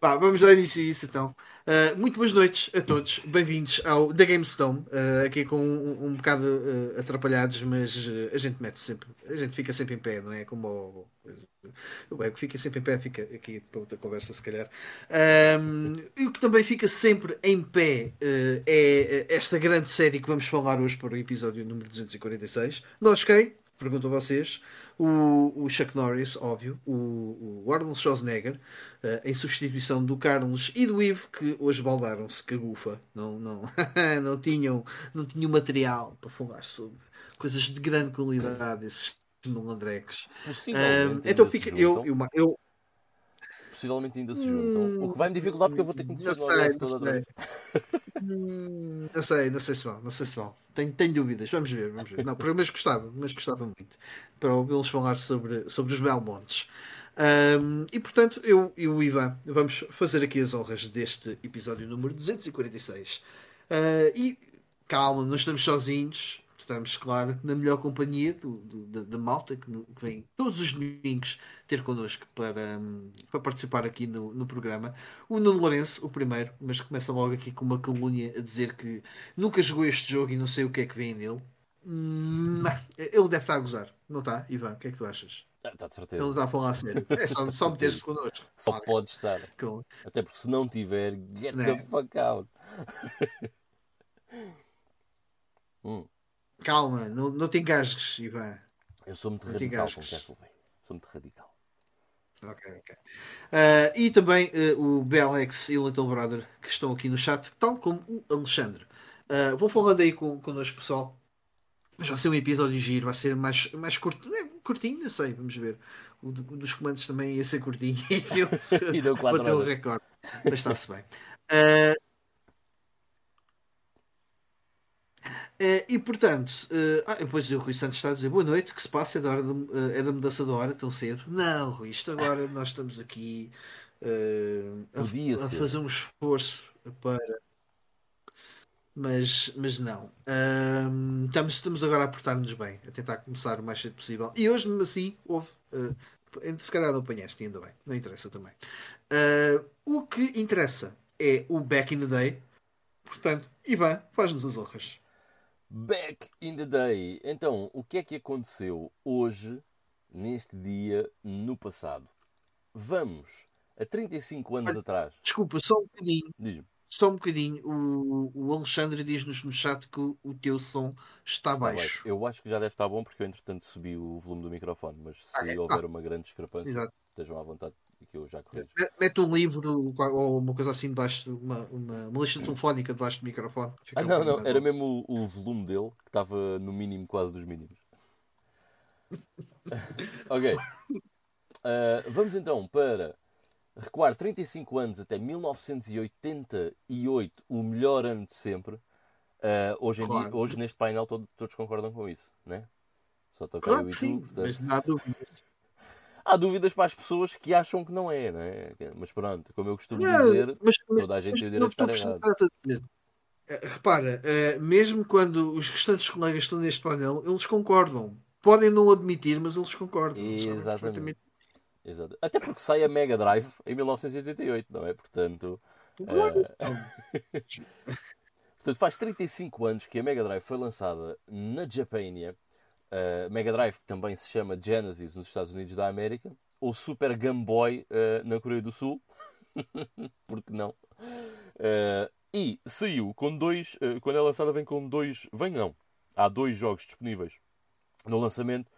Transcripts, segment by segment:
Pá, vamos início a isso então. Uh, muito boas noites a todos, bem-vindos ao The Game Stone, uh, aqui com um, um bocado uh, atrapalhados, mas a gente mete sempre, a gente fica sempre em pé, não é? Como o, o que fica sempre em pé, fica aqui para outra conversa, se calhar. Um, e o que também fica sempre em pé é esta grande série que vamos falar hoje para o episódio número 246. Nós quem? Pergunto a vocês o, o Chuck Norris, óbvio, o, o Arnold Schwarzenegger, uh, em substituição do Carlos e do Ivo, que hoje baldaram-se cagufa, não, não, não, tinham, não tinham material para falar sobre coisas de grande qualidade, esses malandrecos. Uh, então fica, eu, eu, eu, possivelmente ainda se juntam. Hum, o que vai me dificultar porque eu vou ter que me dizer não sei, hum, não sei, não sei se vão, não sei se vão. Tenho, tenho dúvidas, vamos ver, vamos ver. Não, mas gostava, mas gostava muito para ouvi-los falar sobre, sobre os Belmontes. Um, e portanto, eu e o Ivan vamos fazer aqui as honras deste episódio número 246. Uh, e calma, não estamos sozinhos estamos, claro, na melhor companhia do, do da, malta que, que, vem todos os domingos ter connosco para, um, para participar aqui no, no programa. O Nuno Lourenço, o primeiro, mas começa logo aqui com uma calúnia a dizer que nunca jogou este jogo e não sei o que é que vem nele. Hum, ele deve estar a gozar, não está, Ivan? O que é que tu achas? Está de certeza. Ele não está a falar a sério. É só, só meter-se connosco. Só claro. pode estar. Até porque se não tiver, get não. the é? fuck out. hum. Calma, não, não te engasgues, Ivan. Eu sou muito não radical com Castlevania. Sou muito radical. Ok, ok. Uh, e também uh, o Belex e o Little Brother que estão aqui no chat, tal como o Alexandre. Uh, vou falando aí com, connosco, pessoal. Mas vai ser um episódio giro, vai ser mais, mais curto, é, curtinho, não sei, vamos ver. O, do, dos comandos também ia ser curtinho e ele bateu o recorde. Mas está-se bem. Uh, Uh, e portanto, uh, ah, depois o Rui Santos está a dizer boa noite, que se passa? É da, hora de, uh, é da mudança da hora tão cedo? Não, Rui, isto agora nós estamos aqui a, a, fazer um esforço para. Mas, mas não. estamos, estamos agora a aportar-nos bem, a tentar começar o mais cedo possível. E hoje, mesmo assim, houve. se calhar não apanhaste ainda bem, não interessa também. o que interessa é o back in the day. Portanto, Ivan, faz-nos as honras. Back in the day. Então, o que é que aconteceu hoje, neste dia, no passado? Vamos a 35 anos atrás. Desculpa, só um bocadinho. Diz-me. Só um bocadinho. O, o Alexandre diz-nos no chat que o, o teu som está, está baixo. baixo. Eu acho que já deve estar bom porque eu, entretanto, subi o volume do microfone. Mas se ah, é? houver ah. uma grande discrepância, Exato. estejam à vontade que eu já corrijo. Mete um livro ou uma coisa assim debaixo, uma, uma, uma lista telefónica debaixo do microfone. ah, não, não, era alto. mesmo o, o, volume dele que estava no mínimo quase dos mínimos. ok. Uh, vamos então para recuar 35 anos até 1988, o melhor ano de sempre. Uh, hoje, claro. dia, hoje neste painel todos, todos concordam com isso, né? Só tocar claro, o YouTube. Sim, portanto... mas nada. Há dúvidas para as pessoas que acham que não é, não é? Mas pronto, como eu costumo não, dizer, mas, toda a gente tem o direito de estar errado. Eh, repara, uh, mesmo quando os restantes colegas estão neste painel, eles concordam. Podem não admitir, mas eles concordam. Exatamente. Exato. Até porque sai a Mega Drive em 1988, não é? Portanto. Uh... Portanto, faz 35 anos que a Mega Drive foi lançada na Japania uh, Mega Drive, que também se chama Genesis nos Estados Unidos da América, ou Super Game Boy uh, na Coreia do Sul, porque não? Uh, e saiu com dois, quando é lançada vem com dois, vem não, há dois jogos disponíveis no lançamento,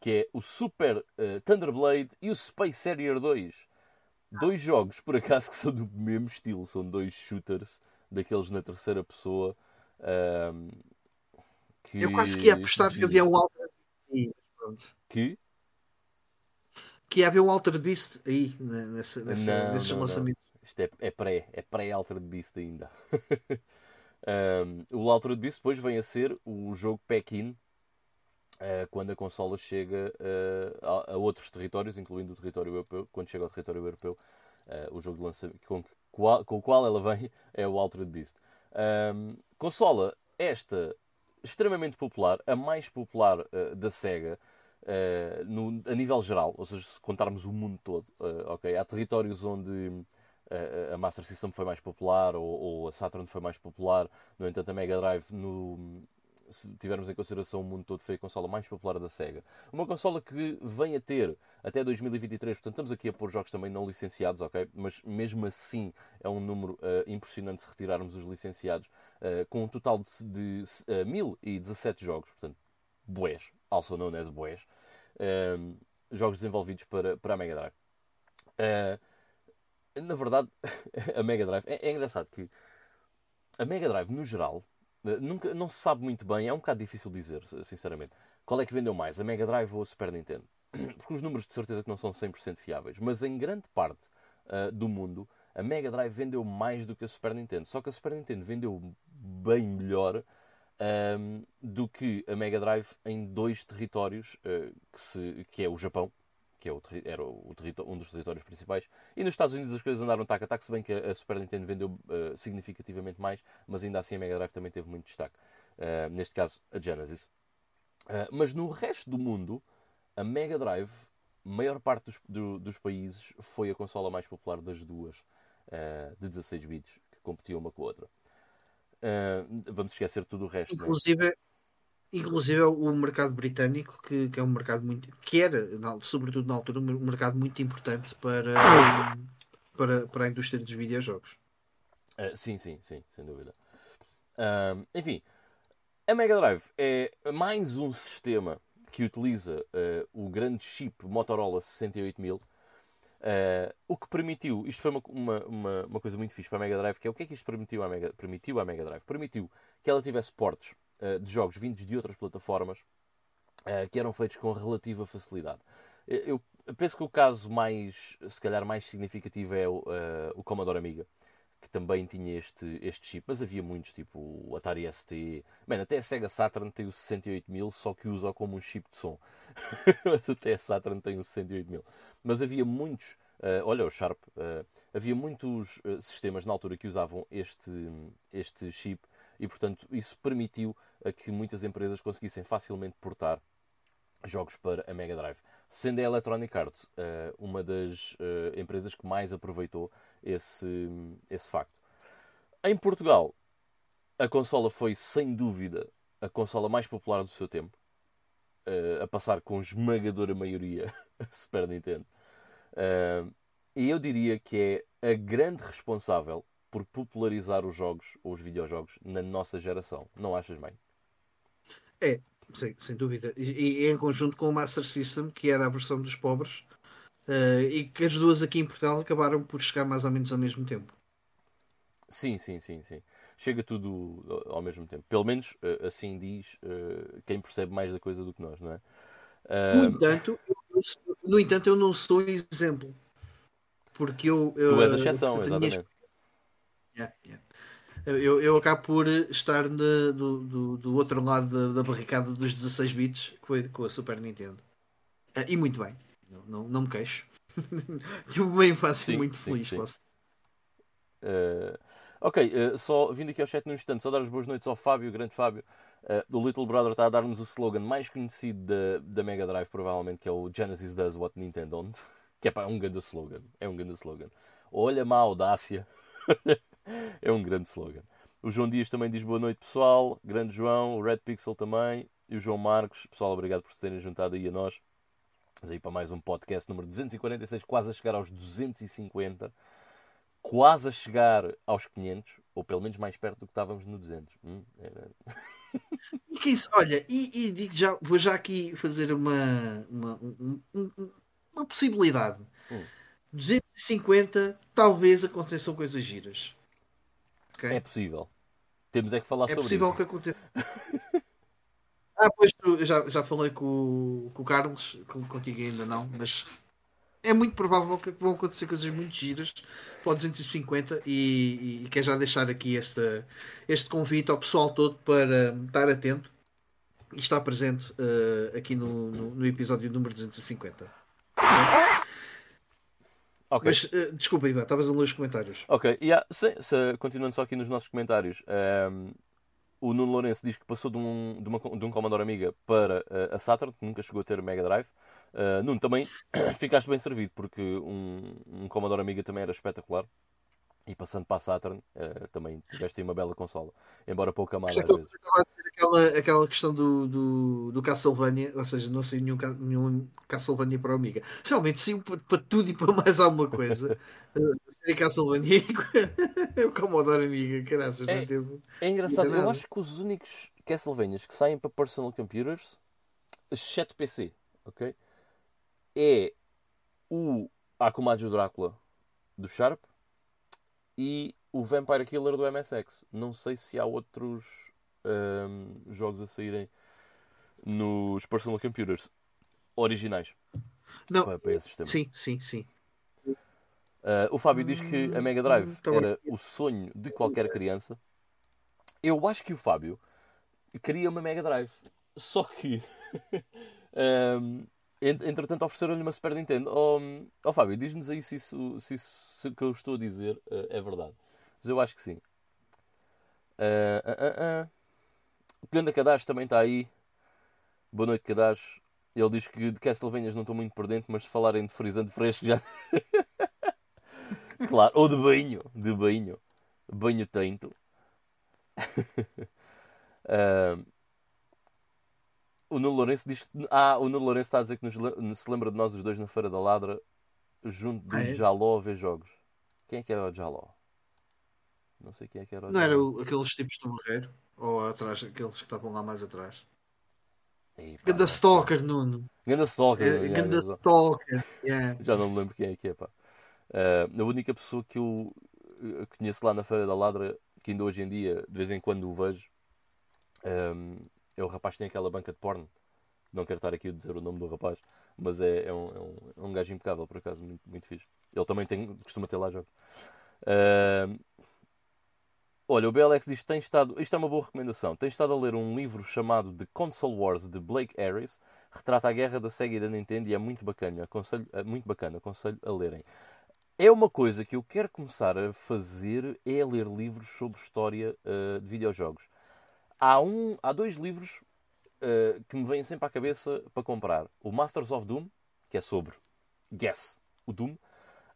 que é o Super Thunderblade e o Space Harrier 2. Dois jogos, por acaso, que são do mesmo estilo, são dois shooters daqueles na terceira pessoa. Que... Eu quase que ia apostar que havia um Alter Beast. Que? Que ia haver um Alter Beast aí nessa, nessa, não, nesses não, lançamentos. Não. Isto é, é pré, é pré-Alter Beast ainda. um, o Alter Beast depois vem a ser o jogo pack-in uh, quando a consola chega uh, a, a, outros territórios, incluindo o território europeu. Quando chega ao território europeu, uh, o jogo de lançamento com, com, o qual ela vem é o Altered Beast. Um, consola esta extremamente popular, a mais popular uh, da SEGA. uh, no, a nível geral, ou seja, se contarmos o mundo todo, uh, ok? Há territórios onde a Master System foi mais popular ou, ou, a Saturn foi mais popular, no entanto, a Mega Drive, no, se tivermos em consideração o mundo todo, foi a consola mais popular da Sega. Uma consola que vem a ter até 2023, portanto, estamos aqui a pôr jogos também não licenciados, ok? Mas mesmo assim é um número impressionante se retirarmos os licenciados, com um total de, de 1017 jogos, portanto, boés, also known as boés, uh, jogos desenvolvidos para, para a Mega Drive. Uh, na verdade, a Mega Drive é, é, engraçado que a Mega Drive, no geral, uh, nunca, não se sabe muito bem, é um bocado difícil dizer, sinceramente, qual é que vendeu mais, a Mega Drive ou a Super Nintendo. Porque os números de certeza que não são 100% fiáveis, mas em grande parte uh, do mundo, a Mega Drive vendeu mais do que a Super Nintendo. Só que a Super Nintendo vendeu bem melhor um, do que a Mega Drive em dois territórios, uh, que, se, que, é o Japão, que é o, era o, um dos territórios principais, e nos Estados Unidos as coisas andaram tac a tac, se bem que a, Super Nintendo vendeu uh, significativamente mais, mas ainda assim a Mega Drive também teve muito destaque. Uh, neste caso, a Genesis. mas no resto do mundo, a Mega Drive, maior parte dos, do, dos países, foi a consola mais popular das duas, de 16 bits, que competiam uma com a outra. Uh, vamos esquecer tudo o resto. É? Inclusive, é? inclusive o mercado britânico, que, que, é um mercado muito. que era, sobretudo na altura, um mercado muito importante para, para, para a indústria dos videojogos. Uh, sim, sim, sim, sem dúvida. Uh, enfim, a Mega Drive é mais um sistema que utiliza o grande chip Motorola 68000 Uh, o que permitiu, isto foi uma, uma, uma, uma, coisa muito fixe para a Mega Drive, que é o que é que isto permitiu à Mega, permitiu à Mega Drive? Permitiu que ela tivesse portes uh, de jogos vindos de outras plataformas uh, que eram feitos com relativa facilidade. Eu, penso que o caso mais, se calhar, mais significativo é o, o Commodore Amiga, que também tinha este, este chip, mas havia muitos, tipo o Atari ST, Bem, até a Sega Saturn tem o 68000, só que usa como um chip de som. até a Saturn tem o 68000 mas havia muitos, uh, olha o Sharp, uh, havia muitos uh, sistemas na altura que usavam este, este chip e, portanto, isso permitiu a que muitas empresas conseguissem facilmente portar jogos para a Mega Drive. Sendo a Electronic Arts uma das empresas que mais aproveitou esse, esse facto. Em Portugal, a consola foi sem dúvida a consola mais popular do seu tempo, a passar com esmagadora maioria a Super Nintendo. Uh, e eu diria que é a grande responsável por popularizar os jogos ou os videojogos na nossa geração. Não achas bem? É, sim, sem dúvida. E, e, em conjunto com o Master System, que era a versão dos pobres, uh, e que as duas aqui em Portugal acabaram por chegar mais ou menos ao mesmo tempo. Sim, sim, sim, sim. Chega tudo ao mesmo tempo. Pelo menos uh, assim diz uh, quem percebe mais da coisa do que nós, não é? No entanto, eu no entanto, eu não sou exemplo. Porque eu. Tu és a exceção, exatamente. Yeah, yeah. Eu, eu acabo por estar de, do, do, do, outro lado da, da, barricada dos 16 bits com a, com a Super Nintendo. E muito bem. Não, não, não me queixo. Tive uma infância muito sim, feliz. Sim. Posso... Uh, ok, uh, só vindo aqui ao chat num instante, só dar as boas noites ao Fábio, grande Fábio. Uh, o Little Brother está a dar-nos o slogan mais conhecido da, da Mega Drive, provavelmente, que é o Genesis does what Nintendo don't. Que é pá, é um grande slogan. É um grande slogan. Olha-me a audácia. é um grande slogan. O João Dias também diz boa noite, pessoal. Grande João. O Red Pixel também. E o João Marcos. Pessoal, obrigado por se terem juntado aí a nós. Vamos aí para mais um podcast número 246, quase a chegar aos 250. Quase a chegar aos 500. Ou pelo menos mais perto do que estávamos no 200. Hum? É... Que isso, olha, e, e, digo já, vou já aqui fazer uma, uma, uma, uma possibilidade. Hum. 250, talvez aconteçam coisas giras. Okay? É possível. Temos é que falar é sobre isso. É possível que aconteça. ah, pois já, já falei com, com o Carlos, contigo ainda não, mas é muito provável que vão acontecer coisas muito giras para o 250 e, e quero já deixar aqui esta, este convite ao pessoal todo para estar atento e estar presente uh, aqui no, no, no, episódio número 250. Okay. Mas uh, desculpa, Ivan, estavas a ler os comentários. Ok, yeah, se, se, continuando só aqui nos nossos comentários, um, ehm, o Nuno Lourenço diz que passou de um, de uma, de um Commodore Amiga para uh, a Saturn, que nunca chegou a ter Mega Drive. Uh, Nuno, também ficaste bem servido, porque um, um Commodore Amiga também era espetacular. E passando para a Saturn, uh, também tiveste aí uma bela consola. Embora pouca mais às vezes. Aquela, aquela questão do, do, do Castlevania, ou seja, não sei nenhum, nenhum Castlevania para o Amiga. Realmente sim, para, para tudo e para mais alguma coisa. a série Castlevania o Commodore Amiga, caraças, é, não teve. É engraçado, eu acho que os únicos Castlevanias que saem para personal computers, exceto PC, ok? É o Akumajo Drácula do Sharp e o Vampire Killer do MSX. Não sei se há outros um, jogos a saírem nos personal computers originais não, para, para esse sistema. Sim, sim, sim. Uh, o Fábio diz que a Mega Drive hum, era o sonho de qualquer criança. Eu acho que o Fábio queria uma Mega Drive. Só que um, entretanto ofereceram-lhe uma Super Nintendo. Oh, oh Fábio, diz-nos aí se isso, se isso que eu estou a dizer uh, é verdade. Mas eu acho que sim. Uh, uh, uh, O Ganda Cadastro também está aí. Boa noite, Cadastro. Ele diz que de Castlevanias não estou muito por dentro, mas se falarem de frisante fresco já. claro, ou de banho. De banho. Banho tento. uh, o Nuno Lourenço diz que. Ah, o Nuno Lourenço está a dizer que nos, se lembra de nós os dois na Feira da Ladra, junto de ah, é? Jaló a ver jogos. Quem é que era o Jaló? Não sei quem é que era o Não era o, aqueles tipos do Barreiro? Ou atrás, aqueles que estavam lá mais atrás? Ganda Stalker, Nuno. Ganda Stalker. É, Ganda Stalker. Yeah. Já não me lembro quem é que é, pá. Uh, a única pessoa que eu conheço lá na Feira da Ladra, que ainda hoje em dia, de vez em quando o vejo, um, é o rapaz que tem aquela banca de porno. Não quero estar aqui a dizer o nome do rapaz, mas é, é, um, é, um, é um gajo impecável, por acaso, muito, muito fixe. Ele também tem, costuma ter lá jogos. Uh, olha, o BLX diz que tem estado. Isto é uma boa recomendação. Tem estado a ler um livro chamado The Console Wars de Blake Harris. Retrata a guerra da Sega e da Nintendo e é muito bacana. Aconselho, é muito bacana, aconselho a lerem. É uma coisa que eu quero começar a fazer é ler livros sobre história uh, de videojogos. Há, um, há dois livros uh, que me vêm sempre à cabeça para comprar. O Masters of Doom, que é sobre, guess, o Doom,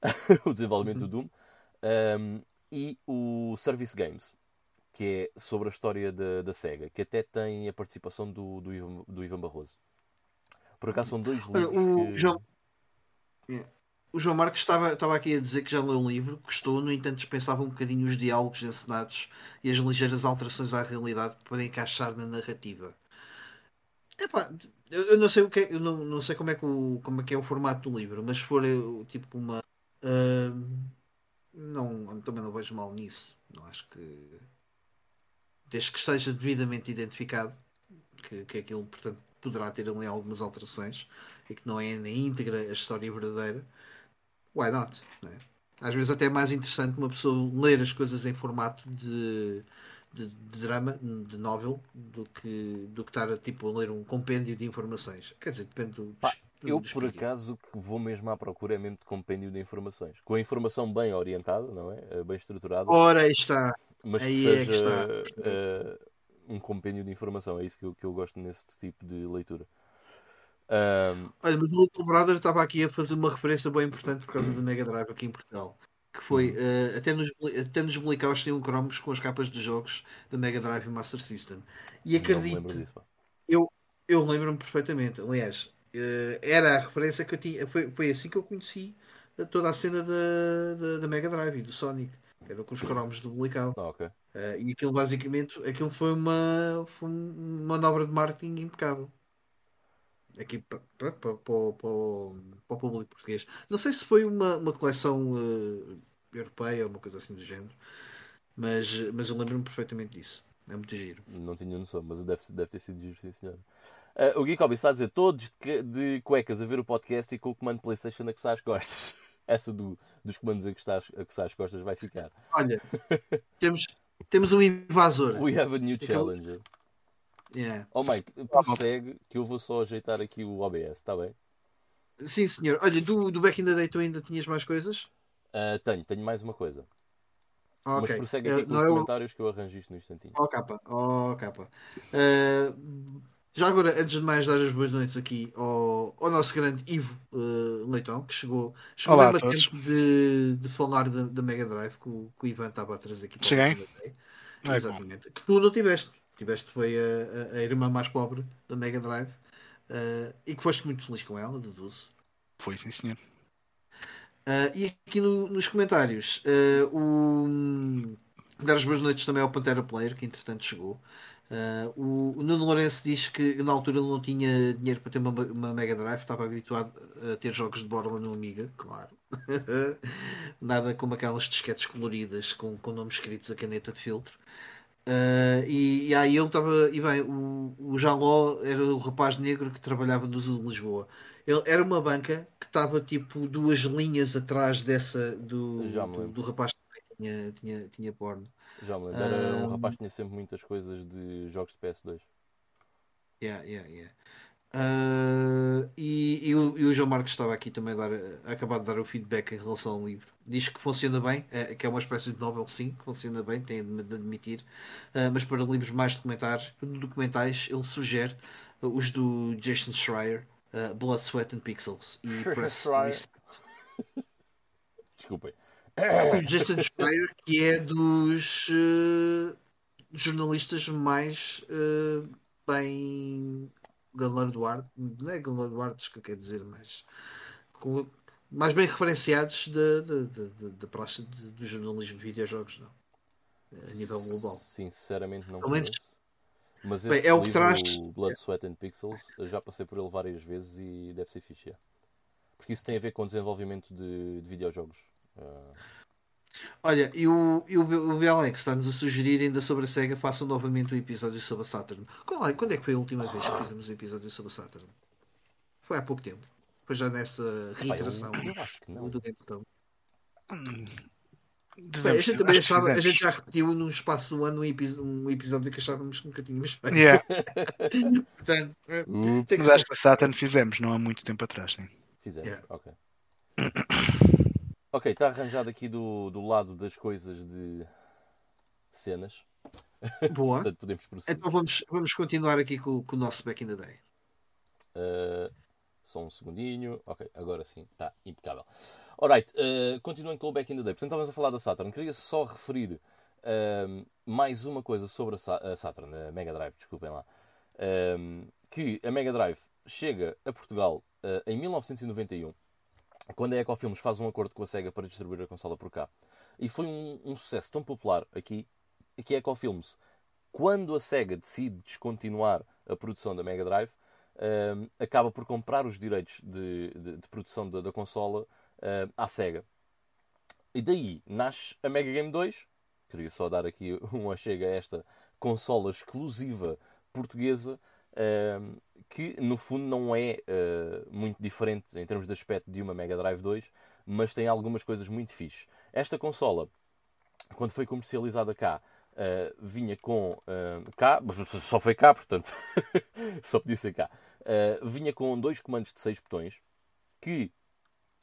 o desenvolvimento do Doom, um, ehm, e o Service Games, que é sobre a história da, da SEGA, que até tem a participação do, do, Ivan, do Ivan Barroso. Por acaso são dois livros o que... João... O João Marcos estava, estava aqui a dizer que já leu um livro, gostou, no entanto dispensava um bocadinho os diálogos encenados e as ligeiras alterações à realidade para encaixar na narrativa. Epá, eu, eu não sei o que é, eu não, não sei como é que, o, como é que é o formato do livro, mas se for eu, tipo uma. Uh, não, também não vejo mal nisso. Não acho que. Desde que esteja devidamente identificado, que, que aquilo, portanto, poderá ter ali algumas alterações e que não é na íntegra a história verdadeira why not? Né? Às vezes até é mais interessante uma pessoa ler as coisas em formato de, de, de drama, de novel, do que, do que estar tipo, a ler um compêndio de informações. Quer dizer, depende do. Pá, eu, por acaso, que vou mesmo à procura é mesmo de compêndio de informações. Com a informação bem orientada, não é? Eh, bem estruturada. Ora, aí está. Mas aí que é seja é que uh, um compêndio de informação. É isso que eu, que eu gosto nesse tipo de leitura. Um... Olha, mas o Little Brother estava aqui a fazer uma referência bem importante por causa da Mega Drive aqui em Portugal. Que foi uh, até, nos, até nos Blicaus tinham cromos com as capas dos jogos da Mega Drive e Master System. E acredito, eu, eu lembro-me perfeitamente. Aliás, era a referência que eu tinha. Foi, foi assim que eu conheci toda a cena da, da, Mega Drive e do Sonic. Que era com os cromos do Blicau. Oh, okay. uh, e aquilo basicamente aquilo foi uma, foi uma manobra de marketing impecável aqui para, para, para, para, o público português. Não sei se foi uma, uma coleção uh, europeia ou uma coisa assim do género, mas, mas eu lembro-me perfeitamente disso. É muito giro. Não tinha noção, mas deve, deve ter sido giro, sim, senhor. Uh, o Geek Hobby está a dizer todos de, de, cuecas a ver o podcast e com o comando PlayStation a coçar as costas. Essa do, dos comandos a coçar, a coçar as costas vai ficar. Olha, temos, temos um invasor. We have a new challenger. Yeah. Oh Mike, prossegue que eu vou só ajeitar aqui o OBS, está bem? Sim, senhor. Olha, do, do Back in the Day tu ainda tinhas mais coisas? Uh, tenho, tenho mais uma coisa. Mas Ok. prossegue Eh, aqui com não os o- comentários que eu arranjo isto no instantinho. Oh capa, oh capa. Eh, já agora, antes de mais dar as boas noites aqui ao, ao nosso grande Ivo eh, Leitão, que chegou, chegou Olá mesmo a tempo de, de falar da, Mega Drive, que o, que o Ivan estava a trazer aqui para o Cheguei. É. Exatamente. Que tu não tiveste. Tiveste foi a, a, a irmã mais pobre da Mega Drive eh, e que foste muito feliz com ela, deduzo. Foi, sim, senhor. Ah, e aqui no- nos comentários, o, dar as boas noites também ao Pantera Player, que entretanto chegou. Ah, o, o Nuno Lourenço diz que na altura ele não tinha dinheiro para ter uma, uma Mega Drive, estava habituado a ter jogos de borla no Amiga, claro. Nada como aquelas disquetes coloridas com, com nomes escritos a caneta de filtro. Ah, e, e aí ele estava, e bem, o, o Jaló era o rapaz negro que trabalhava no Zoo de Lisboa. Ele, era uma banca que estava tipo duas linhas atrás dessa do, do, do rapaz que tinha, tinha, tinha porno. Já me. Era um Ah. rapaz que tinha sempre muitas coisas de jogos de PS2. Yeah, yeah, yeah. Ah, e, e o, e o João Marcos estava aqui também a, dar, a acabar de dar o feedback em relação ao livro. Diz que funciona bem, eh, que é uma espécie de novel sim, que funciona bem, tem de de admitir. Ah, mas para livros mais documentar, documentais, ele sugere ah, os do Jason Schreier, Blood, Sweat and Pixels e. Desculpem. O Jason Schreier, que é dos eh, jornalistas mais eh, bem galardoados, não é galardoados que eu quero dizer, mas com- mais bem referenciados da, da, da, praça de- do jornalismo de videojogos, não. A nível global. Sinceramente não menos-. Mas Bem, esse é o que livro, traz- Blood, Sweat and Pixels, eu já passei por ele várias vezes e deve ser fixe. é. Porque isso tem a ver com desenvolvimento de, de videojogos. Olha, e o, e o, o está-nos a sugerir ainda sobre a SEGA façam novamente o episódio sobre a Saturn. Qual é- Quando é que foi a última vez que fizemos o episódio sobre a Saturn? Foi há pouco tempo. Foi já nessa eu, reiteração eu acho que não. do Tone. Hum, Bem, a gente também achava, a gente já repetiu num espaço de um ano um, epi- um episódio que achávamos que nunca tínhamos feito. Yeah, Portanto, Ups, tem que mas acho que a Saturn fizemos, não há muito tempo atrás. Sim. Fizemos, Yeah. ok. Ok, está arranjado aqui do, do lado das coisas de cenas. Boa. Portanto, podemos prosseguir. Então vamos, vamos continuar aqui com, com o nosso Back in the Day. Uh, só um segundinho. Ok, agora sim, está impecável. Alright, uh, continuando com o Back in the Day. Portanto, estávamos a falar da Saturn. Queria só referir um, mais uma coisa sobre a, Sa a Saturn, a Mega Drive, desculpem lá. Um, que a Mega Drive chega a Portugal uh, em 1991, quando a Ecofilms faz um acordo com a Sega para distribuir a consola por cá. E foi um, um sucesso tão popular aqui que a Ecofilms, quando a Sega decide descontinuar a produção da Mega Drive, um, acaba por comprar os direitos de, de- de produção da, da consola um, à Sega. E daí nasce a Mega Game 2. Queria só dar aqui um achega a esta consola exclusiva portuguesa, que no fundo não é uh, muito diferente em termos de aspecto de uma Mega Drive 2, mas tem algumas coisas muito fixes. Esta consola, quando foi comercializada cá, uh, vinha com uh, cá, só foi cá, portanto, só podia ser cá. Vinha com dois comandos de 6 botões que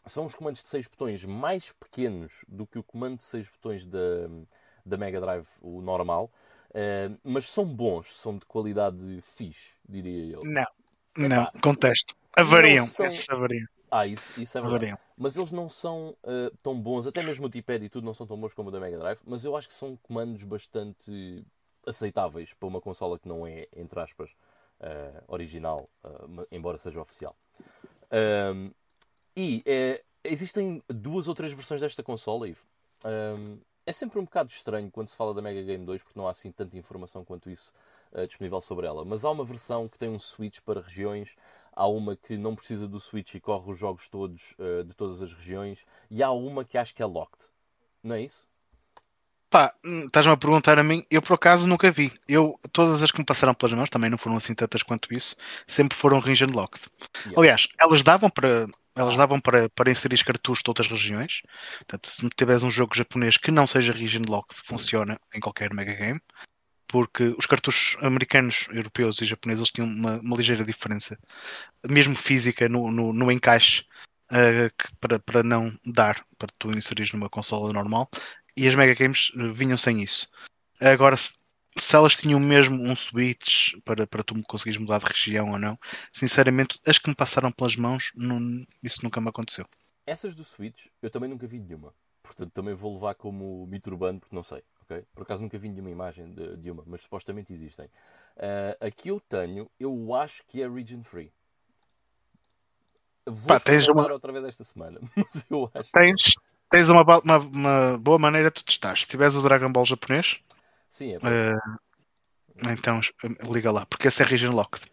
são os comandos de 6 botões mais pequenos do que o comando de 6 botões da, da Mega Drive, o normal, uh, mas são bons, são de qualidade fixe, diria eu. Não, não, contesto. Avariam, são- esses avariam. Ah, isso, isso é verdade. avariam. Mas eles não são uh, tão bons, até mesmo o D-pad e tudo não são tão bons como o da Mega Drive, mas eu acho que são comandos bastante aceitáveis para uma consola que não é, entre aspas, uh, original, embora seja oficial. Um, e existem duas ou três versões desta consola, Ivo. Um, é sempre um bocado estranho quando se fala da Mega Game 2 porque não há assim tanta informação quanto isso uh, disponível sobre ela. Mas há uma versão que tem um switch para regiões, há uma que não precisa do switch e corre os jogos todos uh, de todas as regiões, e há uma que acho que é locked. Não é isso? Pá, hum, estás-me a perguntar a mim, eu por acaso nunca vi. Eu, todas as que me passaram pelas mãos, também não foram assim tantas quanto isso, sempre foram region locked. Yeah. Aliás, elas davam para elas davam para, para inserir cartuchos de outras regiões. Portanto, se tiveres um jogo japonês que não seja region locked, funciona em qualquer mega game. Porque os cartuchos americanos, europeus e japoneses tinham uma, uma ligeira diferença, mesmo física, no, no, no encaixe, eh, que- para, para não dar para tu inserires numa consola normal, e as Mega Games vinham sem isso. Agora, se, elas tinham mesmo um switch para, para tu conseguires mudar de região ou não, sinceramente, as que me passaram pelas mãos, não, isso nunca me aconteceu. Essas do Switch, eu também nunca vi nenhuma. Portanto, também vou levar como mito urbano, porque não sei. Okay? Por acaso nunca vi nenhuma imagem de, de uma, mas supostamente existem. Uh, aqui eu tenho, eu acho que é region free. Vou Pá, tens uma... outra vez esta semana, mas eu acho. Tens, tens uma, uma, uma boa maneira de tu testar. Se tiveres o Dragon Ball japonês, Sim, é uh, então liga lá, porque esse é region locked.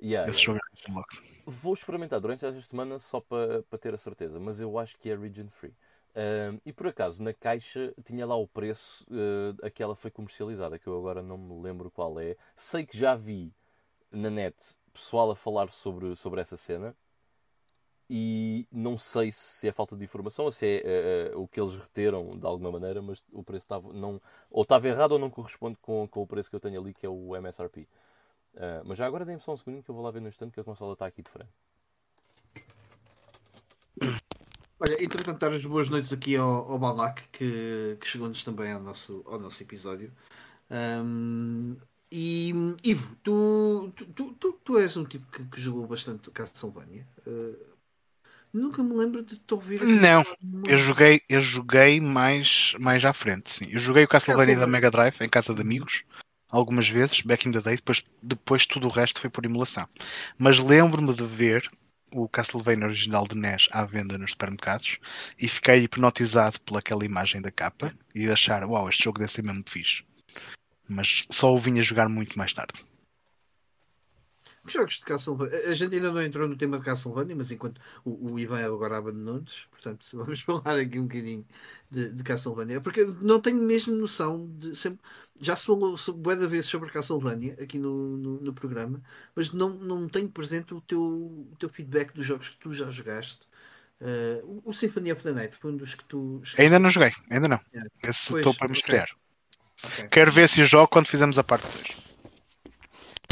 Yeah, esse yeah. jogo é region locked. Vou experimentar durante esta semana só para, para ter a certeza, mas eu acho que é region free. Uh, e por acaso na caixa tinha lá o preço uh, a que ela foi comercializada, que eu agora não me lembro qual é. Sei que já vi na net pessoal a falar sobre, sobre essa cena e não sei se é falta de informação ou se é uh, o que eles reteram de alguma maneira, mas o preço estava não, ou estava errado ou não corresponde com, com o preço que eu tenho ali, que é o MSRP. mas já agora dê-me só um segundo que eu vou lá ver no instante que a consola está aqui de frente. Olha, entretanto, dar as boas noites aqui ao, ao Balak, que, que chegou-nos também ao nosso, ao nosso episódio. Um, e Ivo, tu, tu, tu, tu, és um tipo que, que jogou bastante Castlevania. Uh, nunca me lembro de te ouvir assim. Não, eu joguei, eu joguei mais, mais à frente, sim. Eu joguei o Castlevania, da Mega Drive em casa de amigos algumas vezes, back in the day, depois, depois tudo o resto foi por emulação. Mas lembro-me de ver o Castlevania original de NES à venda nos supermercados e fiquei hipnotizado pelaquela imagem da capa e achar, uau, este jogo deve ser mesmo fixe. Mas só o vinha jogar muito mais tarde. Jogos de Castlevania. A gente ainda não entrou no tema de Castlevania, mas enquanto o, o Ivan agora abandonou-nos, portanto, vamos falar aqui um bocadinho de, de Castlevania, porque não tenho mesmo noção de. Sempre, já se falou bué da vez sobre Castlevania aqui no, no, no, programa, mas não, não tenho presente o teu, o teu feedback dos jogos que tu já jogaste. Uh, o, o Symphony of the Night foi um dos que tu. Ainda não joguei, ainda não. Yeah. Esse estou para me estrear. Okay. Quero ver se o jogo quando fizermos a parte 2.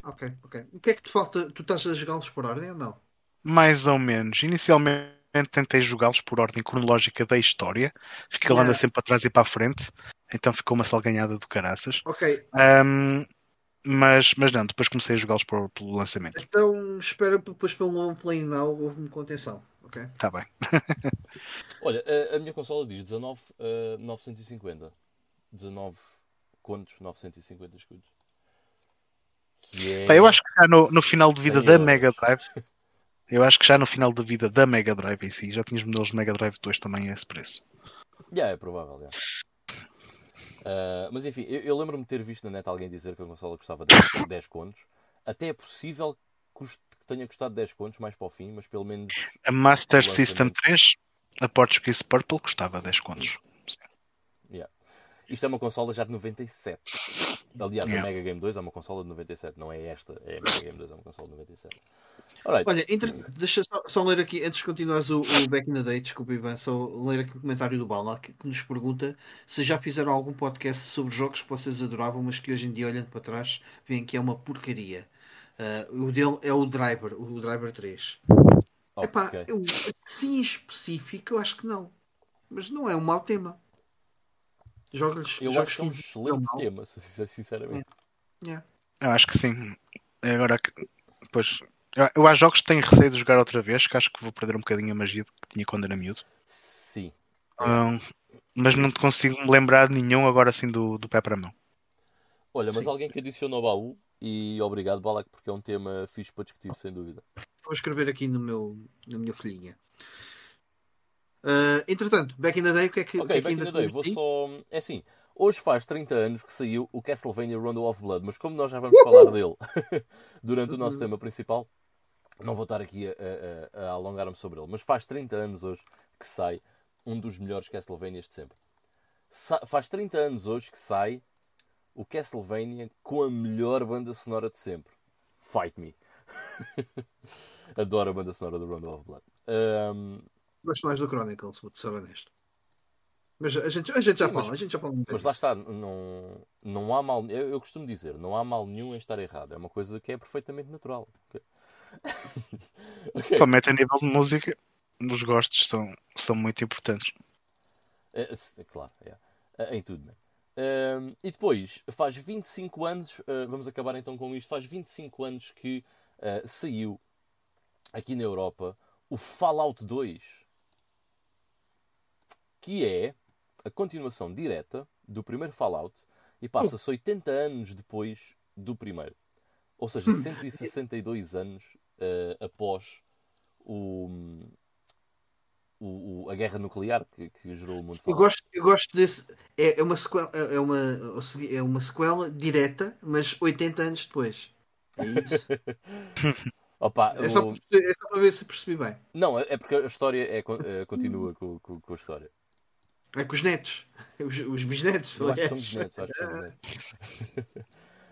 Ok, ok. O que é que te falta? Tu estás a jogá-los por ordem ou não? Mais ou menos. Inicialmente tentei jogá-los por ordem cronológica da história. Fiquei yeah. anda sempre para trás e para a frente. Então ficou uma salganhada do caraças. Ok. Um, mas, mas não, depois comecei a jogá-los pelo lançamento. Então espera depois pelo long play now, houve-me contenção. Ok? Tá bem. Olha, a, a, minha consola diz 19 uh, 950. 19 contos, 950 escudos. É... Eu acho que já no, no final de vida da Mega Drive, eu acho que já no final de vida da Mega Drive em si, já tinhas modelos de Mega Drive 2 também a esse preço. Já é provável, já. Uh, mas enfim, eu, eu lembro-me de ter visto na net alguém dizer que a consola custava 10, 10 contos. Até é possível que tenha custado 10 contos mais para o fim, mas pelo menos. A Master System 3, a Portuguese Purple, custava 10 contos. Yeah. Isto é uma consola já de 97. Aliás, yeah. a Mega Game 2 é uma consola de 97, não é esta, é a Mega Game 2, é uma consola de 97. Alright. Olha, entre... deixa só, só, ler aqui, antes de continuares o, o Back in the Day, desculpa Ivan, só ler aqui o comentário do Bala que, que, nos pergunta se já fizeram algum podcast sobre jogos que vocês adoravam, mas que hoje em dia, olhando para trás, veem que é uma porcaria. Uh, o dele é o Driver, o Driver 3. Okay. Epá, eu, assim específico, eu acho que não. Mas não é um mau tema. Jogos, eu jogos acho que é um excelente tema, sinceramente. Yeah. Eu acho que sim. Agora, pois, eu, eu há jogos que tenho receio de jogar outra vez, que acho que vou perder um bocadinho a magia que tinha quando era miúdo. Sim. Um, mas não te consigo me lembrar de nenhum agora assim do, do pé para a mão. Olha, mas Sim. alguém que adiciona ao baú e obrigado, Balak, porque é um tema fixe para discutir, sem dúvida. Vou escrever aqui no meu, na minha folhinha. Uh, entretanto, Back in the Day, o que é que. Ok, que é que the Day, vou só. É assim, hoje faz 30 anos que saiu o Castlevania Rondo of Blood, mas como nós já vamos falar dele durante o nosso tema principal, não vou estar aqui a, a, a alongar-me sobre ele. Mas faz 30 anos hoje que sai um dos melhores Castlevanias de sempre. Sa faz 30 anos hoje que sai o Castlevania com a melhor banda sonora de sempre. Fight Me. Adoro a banda sonora do Rondo of Blood. Um, Gosto mais do Chronicles, vou-te ser honesto. Mas a gente, a gente já Sim, fala, mas, a gente já fala Mas lá está, não, não há mal. Eu, eu, costumo dizer, não há mal nenhum em estar errado. É uma coisa que é perfeitamente natural. okay. Também a nível de música, os gostos são, são muito importantes. É, é claro, é. Uh, em tudo, né? Uh, e depois, faz 25 anos, uh, vamos acabar então com isto, faz 25 anos que uh, saiu aqui na Europa o Fallout 2, que é a continuação direta do primeiro Fallout e passa-se 80 anos depois do primeiro. Ou seja, 162 anos após o, o, o, a guerra nuclear que, que gerou o mundo. Eu gosto, eu gosto desse. É, é, uma sequela, é, uma, é uma sequela direta, mas 80 anos depois. É isso. Opa, é, só, é só para ver se percebi bem. Não, é porque a história é, é continua com, com, com, a história. É com os netos, os, os bisnetos. Eu acho que são bisnetos, acho que são bisnetos.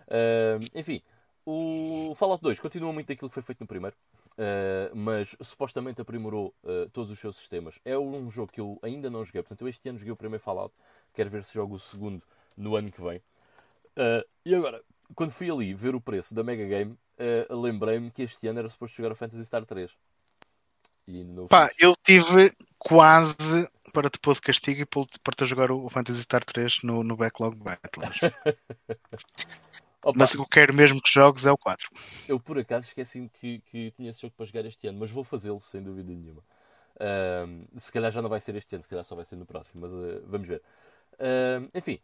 uh, enfim, o Fallout 2 continua muito daquilo que foi feito no primeiro. Uh, mas supostamente aprimorou uh, todos os seus sistemas. É um jogo que eu ainda não joguei, portanto, eu este ano joguei o primeiro Fallout, quero ver se jogo o segundo no ano que vem. Uh, e agora, quando fui ali ver o preço da Mega Game, lembrei-me que este ano era suposto jogar o Fantasy Star 3. Pá, eu tive quase para te pôr de castigo e para te jogar o Fantasy Star 3 no, no Backlog Battles. Mas o que eu quero mesmo que jogues é o 4. Eu por acaso esqueci-me que, que tinha esse jogo para jogar este ano, mas vou fazê-lo sem dúvida nenhuma. Uh, se calhar já não vai ser este ano, se calhar só vai ser no próximo, mas uh, vamos ver. Uh, enfim,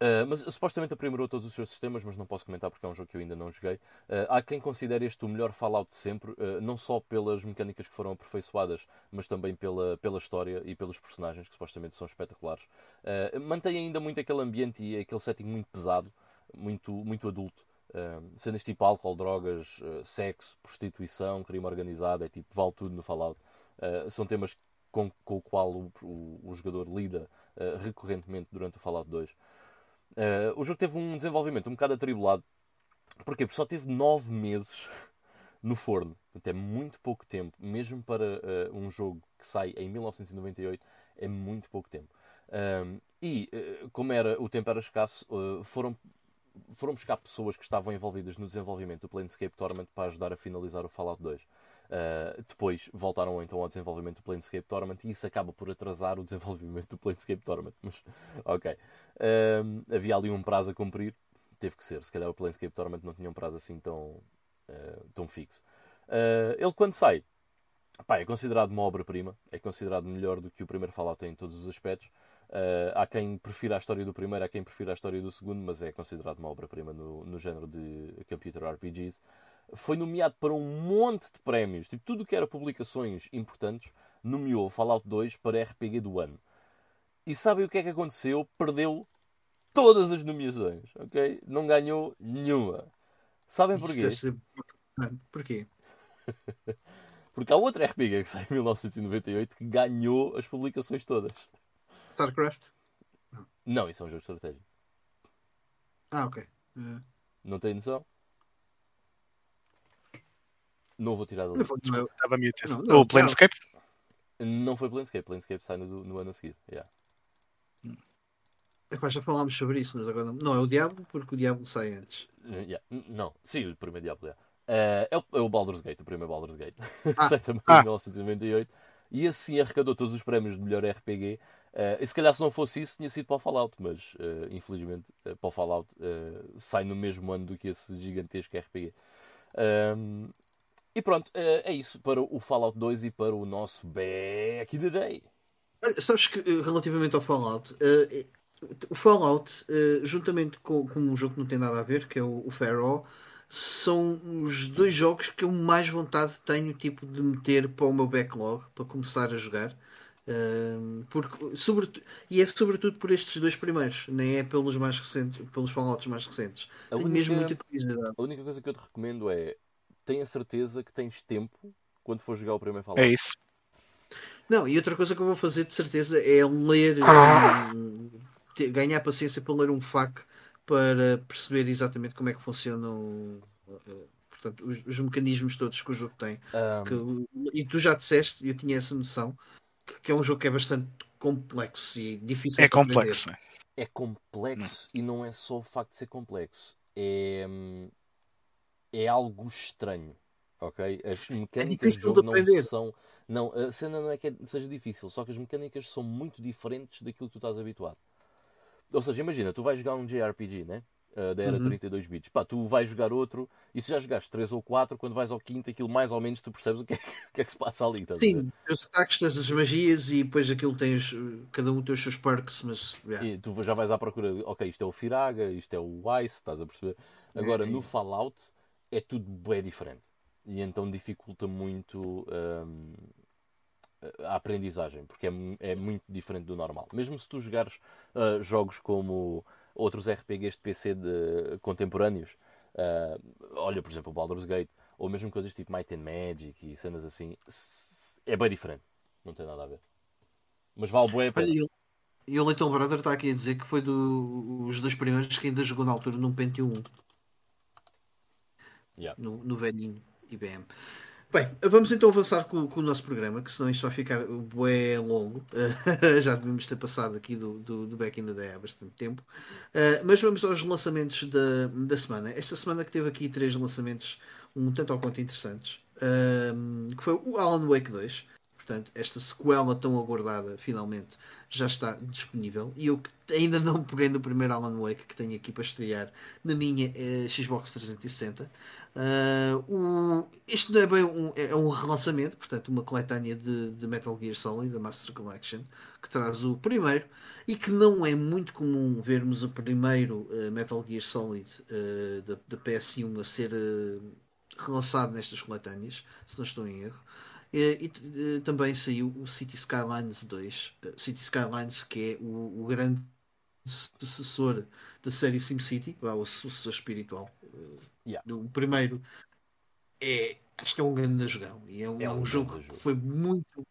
Uh, mas supostamente aprimorou todos os seus sistemas, mas não posso comentar porque é um jogo que eu ainda não joguei. Uh, há quem considere este o melhor Fallout de sempre, uh, não só pelas mecânicas que foram aperfeiçoadas, mas também pela, pela história e pelos personagens que supostamente são espetaculares. mantém ainda muito aquele ambiente e aquele setting muito pesado, muito, muito adulto. Cenas tipo álcool, drogas, sexo, prostituição, crime organizado, é tipo, vale tudo no Fallout. São temas com, com o qual o, o, o jogador lida recorrentemente durante o Fallout 2. O jogo teve um desenvolvimento um bocado atribulado. Porquê? Porque só teve 9 meses no forno. Portanto, é muito pouco tempo, mesmo para um jogo que sai em 1998, é muito pouco tempo. e como era, o tempo era escasso, foram foram buscar pessoas que estavam envolvidas no desenvolvimento do Planescape Torment para ajudar a finalizar o Fallout 2. Uh, depois voltaram então ao desenvolvimento do Planescape Torment e isso acaba por atrasar o desenvolvimento do Planescape Torment. Mas, ok. Uh, havia ali um prazo a cumprir, teve que ser. Se calhar o Planescape Torment não tinha um prazo assim tão, uh, tão fixo. ele, quando sai, pá, é considerado uma obra-prima, é considerado melhor do que o primeiro Fallout em todos os aspectos. Há quem prefira a história do primeiro, há quem prefira a história do segundo, mas é considerado uma obra-prima no, no género de computer RPGs. Foi nomeado para um monte de prémios, tipo, tudo que era publicações importantes, nomeou Fallout 2 para RPG do ano. E sabem o que é que aconteceu? Perdeu todas as nomeações, ok? Não ganhou nenhuma. Sabem porquê? Porquê? Porque há outro RPG que sai em 1998 que ganhou as publicações todas. StarCraft? Não, isso é um jogo de estratégia. Ah, ok. Uh... Não tem noção? Não vou tirar dali. Estava mute. Não, não, o Planescape? Não foi Planescape. Planescape sai no, no ano a seguir. Yeah. Epá, já falámos sobre isso, mas agora não. Não, é o Diablo, porque o Diablo sai antes. Uh, yeah. Não, sim, o primeiro Diablo. Yeah. Uh, é, o, é o Baldur's Gate, o primeiro Baldur's Gate. Ah. sai também ah. em 1998. E assim arrecadou todos os prémios de melhor RPG Uh, e se calhar se não fosse isso tinha sido para o Fallout, mas uh, infelizmente uh, para o Fallout sai no mesmo ano do que esse gigantesco RPG. Um, e pronto, é isso para o Fallout 2 e para o nosso Back in the Day. Sabes que relativamente ao Fallout, o Fallout, juntamente com, com, um jogo que não tem nada a ver, que é o, o Pharaoh, são os dois jogos que eu mais vontade tenho tipo de meter para o meu backlog para começar a jogar porque, sobretudo, e é sobretudo por estes dois primeiros, nem é pelos mais recentes, pelos Fallouts mais recentes. A Tenho única, mesmo muita curiosidade. A única coisa que eu te recomendo é tenha certeza que tens tempo quando for jogar o primeiro Fallout. É isso. Não, e outra coisa que eu vou fazer de certeza é ler, ter, ganhar paciência para ler um FAQ para perceber exatamente como é que funcionam uh, portanto, os, os, mecanismos todos que o jogo tem. Um... Que, e tu já disseste, eu tinha essa noção, que é um jogo que é bastante complexo e difícil é complexo aprender. é complexo e não é só o facto de ser complexo é é algo estranho ok as mecânicas é do jogo não são não a cena não é que seja difícil só que as mecânicas são muito diferentes daquilo que tu estás habituado ou seja, imagina, tu vais jogar um JRPG, né? Uh, da era Uhum. 32 bits. Pá, tu vais jogar outro e se já jogaste 3 ou 4, quando vais ao quinto, aquilo mais ou menos tu percebes o que é que, o que, é que se passa ali. Sim, os ataques, tens as magias e depois aquilo tens. Cada um tem os seus perks, mas. yeah. E tu já vais à procura ok, isto é o Firaga, isto é o Ice, estás a perceber? Agora, É, é. no Fallout é tudo bem diferente. E então dificulta muito hum, a aprendizagem, porque é, é muito diferente do normal. Mesmo se tu jogares ah, jogos como outros RPGs de PC de, contemporâneos, ah, olha, por exemplo, o Baldur's Gate, ou mesmo coisas tipo Might and Magic e cenas assim, é bem diferente. Não tem nada a ver. Mas vale bué a pena. Olha, e o- Little Brother está aqui a dizer que foi do, os dos primeiros que ainda jogou na altura num Pentium 1, Yeah. no, no velhinho IBM. Bem, vamos então avançar com, com o nosso programa, que senão isto vai ficar bué longo. Já devemos ter passado aqui do, do, do Back in the Day há bastante tempo. Uh, mas vamos aos lançamentos da, da semana. Esta semana que teve aqui três lançamentos um tanto ao quanto interessantes. Um, que foi o Alan Wake 2. Portanto, esta sequela tão aguardada finalmente já está disponível. E eu ainda não peguei no primeiro Alan Wake que tenho aqui para estrear na minha eh, Xbox 360. Uh, o, isto não é bem um, é um relançamento, portanto, uma coletânea de, de Metal Gear Solid, da Master Collection, que traz o primeiro e que não é muito comum vermos o primeiro uh, Metal Gear Solid uh, da, da PS1 a ser relançado nestas coletâneas, se não estou em erro. E, e também saiu o City Skylines 2, uh, City Skylines, que é o, o grande sucessor da série SimCity, o sucessor espiritual. Yeah. O primeiro é, acho que é um grande jogão e é um, É um um jogo que foi muito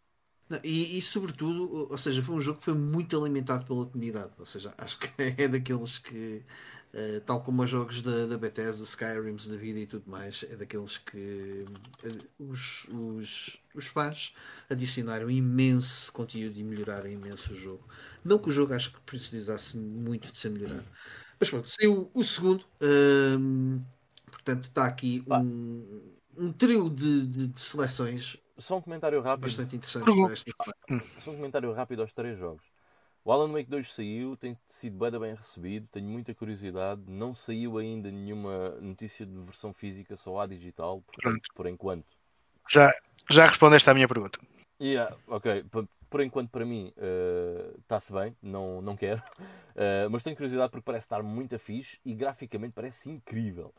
não, e, e, sobretudo, ou seja, foi um jogo que foi muito alimentado pela comunidade. Ou seja, acho que é daqueles que, uh, tal como os jogos da, da Bethesda, Skyrims da vida e tudo mais, é daqueles que uh, os, os, os fãs adicionaram imenso conteúdo e melhoraram imenso o jogo. Não que o jogo acho que precisasse muito de ser melhorado. Mas pronto, saiu o segundo. Um, portanto, está aqui um, um trio de, de, de seleções Só um comentário rápido. bastante interessantes para esta Só um comentário rápido aos três jogos. O Alan Wake 2 saiu, tem sido bem, bem recebido, tenho muita curiosidade. Não saiu ainda nenhuma notícia de versão física, só há digital, portanto, por enquanto. Já, já respondeste à minha pergunta. Yeah, ok, por, por enquanto para mim está-se bem, não, não quero. Uh, mas tenho curiosidade porque parece estar muito fixe e graficamente parece incrível.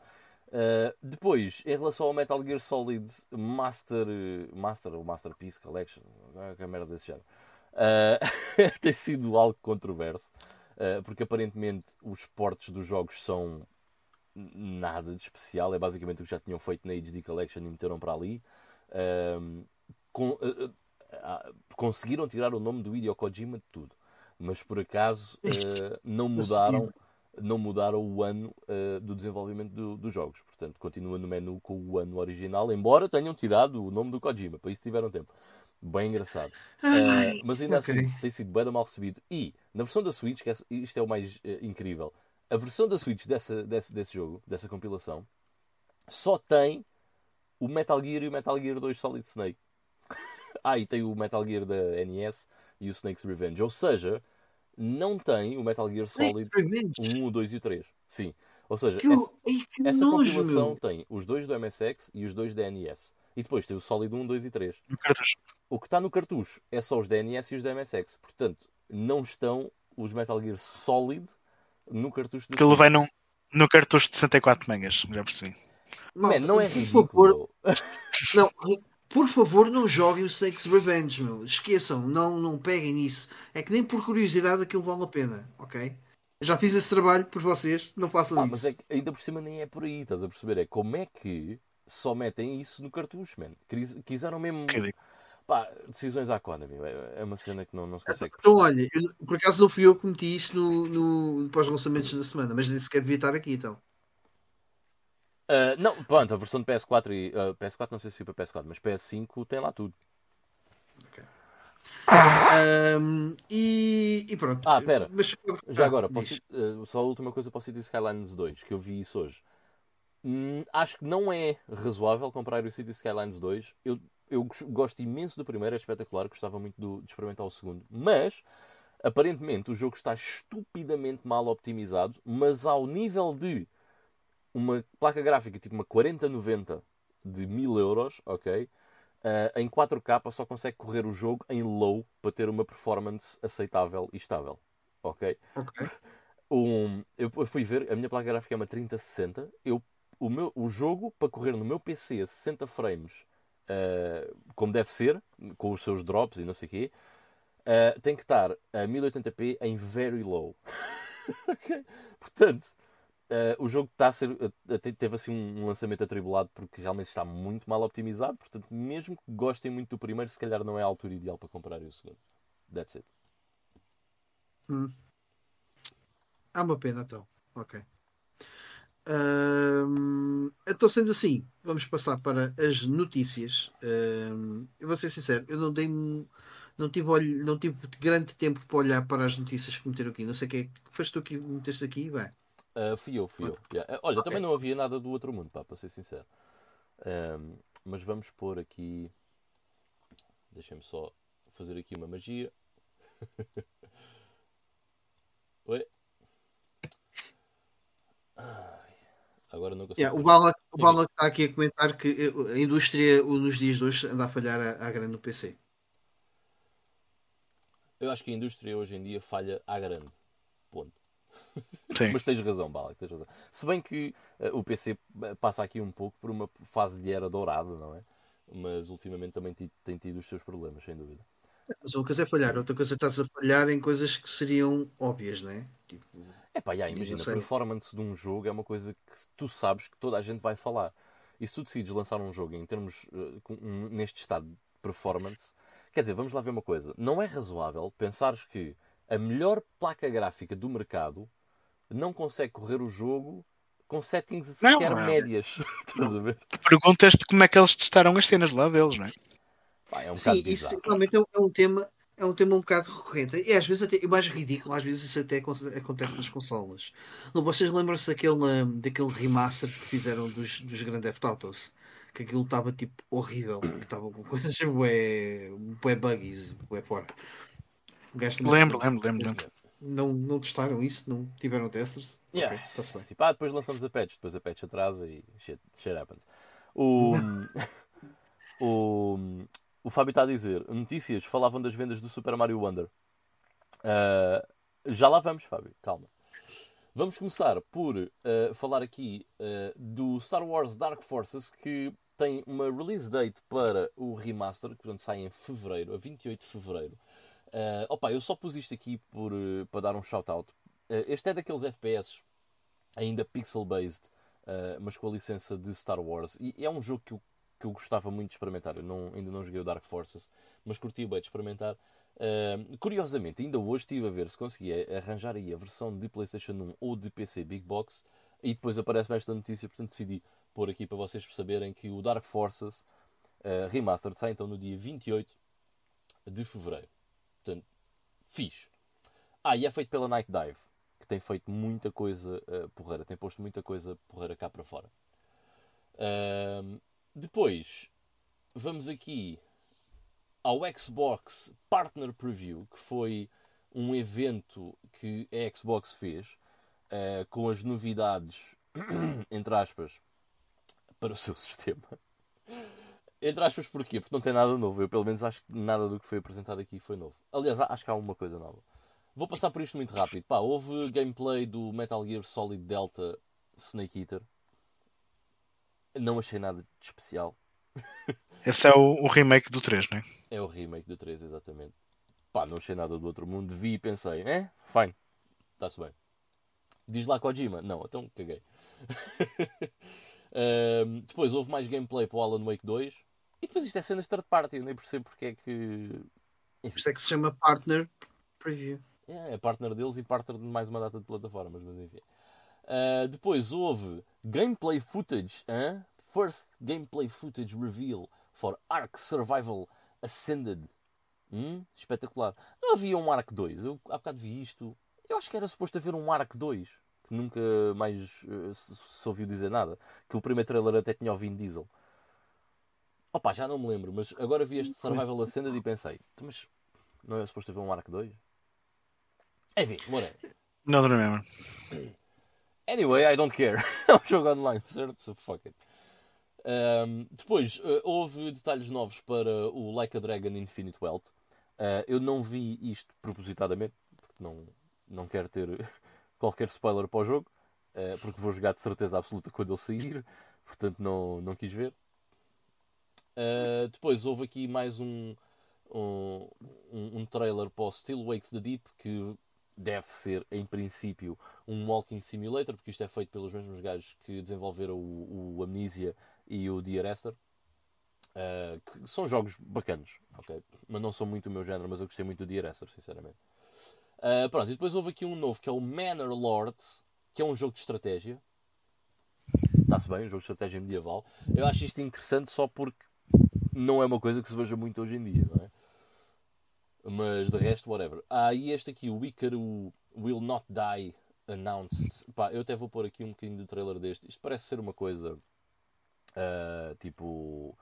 Uh, depois, em relação ao Metal Gear Solid Master, Master ou Masterpiece Collection, que é merda desse género, uh, tem sido algo controverso, uh, porque aparentemente os portes dos jogos são nada de especial, é basicamente o que já tinham feito na HD Collection e meteram para ali. Com, conseguiram tirar o nome do Hideo Kojima de tudo, mas por acaso não mudaram não mudaram o ano uh, do desenvolvimento do, dos jogos. Portanto, continua no menu com o ano original, embora tenham tirado o nome do Kojima. Para isso tiveram tempo. Bem engraçado. Uh, mas ainda okay. assim tem sido bem mal recebido. E na versão da Switch, que é, isto é o mais uh, incrível, a versão da Switch dessa, desse, desse jogo, dessa compilação, só tem o Metal Gear e o Metal Gear 2 Solid Snake. ah, e tem o Metal Gear da NES e o Snake's Revenge. Ou seja, não tem o Metal Gear Solid 1, o 2 e o 3. Sim. Ou seja, que essa, que essa nojo, compilação meu. tem os dois do MSX e os dois da NES. E depois tem o Solid 1, 2 e 3. No cartucho. O que está no cartucho é só os da NES e os da MSX. Portanto, não estão os Metal Gear Solid no cartucho do Aquilo vai num, no cartucho de 64 megas, já percebi. Man, não é por ridículo. favor, não, por favor, não joguem o Sex Revenge, meu. Esqueçam, não, não peguem nisso. É que nem por curiosidade aquilo vale a pena, ok? Eu já fiz esse trabalho por vocês, não façam Ah, isso. mas é que ainda por cima nem é por aí, estás a perceber? É como é que só metem isso no cartucho, man. Quis- Quiseram mesmo. Pá, decisões à Konami. É é uma cena que não, não se consegue. Então, olha, eu- por acaso não fui eu que meti isso no, no, para os lançamentos da semana, mas nem sequer devia estar aqui então. Ah, não, pronto, a versão de PS4 e. ah, PS4 não sei se foi para PS4, mas PS5 tem lá tudo. Ahm, e, e pronto. Ah, pera. Mas, Já ah, agora, posso, eh, só a última coisa para o City Skylines 2, que eu vi isso hoje. Hum, acho que não é razoável comprar o City Skylines 2. Eu, eu gos- gosto imenso do primeiro, é espetacular, gostava muito do- de experimentar o segundo. Mas Aparentemente o jogo está estupidamente mal optimizado, mas ao nível de uma placa gráfica tipo uma 4090 de 1000 euros, ok? Uh, em 4K só consegue correr o jogo em low para ter uma performance aceitável e estável, ok? Ok. Um, eu fui ver, a minha placa gráfica é uma 3060. Eu, o, meu, o jogo para correr no meu PC a 60 frames, uh, como deve ser, com os seus drops e não sei o quê, uh, tem que estar a 1080p em very low. okay? Portanto, uh, o jogo está a ser, teve assim um lançamento atribulado porque realmente está muito mal optimizado. Portanto, mesmo que gostem muito do primeiro, se calhar não é a altura ideal para comprar o segundo. That's it. Hum. Uma pena, então. Ok. Um, então, sendo assim, vamos passar para as notícias. Um, eu vou ser sincero, eu não dei não tive, olho, não tive grande tempo para olhar para as notícias que meteram aqui. Não sei o que é foste tu que meteste aqui, vai. Uh, fui eu, fui eu. Yeah. Olha, okay. também não havia nada do outro mundo, pá, para ser sincero. Um, mas vamos pôr aqui. Deixem-me só fazer aqui uma magia. Oi? Agora não consigo. Yeah, o Bala, o Bala está aqui a comentar que eh, a indústria nos dias de hoje anda a falhar à, grande no PC. Eu acho que a indústria hoje em dia falha à grande. Ponto. Sim. Mas tens razão, Bala, tens razão. Se bem que uh, o PC eh, passa aqui um pouco por uma fase de era dourada, não é? Mas ultimamente também tem tido os seus problemas, sem dúvida. Mas uma coisa é falhar, outra coisa é estás a falhar em coisas que seriam óbvias, não é? Tipo, é pá, yeah, imagina, a performance de um jogo é uma coisa que tu sabes que toda a gente vai falar. E se tu decides lançar um jogo em termos uh, um, neste estado de performance, quer dizer, vamos lá ver uma coisa. Não é razoável pensares que a melhor placa gráfica do mercado não consegue correr o jogo com settings sequer não, médias. Estás a ver? Perguntas-te como é que eles testaram as cenas lá deles, não é? Pá, é um Sim, isso realmente é um, é um tema é um tema um bocado recorrente. E às vezes até mais ridículo, às vezes isso até acontece nas consolas. Vocês lembram-se daquele, daquele remaster que fizeram dos, dos Grand Theft Autos? Que aquilo estava tipo horrível, que estava com coisas bué, bué buggies, bué fora. Lembro, lembro, lembro, lembro. Não, não testaram isso? Não tiveram testers? Yeah. Okay, bem. Tipo, ah, depois lançamos a patch, depois a patch atrasa e shit, shit happens. O, o, o Fábio está a dizer: notícias falavam das vendas do Super Mario Wonder. Uh, já lá vamos, Fábio, calma. Vamos começar por uh, falar aqui uh, do Star Wars Dark Forces que tem uma release date para o remaster, que portanto sai em fevereiro, a 28 de fevereiro. Uh, opa, eu só pus isto aqui por, uh, para dar um shout-out. Uh, este é daqueles FPS ainda pixel-based, mas com a licença de Star Wars. E é um jogo que eu que eu gostava muito de experimentar. Eu não, ainda não joguei o Dark Forces, mas curti bem de experimentar. Curiosamente, ainda hoje estive a ver se conseguia arranjar aí a versão de PlayStation 1 ou de PC Big Box e depois aparece-me esta notícia, portanto decidi pôr aqui para vocês saberem que o Dark Forces Remastered sai então no dia 28 de Fevereiro. Portanto, fiz. Ah, e é feito pela Night Dive, que tem feito muita coisa uh, porreira, tem posto muita coisa porreira cá para fora. Uh, depois, vamos aqui ao Xbox Partner Preview, que foi um evento que a Xbox fez uh, com as novidades, entre aspas, para o seu sistema. Entre aspas, porquê? Porque não tem nada novo. Eu, pelo menos, acho que nada do que foi apresentado aqui foi novo. Aliás, acho que há alguma coisa nova. Vou passar por isto muito rápido. Pá, houve gameplay do Metal Gear Solid Delta Snake Eater. Não achei nada de especial. Esse é o, o, remake do 3, não é? É o remake do 3, exatamente. Pá, não achei nada do outro mundo. Vi e pensei, é, fine, está-se bem. Diz lá Kojima, não, então caguei. um, depois houve mais gameplay para o Alan Wake 2. E depois isto é cenas de third party, eu nem percebo porque é que. Isto é que se chama Partner Preview. É, é partner deles e partner de mais uma data de plataformas, mas enfim. Uh, depois houve gameplay footage, hein? first gameplay footage reveal for Ark Survival Ascended. Hum? Espetacular. Não havia um Ark 2. Eu há bocado vi isto. Eu acho que era suposto haver um Ark 2. Que nunca mais uh, se, se, ouviu dizer nada. Que o primeiro trailer até tinha o Vin Diesel. Opa, já não me lembro. Mas agora vi este Survival Ascended e pensei: então, mas não é suposto haver um Ark 2? Enfim, whatever. Não remember. Anyway, I don't care. é um jogo online, certo? So fuck it. Um, depois, uh, houve detalhes novos para o Like a Dragon Infinite Wealth. Uh, eu não vi isto propositadamente, porque não, não quero ter qualquer spoiler para o jogo, uh, porque vou jogar de certeza absoluta quando ele sair, portanto não, não quis ver. Depois houve aqui mais um, um, um, trailer para o Still Wakes the Deep, que deve ser, em princípio, um walking simulator, porque isto é feito pelos mesmos gajos que desenvolveram o, o Amnesia e o The Arrestor. Uh, que são jogos bacanos, ok? Mas não são muito o meu género, mas eu gostei muito do The Arrestor, sinceramente. Uh, pronto, e depois houve aqui um novo que é o Manor Lords, que é um jogo de estratégia. Está-se bem, um jogo de estratégia medieval. Eu acho isto interessante só porque não é uma coisa que se veja muito hoje em dia, não é? Mas de resto, whatever. Ah, e este aqui, o Icaro Will Not Die Announced. Pá, eu até vou pôr aqui um bocadinho de trailer deste. Isto parece ser uma coisa uh, tipo.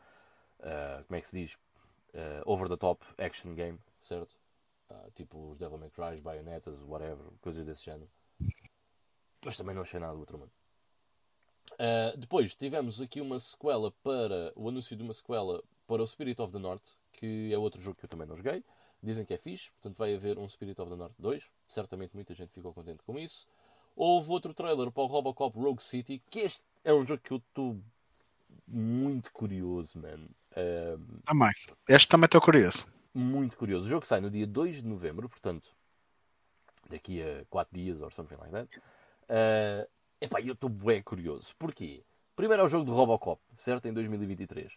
Uh, como é que se diz? Uh, over the top action game, certo? tipo os Devil May Cry, Bayonetas, whatever, coisas desse género. Mas também não achei nada do outro mundo. Depois tivemos aqui uma sequela para. o anúncio de uma sequela para o Spirit of the North, que é outro jogo que eu também não joguei. Dizem que é fixe, portanto vai haver um Spirit of the North 2. Certamente muita gente ficou contente com isso. Houve outro trailer para o Robocop Rogue City, que este é um jogo que eu estou muito curioso, man. Um, também. Este também estou curioso. Muito curioso. O jogo sai no dia 2 de novembro, portanto, daqui a 4 dias ou something like that. Uh, epá, eu estou bem curioso. Porquê? Primeiro é o jogo do Robocop, certo? Em 2023.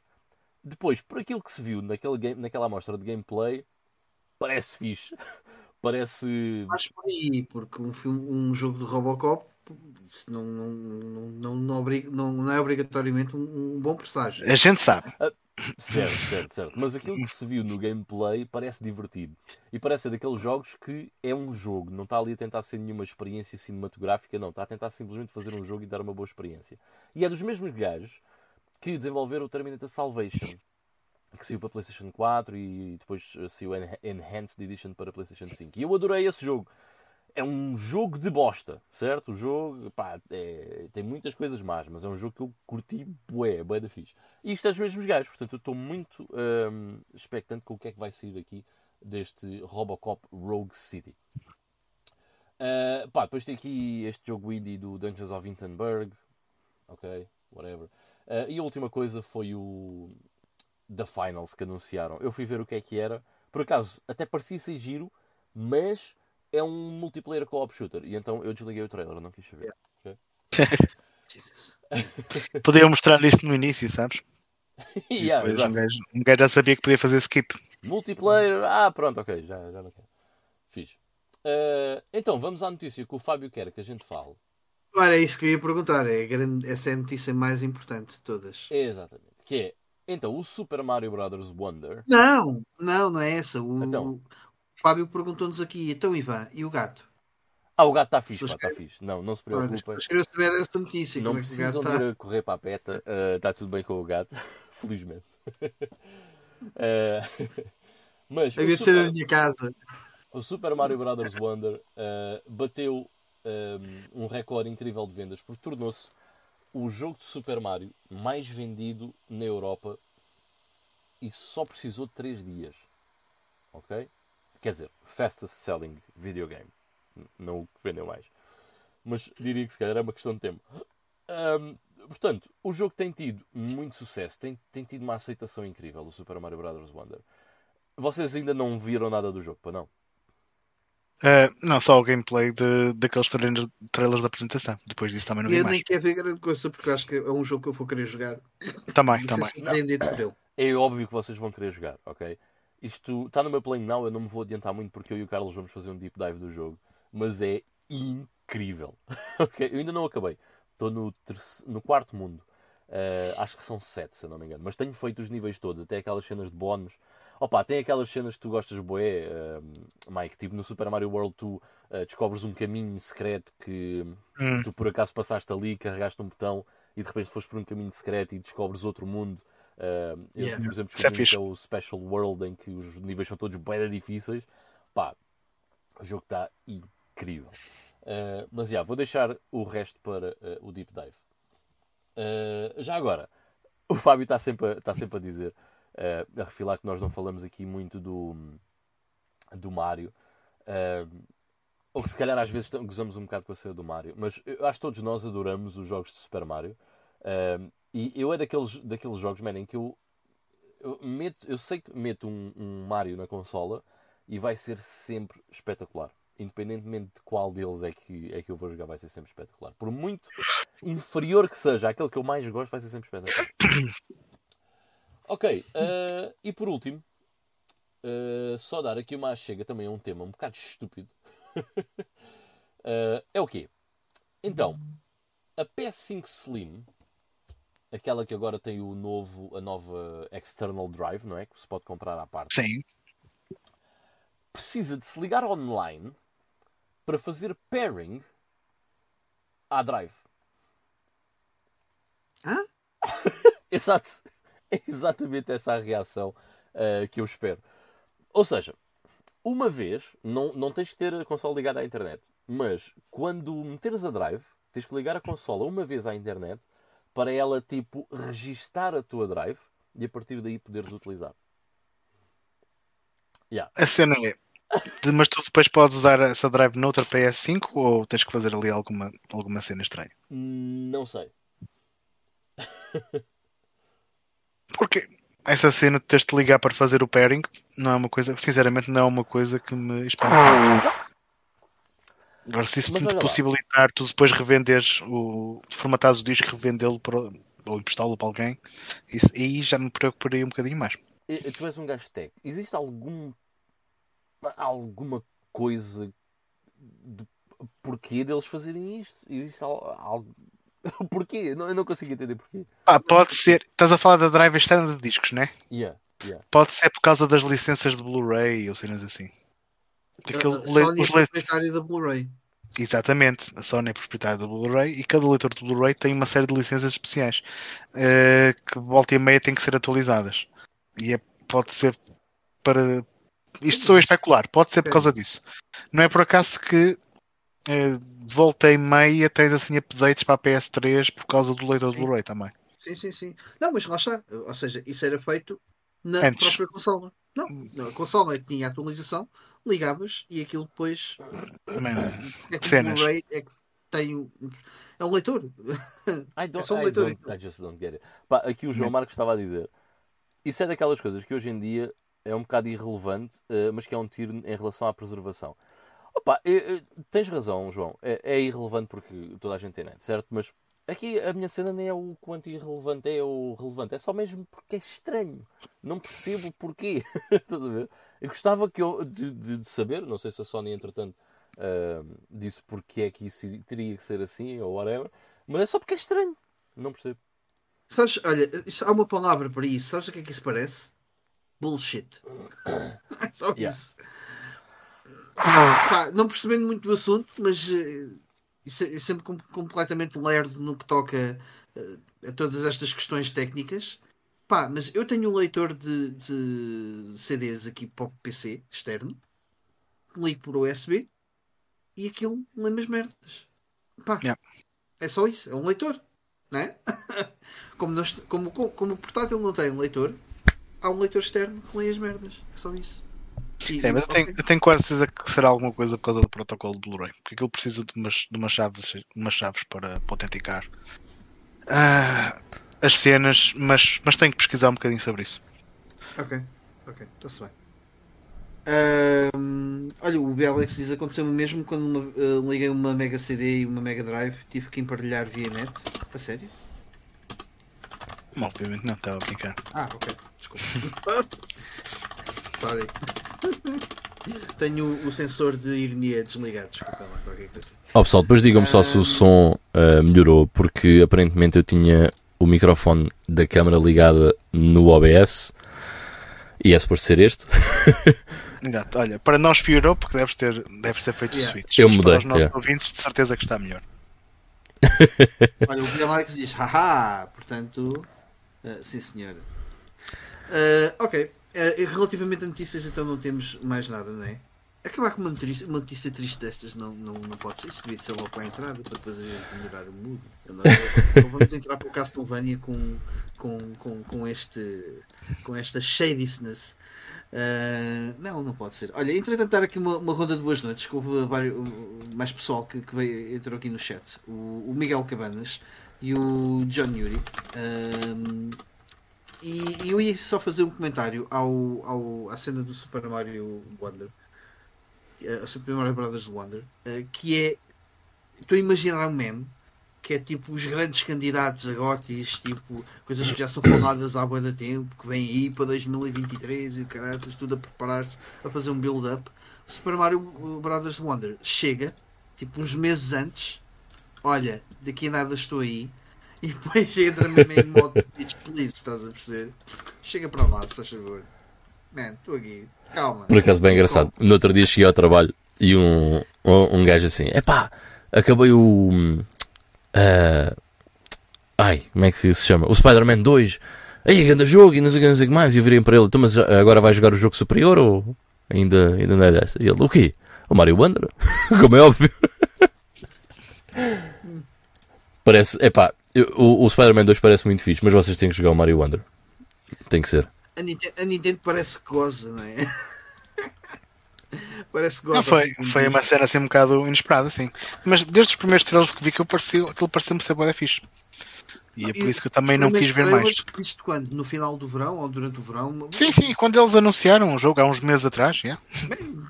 Depois, por aquilo que se viu naquele game, naquela amostra de gameplay, parece fixe. Parece. Acho por aí, porque um, filme, um jogo de Robocop não, não, não, não, não, não, não é obrigatoriamente um, um, bom presságio. A gente sabe. Certo, certo, certo. Mas aquilo que se viu no gameplay parece divertido. E parece ser daqueles jogos que é um jogo, não está ali a tentar ser nenhuma experiência cinematográfica, não. Está a tentar simplesmente fazer um jogo e dar uma boa experiência. E é dos mesmos gajos que desenvolveram o Terminator Salvation que saiu para PlayStation 4 e depois saiu Enhanced Edition para PlayStation 5. E eu adorei esse jogo. É um jogo de bosta, certo? O jogo pá, é, tem muitas coisas más, mas é um jogo que eu curti bué, bué da fixe. E isto é os mesmos gajos, portanto eu estou muito hum, expectante com o que é que vai sair daqui deste Robocop Rogue City. Uh, pá, depois tem aqui este jogo indie do Dungeons of Wittenberg. Ok, whatever. Uh, e a última coisa foi o da Finals que anunciaram. Eu fui ver o que é que era. Por acaso, até parecia ser giro, mas é um multiplayer co-op shooter. E então eu desliguei o trailer, não quis saber. Okay? podia mostrar isso no início, sabes? yeah, um, gajo, um gajo já sabia que podia fazer skip. Multiplayer, ah, pronto, ok, já, já não quero. Fiz. Uh, então, vamos à notícia que o Fábio quer que a gente fale. Ora, é isso que eu ia perguntar. É grande, essa é a notícia mais importante de todas. Exatamente. Que é então, o Super Mario Brothers Wonder. Não, não, não é essa. O, então. o Fábio perguntou-nos aqui, então Ivan, e o gato? Ah, o gato está fixe, está fixe. Não, não se preocupem. Mas queria saber essa notícia. Não é precisam de ir a correr para a peta. Uh, está tudo bem com o gato, felizmente. uh, mas Devia ser da minha casa. O Super Mario Brothers Wonder uh, bateu um, um recorde incrível de vendas porque tornou-se o jogo de Super Mario mais vendido na Europa e só precisou de 3 dias. Ok? Quer dizer, fastest selling video game. Não o que vendeu mais. Mas diria que se calhar é uma questão de tempo. Um, portanto, o jogo tem tido muito sucesso, tem, tem tido uma aceitação incrível, o Super Mario Bros. Wonder. Vocês ainda não viram nada do jogo, para não? Uh, não, só o gameplay de, daqueles trailers, trailers da apresentação. Depois disso também não vi eu mais. Eu nem quero ver grande coisa porque acho que é um jogo que eu vou querer jogar. Também, também. É óbvio que vocês vão querer jogar, ok? Isto está no meu plano now, eu não me vou adiantar muito porque eu e o Carlos vamos fazer um deep dive do jogo. Mas é incrível. ok? Eu ainda não acabei. Estou no, no quarto mundo. Uh, acho que são sete, se eu não me engano. Mas tenho feito os níveis todos, até aquelas cenas de bónus Opa, tem aquelas cenas que tu gostas boé, uh, Mike, tipo no Super Mario World tu uh, descobres um caminho secreto que hum. tu por acaso passaste ali, carregaste um botão e de repente foste por um caminho secreto e descobres outro mundo. Uh, yeah. eu, por exemplo, é descobri que é o Special World em que os níveis são todos bem difíceis. Pá, o jogo está incrível incrível. Uh, mas já, vou deixar o resto para uh, o deep dive. Uh, já agora, o Fábio está sempre, a, tá sempre a dizer, a refilar que nós não falamos aqui muito do, do Mario. ou que se calhar às vezes gozamos um bocado com a cena do Mario. Mas eu acho que todos nós adoramos os jogos de Super Mario. e eu é daqueles, daqueles jogos, man, em que eu, eu, meto, eu sei que meto um, um Mario na consola e vai ser sempre espetacular independentemente de qual deles é que, é que eu vou jogar, vai ser sempre espetacular. Por muito inferior que seja, aquele que eu mais gosto vai ser sempre espetacular. Ok, uh, e por último, uh, só dar aqui uma chega também a um tema um bocado estúpido. uh, é o quê? Então, a PS5 Slim, aquela que agora tem o novo, a nova external drive, não é? Que se pode comprar à parte. Sim. Precisa de se ligar online para fazer pairing à Drive. Hã? Exato. É exatamente essa a reação uh, que eu espero. Ou seja, uma vez, não, não tens de ter a consola ligada à internet, mas quando meteres a Drive, tens que ligar a consola uma vez à internet para ela, tipo, registar a tua Drive e a partir daí poderes utilizar. Yeah. A cena é, mas tu depois podes usar essa drive noutra PS5 ou tens que fazer ali alguma, alguma cena estranha? Não sei. Porque essa cena de teres de ligar para fazer o pairing não é uma coisa, sinceramente, não é uma coisa que me espanta. Agora, se isso te possibilitar tu depois revenderes o. formatares o disco e revendê-lo para, ou emprestá-lo para alguém, isso, aí já me preocuparia um bocadinho mais. Tu és um gajo tech. Existe algum alguma coisa de porquê deles fazerem isto? Existe algo. porquê? Não, eu não consigo entender porquê. Ah, pode ser. Estás a falar da drive externa de discos, né? Yeah, yeah. Pode ser por causa das licenças de Blu-ray ou cenas assim. Aquele, a, Sony é proprietária da Blu-ray. Exatamente, a Sony é proprietária da Blu-ray e cada leitor de Blu-ray tem uma série de licenças especiais uh, que volta e meia têm que ser atualizadas. E é, pode ser para, isto sou a especular, pode ser por causa disso. Não é por acaso que eh, volta e meia tens assim updates para a PS3 por causa do leitor de Blu-ray também. Sim, sim, sim. Não, mas lá está. Ou seja, isso era feito na Antes. própria consola. Não, na consola é que tinha atualização, ligavas e aquilo depois. é que o Blu-ray é que tem. É um leitor. I don't, é só um leitor. I, don't, I just don't get it. Pá, aqui o João Marcos estava a dizer. Isso é daquelas coisas que hoje em dia é um bocado irrelevante, uh, mas que é um tiro em relação à preservação. Opa, tens razão, João. É, é, irrelevante porque toda a gente tem net, certo? Mas aqui a minha cena nem é o quanto irrelevante é o relevante, é só mesmo porque é estranho. Não percebo porquê. Estás a ver? Eu gostava que eu, de, de, de, saber, não sei se a Sony, entretanto, uh, disse porque é que isso teria que ser assim ou whatever, mas é só porque é estranho. Não percebo. Sabes, olha, há uma palavra para isso. Sabes o que é que isso parece? Bullshit. Só yeah. isso. Pá, não percebendo muito do assunto, mas uh, isso é, sempre com, completamente lerdo no que toca uh, a todas estas questões técnicas. Pá, mas eu tenho um leitor de, de CDs aqui para o PC externo, ligo por USB e aquilo lê as merdas. Pá, yeah. É só isso, é um leitor, não é? como, nós, como, como, como o portátil não tem um leitor, há um leitor externo que lê as merdas. É só isso. E, é, mas eu tenho, eu tenho, quase certeza que será alguma coisa por causa do protocolo de Blu-ray, porque aquilo precisa de umas, de umas, chaves, umas chaves para, para autenticar uh, as cenas, mas, mas tenho que pesquisar um bocadinho sobre isso. Ok, ok, está-se bem. olha, o BLX diz aconteceu-me mesmo quando uma, uh, liguei uma Mega CD e uma Mega Drive, tive que emparelhar via net. A sério? Obviamente não, estava a brincar. Ah, ok. Desculpa. Sorry. Tenho o sensor de ironia desligado, desculpa lá, qualquer coisa. Oh, pessoal, depois digam-me só se o som uh, melhorou, porque aparentemente eu tinha o microfone da câmera ligada no OBS e é suposto ser este. Exato, olha, para nós piorou porque deves ter, deves ter feito yeah. o switch. Eu mudei. Para os nossos yeah. ouvintes, de certeza que está melhor. olha, o Guilherme diz, haha, portanto, uh, sim senhora. Uh, ok. Uh, relativamente a notícias, então não temos mais nada, não é? acabar com uma notícia, uma notícia triste destas não, não, não pode ser. Isso devia ser logo para a entrada, para depois a gente melhorar o mood. Não vamos entrar para o Castlevania com, com, com, com, este, com esta shadiness. Uh, não, não pode ser. Olha, entretanto, dar aqui uma, uma ronda de boas noites com vários, mais pessoal que, que veio, entrou aqui no chat: o, o Miguel Cabanas e o John Yuri. Uh, e, eu ia só fazer um comentário ao, ao, à cena do Super Mario Wonder, a Super Mario Brothers Wonder, uh, que é. Estou a imaginar um meme que é tipo os grandes candidatos a GOTIS, tipo coisas que já são faladas há boa tempo, que vêm aí para 2023 e caraças, tudo a preparar-se a fazer um build-up. O Super Mario Brothers Wonder chega, tipo uns meses antes, olha, daqui a nada estou aí, e depois entra mesmo em modo bitch please, estás a perceber? Chega para lá, se faz favor. Man, estou aqui, calma. Por acaso, bem engraçado. No outro dia cheguei ao trabalho e um, um, um gajo assim, epá, acabei o. Uh, ai, como é que se chama? O Spider-Man 2. Aí, grande jogo e não sei, não sei o que mais. E eu virei para ele, então, mas agora vai jogar o jogo superior ou ainda, ainda não é dessa? E ele, o quê? O Mario Wonder? Como é óbvio. Parece, epá, o, o Spider-Man 2 parece muito fixe, mas vocês têm que jogar o Mario Wonder. Tem que ser. A Nintendo, a Nintendo parece que goza, não é? parece que goza. Não, foi, foi uma cena assim um bocado inesperada, sim. Mas desde os primeiros trailers que vi que eu parecia, aquilo parecia-me ser boa fixe. E é por isso que eu também não quis ver mais. Isto quando? No final do verão ou durante o verão? Sim, sim, quando eles anunciaram o jogo há uns meses atrás. Yeah.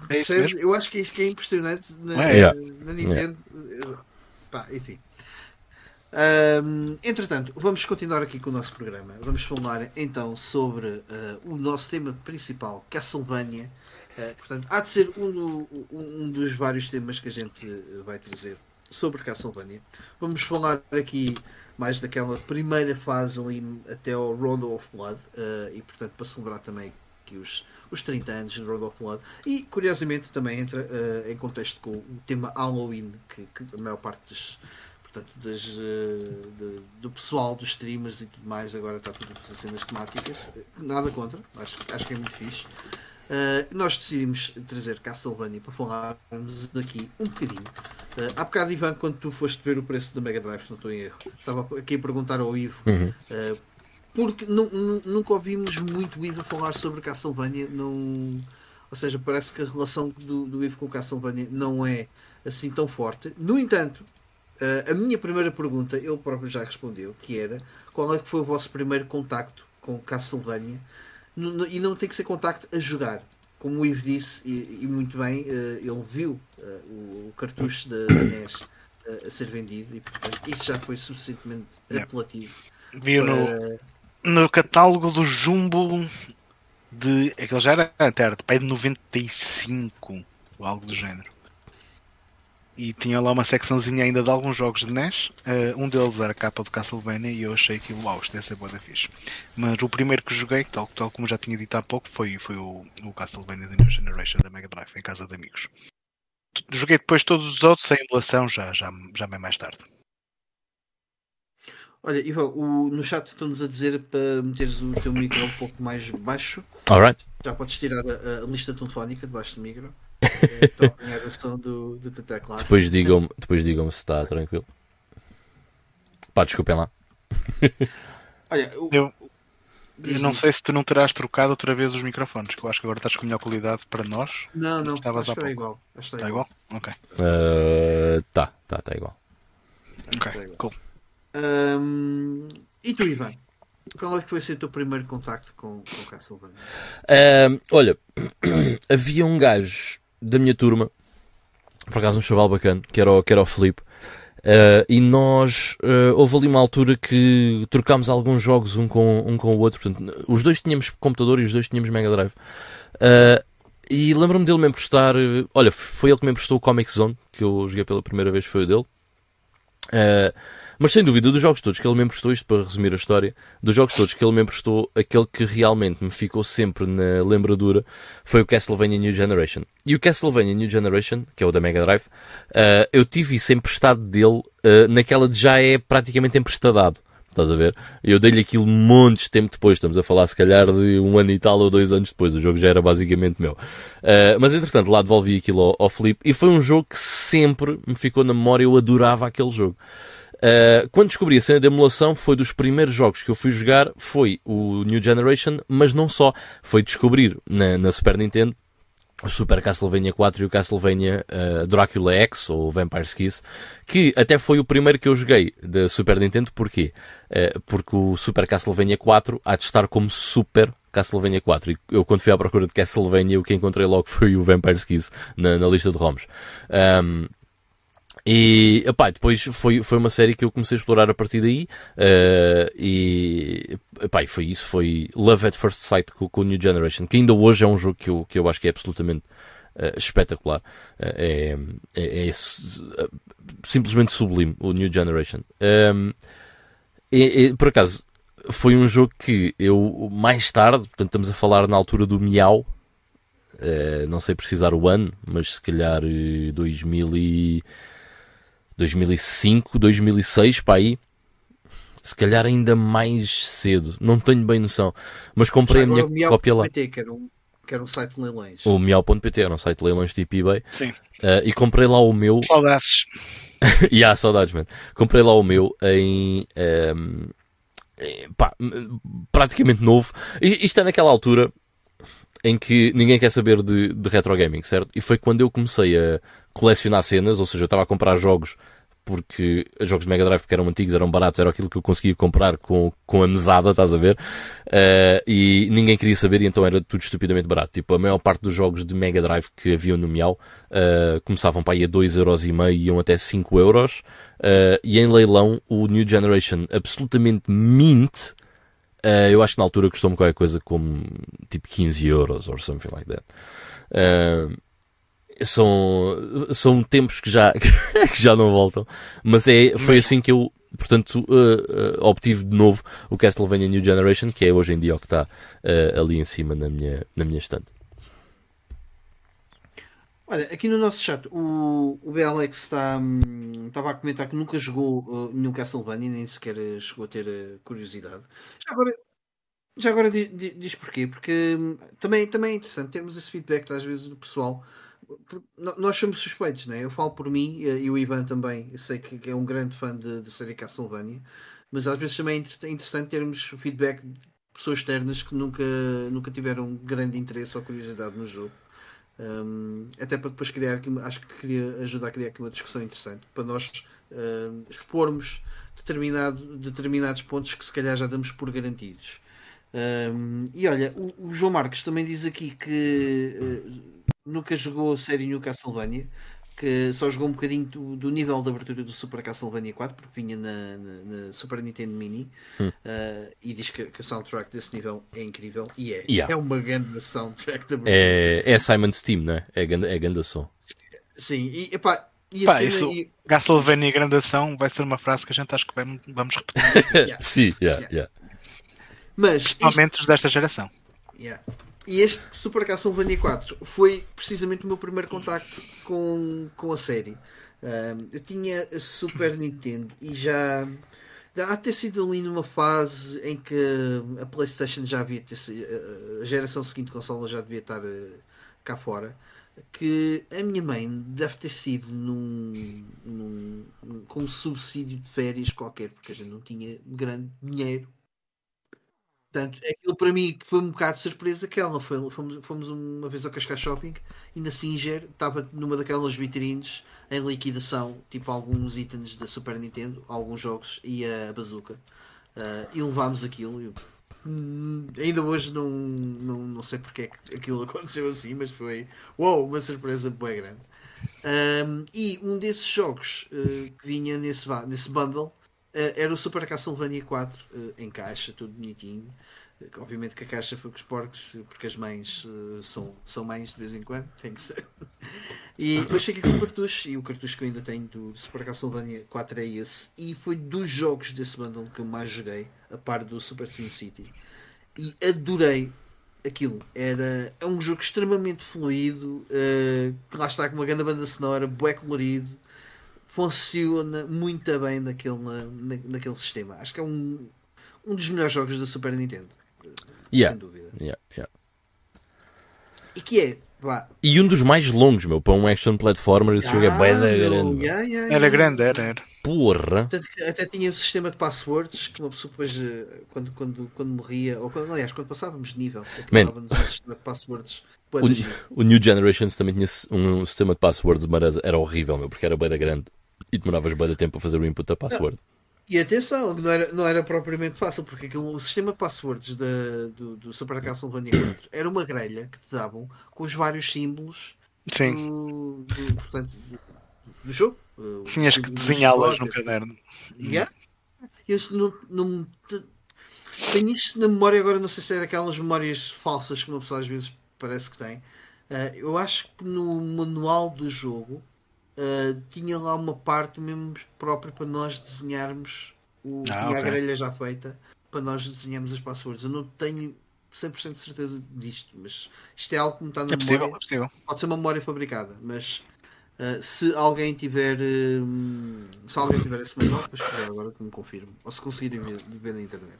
é isso mesmo. Eu acho que é isso que é impressionante na, é, yeah. na Nintendo. Yeah. Pá, enfim. Um, entretanto, vamos continuar aqui com o nosso programa. Vamos falar então sobre uh, o nosso tema principal, Castlevania. Uh, portanto, há de ser um, do, um, dos vários temas que a gente vai trazer sobre Castlevania. Vamos falar aqui mais daquela primeira fase ali até ao Rondo of Blood uh, e, portanto, para celebrar também aqui os, os 30 anos de Rondo of Blood. E, curiosamente, também entra em contexto com o tema Halloween, que, que a maior parte dos portanto, das, uh, de, do pessoal dos streamers e tudo mais, agora está tudo a cenas temáticas. Nada contra, acho, acho que é muito fixe. Uh, nós decidimos trazer Castlevania para falarmos daqui um bocadinho. Uh, há bocado, Ivan, quando tu foste ver o preço da Mega Drive, se não estou em erro, estava aqui a perguntar ao Ivo, uhum. uh, porque nunca ouvimos muito o Ivo falar sobre Castlevania, não, ou seja, parece que a relação do, do Ivo com Castlevania não é assim tão forte. No entanto, Uh, a minha primeira pergunta, ele próprio já respondeu, que era qual é que foi o vosso primeiro contacto com Castlevania? E não tem que ser contacto a jogar. Como o Ivo disse, e, e muito bem, uh, ele viu uh, o, cartucho da, NES a ser vendido e portanto isso já foi suficientemente apelativo. Viu para... no, no catálogo do Jumbo de. Aquele já era até era de 95 ou algo do género e tinha lá uma secçãozinha ainda de alguns jogos de NES. Uh, eh, um deles era a capa do Castlevania e eu achei que uau, isto deve ser boa da fixe. Mas o primeiro que joguei, tal, tal como já tinha dito há pouco, foi, foi o, o Castlevania The New Generation da Mega Drive, em casa de amigos. Joguei depois todos os outros sem emulação, já, já, já bem mais tarde. Olha, Ivan, o, no chat estão-nos a dizer para meteres o teu micro um pouco mais baixo. Alright. Já podes tirar a, a lista telefónica debaixo do micro. Estou a o som do, do teclado. Depois digam-me depois digam se está tranquilo. Pá, desculpem lá. Olha, o, eu, eu não sei se tu não terás trocado outra vez os microfones, que eu acho que agora estás com melhor qualidade para nós. Não, não, Estavas acho que está igual. Está, igual. Ok. Uh, tá, tá, tá igual. Ok, igual. cool. Um, e tu, Ivan? Qual é que foi ser o teu primeiro contacto com, com Castlevania? Uh, olha, havia um gajo da minha turma, por acaso um chaval bacana, que era o, que era o Felipe, uh, e nós, uh, houve ali uma altura que trocámos alguns jogos um com, um com o outro, portanto, os dois tínhamos computador e os dois tínhamos Mega Drive. Uh, e lembro-me dele me emprestar, olha, foi ele que me emprestou o Comic Zone, que eu joguei pela primeira vez, foi o dele. Uh, mas sem dúvida, dos jogos todos que ele me emprestou, isto para resumir a história, dos jogos todos que ele me emprestou, aquele que realmente me ficou sempre na lembradura foi o Castlevania New Generation. E o Castlevania New Generation, que é o da Mega Drive, uh, eu tive isso emprestado dele uh, naquela de já é praticamente emprestadado. Estás a ver? Eu dei-lhe aquilo montes de tempo depois. Estamos a falar, se calhar, de um ano e tal ou dois anos depois. O jogo já era basicamente meu. Uh, mas, entretanto, lá devolvi aquilo ao, ao Felipe. E foi um jogo que sempre me ficou na memória. Eu adorava aquele jogo. Uh, quando descobri a cena de emulação, foi dos primeiros jogos que eu fui jogar. Foi o New Generation, mas não só. Foi descobrir na, na Super Nintendo o Super Castlevania 4 e o Castlevania uh, Dracula X, ou Vampire's Kiss, que até foi o primeiro que eu joguei da Super Nintendo, porquê? Uh, porque o Super Castlevania 4 há de estar como Super Castlevania 4, e eu quando fui à procura de Castlevania, o que encontrei logo foi o Vampire's Kiss na, na lista de ROMs. Um, e depois foi, foi uma série que eu comecei a explorar a partir daí. Uh, e foi isso. Foi Love at First Sight com, com New Generation, que ainda hoje é um jogo que eu, que eu acho que é absolutamente uh, espetacular. Uh, é, é, é, simplesmente sublime o New Generation. Um, e, e, por acaso, foi um jogo que eu mais tarde, portanto, estamos a falar na altura do Miau. não sei precisar o ano, mas se calhar 2000 e 2005, 2006, para aí. Se calhar ainda mais cedo, não tenho bem noção. Mas comprei a minha cópia lá. PT, que, era um, que era um site de leilões. O Miau.pt era um site de leilões tipo eBay. Sim. Uh, e comprei lá o meu. Saudades. e yeah, saudades, mano. Comprei lá o meu em. Um, ehm, pá, praticamente novo. E, isto é naquela altura em que ninguém quer saber de, de retro gaming, certo? E foi quando eu comecei a colecionar cenas, ou seja, eu estava a comprar jogos porque os jogos de Mega Drive que eram antigos, eram baratos, era aquilo que eu conseguia comprar com, com a mesada, estás a ver? Uh, e ninguém queria saber, e então era tudo estupidamente barato. Tipo, a maior parte dos jogos de Mega Drive que haviam no Miau uh, começavam para aí a 2,5€ e iam até 5€. euros. Uh, e em leilão, o New Generation absolutamente mint. eu acho que na altura custou-me qualquer coisa como tipo 15 euros something like that. Uh, são, são tempos que já, que já não voltam, mas é, foi assim que eu, portanto, uh, uh, obtive de novo o Castlevania New Generation, que é hoje em dia o que está uh, ali em cima na minha, na minha estante. Olha, aqui no nosso chat, o, o BLX está, hum, estava a comentar que nunca jogou uh, nenhum Castlevania, nem sequer chegou a ter uh, curiosidade. Já agora, já agora diz, diz porquê? Porque hum, também, também é interessante termos esse feedback às vezes do pessoal nós somos suspeitos, né? Eu falo por mim eh, e o Ivan também. Eu sei que é um grande fã de, de série Castlevania, mas às vezes também é interessante termos feedback de pessoas externas que nunca, nunca tiveram grande interesse ou curiosidade no jogo. Um, até para depois criar acho que queria ajudar a criar aqui uma discussão interessante para nós uh, expormos determinado, determinados pontos que se calhar já damos por garantidos. Um, e olha, o, o, João Marcos também diz aqui que uh, nunca jogou a série New Castlevania, que só jogou um bocadinho do, do, nível de abertura do Super Castlevania 4, porque vinha na, na, na Super Nintendo Mini, hum. uh, e diz que, que, a soundtrack desse nível é incrível, e é. Yeah. É uma grande soundtrack de abertura. É, é Simon Steam, né? É grande, é grande som. Sim, e epá, e Pá, isso, e... Castlevania Grandação vai ser uma frase que a gente acho que vai, vamos repetir. yeah. Sim, yeah, yeah. Mas Especialmente isto... desta geração. Yeah. E este Super Castlevania 4 foi precisamente o meu primeiro contacto com, com a série. Um, eu tinha a Super Nintendo e já há ter sido ali numa fase em que a PlayStation já havia ter, a geração seguinte de consola já devia estar uh, cá fora. Que a minha mãe deve ter sido num, num, com um subsídio de férias qualquer, porque a gente não tinha grande dinheiro Portanto, aquilo para mim que foi um bocado de surpresa que ela foi, fomos, fomos uma vez ao Cascais Shopping e na Singer estava numa daquelas vitrines em liquidação, tipo alguns itens da Super Nintendo, alguns jogos e a bazooka. Uh, e levámos aquilo. Hum, ainda hoje não, não, não sei porque é que aquilo aconteceu assim, mas foi uou, uma surpresa bem grande. Um, e um desses jogos uh, que vinha nesse, nesse bundle era o Super Castlevania 4 uh, eh, em caixa, tudo bonitinho. Uh, obviamente que a caixa foi com os porcos, porque as mães são, são mães de vez em quando, tem que ser. E depois fiquei com o cartucho, e o cartucho que eu ainda tenho do Super Castlevania 4 é esse. E foi dos jogos desse bundle que eu mais joguei, a par do Super Sim City. E adorei aquilo. Era, é um jogo extremamente fluido, que lá está com uma grande banda sonora, bué colorido funciona muito bem naquele, na, naquele sistema. Acho que é um, um dos melhores jogos da Super Nintendo. Yeah. Sem dúvida. Yeah, yeah. E que é, pá, E um dos mais longos, meu, para um action platformer, esse jogo é bem da ah, grande. yeah, yeah, Era grande, era, era. Porra! Até tinha um sistema de passwords que uma pessoa depois, eh, quando, quando, quando morria, ou quando, aliás, quando passávamos de nível, Man. aplicávamos um sistema de passwords. O, o New Generations também tinha um sistema de passwords, mas era horrível, meu, porque era bem da grande. E demoravas bem da tempo a fazer o input da password. E atenção, não era, não era propriamente fácil, porque aquilo, o sistema de passwords da, do, do Super Castlevania 4 era uma grelha que te davam com os vários símbolos Sim. do, do, portanto, do, do jogo. Uh, Tinhas que desenhá-las no caderno. Yeah. Eu não, não te- tenho isto na memória agora, não sei se é daquelas memórias falsas que uma pessoa às vezes parece que tem. Ah, eu acho que no manual do jogo ah, tinha lá uma parte mesmo própria para nós desenharmos o, Ah, tinha a ok. grelha já feita para nós desenharmos as passwords. Eu não tenho 100% de certeza disto, mas isto é algo que me está na É possível, memória é possível. pode ser uma memória fabricada, mas uh, se alguém tiver hum, se alguém tiver esse manual, depois agora que me confirme, ou se conseguirem ver, na internet.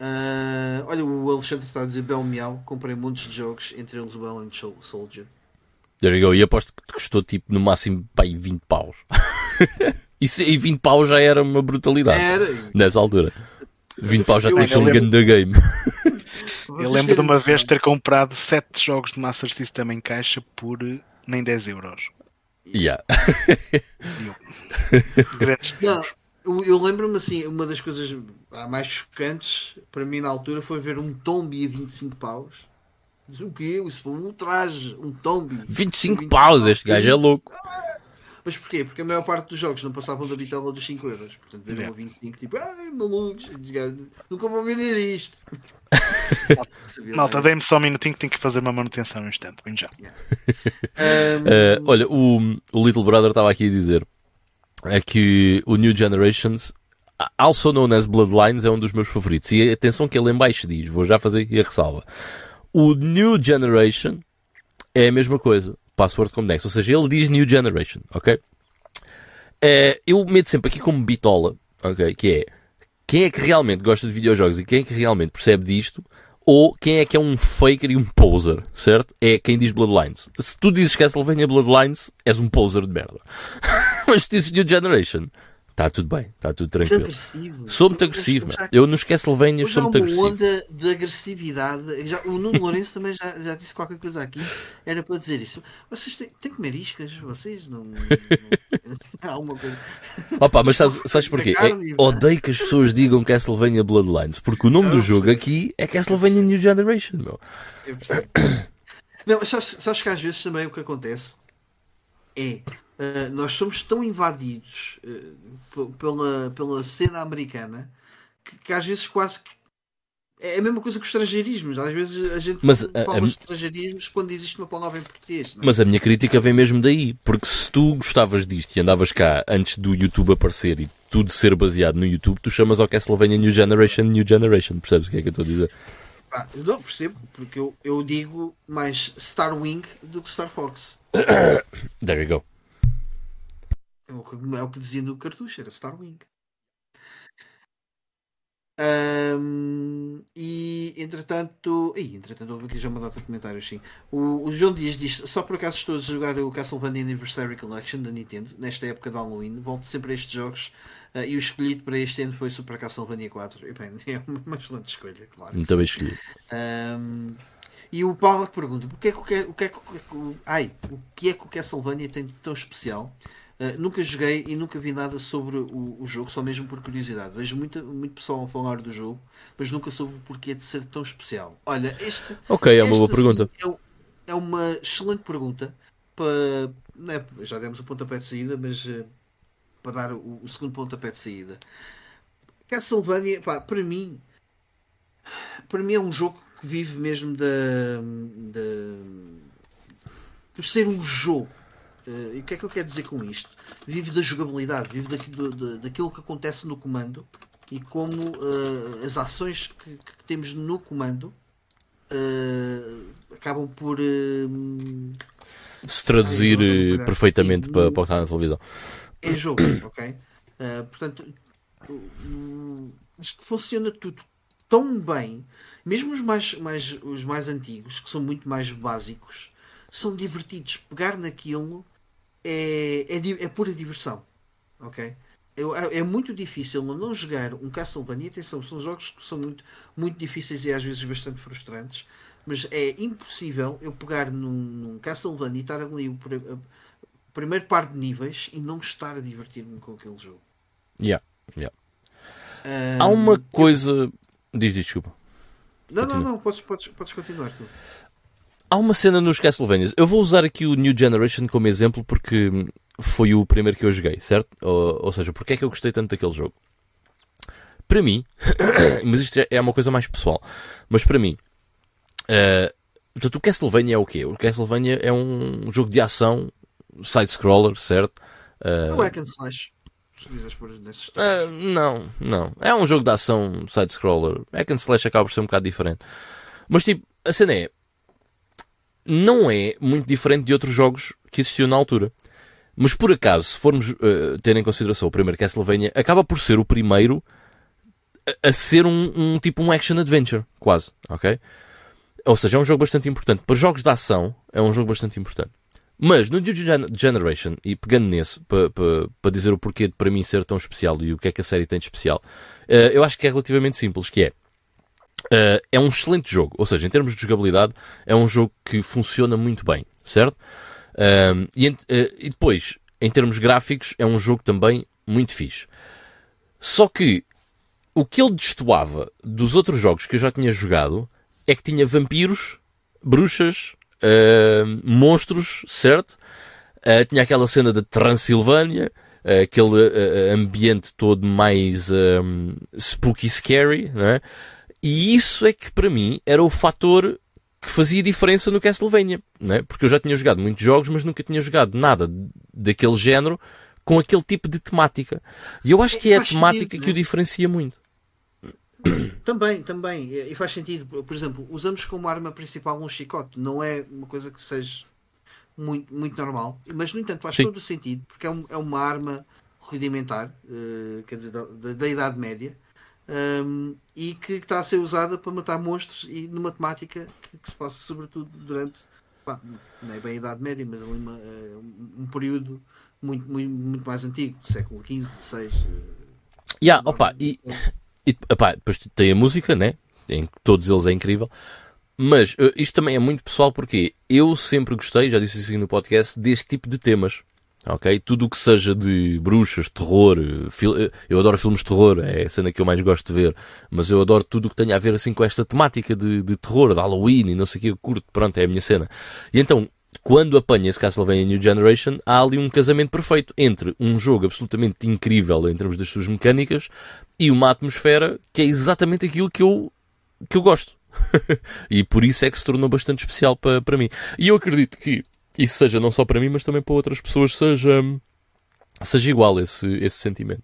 Uh, olha, o Alexandre está a dizer Bel Miau, comprei muitos de jogos, entre eles o Sol- Soldier. There you go. E aposto que te custou tipo no máximo pá, aí 20 paus. Isso, e 20 paus já era uma brutalidade Era! nessa altura. 20 paus já tinha ser um lembro- grande game. Eu lembro de uma vez ter comprado 7 jogos de Master System em caixa por nem 10 euros. Yeah. E eu- Grandes Não, eu, eu lembro-me assim, uma das coisas ah, mais chocantes para mim na altura foi ver um Tombi a 25 paus. Diz, O quê? Isso foi um traje, um Tombi. 25 paus, este gajo é louco. Mas porquê? Porque a maior parte dos jogos não passavam da bitela dos 5 euros. Portanto, viram Yeah. a 25, tipo, ai, malucos, estes gajos, nunca vou vender isto. Malta, dei-me só um minutinho que tenho que fazer uma manutenção no instante. Bem já. Ahm, Uh, olha, o, o Little Brother estava aqui a dizer é que o New Generations, also known as Bloodlines, é um dos meus favoritos. E atenção que ele em baixo diz, vou já fazer aqui a ressalva. O New Generation é a mesma coisa, password com Next, ou seja, ele diz New Generation, ok? Eh, eu meto sempre aqui como bitola, ok? Que é quem é que realmente gosta de videojogos e quem é que realmente percebe disto, ou quem é que é um faker e um poser, certo? É quem diz Bloodlines. Se tu dizes Castlevania Bloodlines, és um poser de merda. Mas se dizes New Generation, está tudo bem, está tudo tranquilo. agressivo. Sou muito agressivo, há- Eu nos Castlevanias hoje sou muito uma agressivo. onda de agressividade. Já, o Nuno Lourenço também já, já disse qualquer coisa aqui. Era para dizer isso. Vocês têm, têm que comer iscas? Vocês não. não- há uma coisa. Opa, mas sabes, sabes porquê? Carne, É, odeio que as pessoas digam Castlevania Bloodlines, porque o nome do jogo aqui é Castlevania New Generation, meu. Eu percebo. Não, mas sabes, sabes que às vezes também o que acontece é uh, nós somos tão invadidos uh, pela, pela cena americana que, que às vezes quase que é a mesma coisa que os estrangeirismos. Às vezes a gente Mas, a- fala a- de estrangeirismos quando existe uma palavra em português. é? Mas a minha crítica vem mesmo daí, porque se tu gostavas disto e andavas cá antes do YouTube aparecer e tudo ser baseado no YouTube, tu chamas ao Castlevania New Generation New Generation, percebes o que é que eu estou a dizer? Eu não percebo, porque eu, eu digo mais Star Wing do que Star Fox. There you go. É o que, é o que dizia no cartucho, era Star Wing. Ahm, e entretanto, ih, entretanto, houve aqui já uma data de comentários. Sim, o, o João Dias diz: Só por acaso estou a jogar o Castlevania Anniversary Collection da Nintendo nesta época de Halloween. Volto sempre a estes jogos ah, e o escolhido para este ano foi Super Castlevania 4. E, bem, é uma, excelente escolha, claro. Muito bem escolhido. Ahm, e o Paulo pergunta: o que é que o que é, o que é que o- ai, o que é que o Castlevania tem de tão especial? Ah, nunca joguei e nunca vi nada sobre o, o jogo, só mesmo por curiosidade. Vejo muita, muito pessoal a falar do jogo, mas nunca soube o porquê de ser tão especial. Olha, este, Ok, é uma boa esta, pergunta. é é, uma excelente pergunta para. não é, já demos o pontapé de saída, mas eh, para dar o, o segundo pontapé de saída. Castlevania, pá, para mim, para mim é um jogo que vive mesmo da, da por ser um jogo. Eh, e o que é que eu quero dizer com isto? Vive da jogabilidade, vive daqui- do- da- daquilo que acontece no comando e como eh, as ações que, que temos no comando eh, acabam por Se traduzir perfeitamente para, para o que está na televisão. é jogo, ok? Uh, portanto, uh, isto funciona tudo tão bem, mesmo os mais, mais, os mais antigos, que são muito mais básicos, são divertidos. Pegar naquilo é, é, é pura diversão, ok? É, é muito difícil não jogar um Castlevania. Atenção, são jogos que são muito, muito difíceis e às vezes bastante frustrantes, mas é impossível eu pegar num, num Castlevania e estar ali o, o primeiro par de níveis e não estar a divertir-me com aquele jogo. Yeah, yeah. Um, Há uma coisa. Diz, desculpa. Não, Continua. não, não, podes, podes, podes continuar. Tu. Há uma cena nos Castlevanias. Eu vou usar aqui o New Generation como exemplo porque foi o primeiro que eu joguei, certo? Ou, ou seja, porque é que eu gostei tanto daquele jogo? Para mim, mas isto é uma coisa mais pessoal, mas para mim, uh, portanto, o Castlevania é o quê? O Castlevania é um jogo de ação side-scroller, certo? Uh, não é and slash. Uh, não, não. É um jogo de ação side-scroller. Hack and slash acaba por ser um bocado diferente. Mas tipo, a cena é. Não é muito diferente de outros jogos que existiam na altura. Mas por acaso, se formos uh, ter em consideração o primeiro Castlevania, acaba por ser o primeiro a, a ser um, um, tipo um action adventure, quase, ok? Ou seja, é um jogo bastante importante. Para jogos de ação, é um jogo bastante importante. Mas no New Generation, e pegando nesse, para pa, pa dizer o porquê de para mim ser tão especial e o que é que a série tem de especial, uh, eu acho que é relativamente simples, que é uh, é um excelente jogo, ou seja, em termos de jogabilidade, é um jogo que funciona muito bem, certo? Uh, e, e depois, em termos gráficos, é um jogo também muito fixe. Só que o que ele destoava dos outros jogos que eu já tinha jogado é que tinha vampiros, bruxas, uh, monstros, certo? Uh, tinha aquela cena de Transilvânia, uh, aquele ambiente todo mais spooky, scary, né? E isso é que para mim era o fator que fazia diferença no Castlevania, né? Porque eu já tinha jogado muitos jogos, mas nunca tinha jogado nada daquele género com aquele tipo de temática. E eu acho é, que é a temática sentido, que né? o diferencia muito. Também, também. E faz sentido. Por exemplo, usamos como arma principal um chicote. Não é uma coisa que seja muito, muito normal. Mas, no entanto, faz Sim. todo o sentido. Porque é, um, é uma arma rudimentar, uh, quer dizer, da, da, Idade Média. Um, e que, que, está a ser usada para matar monstros e numa temática que, que se passa sobretudo durante pá, não é bem a Idade Média, mas ali uma, uh, um período muito, muito, muito mais antigo, do século XV, XVI. Uh, yeah, opa, e, e epá, depois tem a música, né? Em todos eles é incrível. Mas uh, isto também é muito pessoal porque eu sempre gostei, já disse assim no podcast, deste tipo de temas. Ok? Tudo o que seja de bruxas, terror, eh, eh, eu adoro filmes de terror, é a cena que eu mais gosto de ver, mas eu adoro tudo o que tenha a ver assim com esta temática de, de terror, de Halloween e não sei o que, eu curto, pronto, é a minha cena. E então, quando apanha esse Castlevania New Generation, há ali um casamento perfeito entre um jogo absolutamente incrível em termos das suas mecânicas e uma atmosfera que é exatamente aquilo que eu, que eu gosto. e por isso é que se tornou bastante especial para, para mim. E eu acredito que isso seja não só para mim, mas também para outras pessoas, seja, seja igual esse, esse sentimento.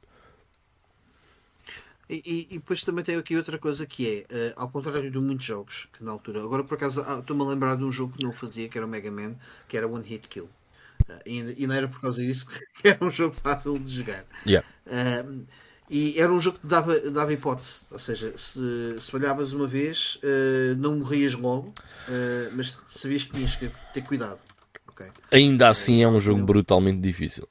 E, e, e, depois também tem aqui outra coisa que é, uh, ao contrário de muitos jogos que na altura, agora por acaso ah, estou-me a lembrar de um jogo que não fazia, que era o Mega Man, que era One Hit Kill. Uh, e, e, não era por causa disso que era um jogo fácil de jogar. Yeah. Uh, e era um jogo que dava, dava hipótese, ou seja, se, se falhavas uma vez, não morrias logo, mas sabias que tinhas que ter cuidado. Ainda assim é um jogo brutalmente difícil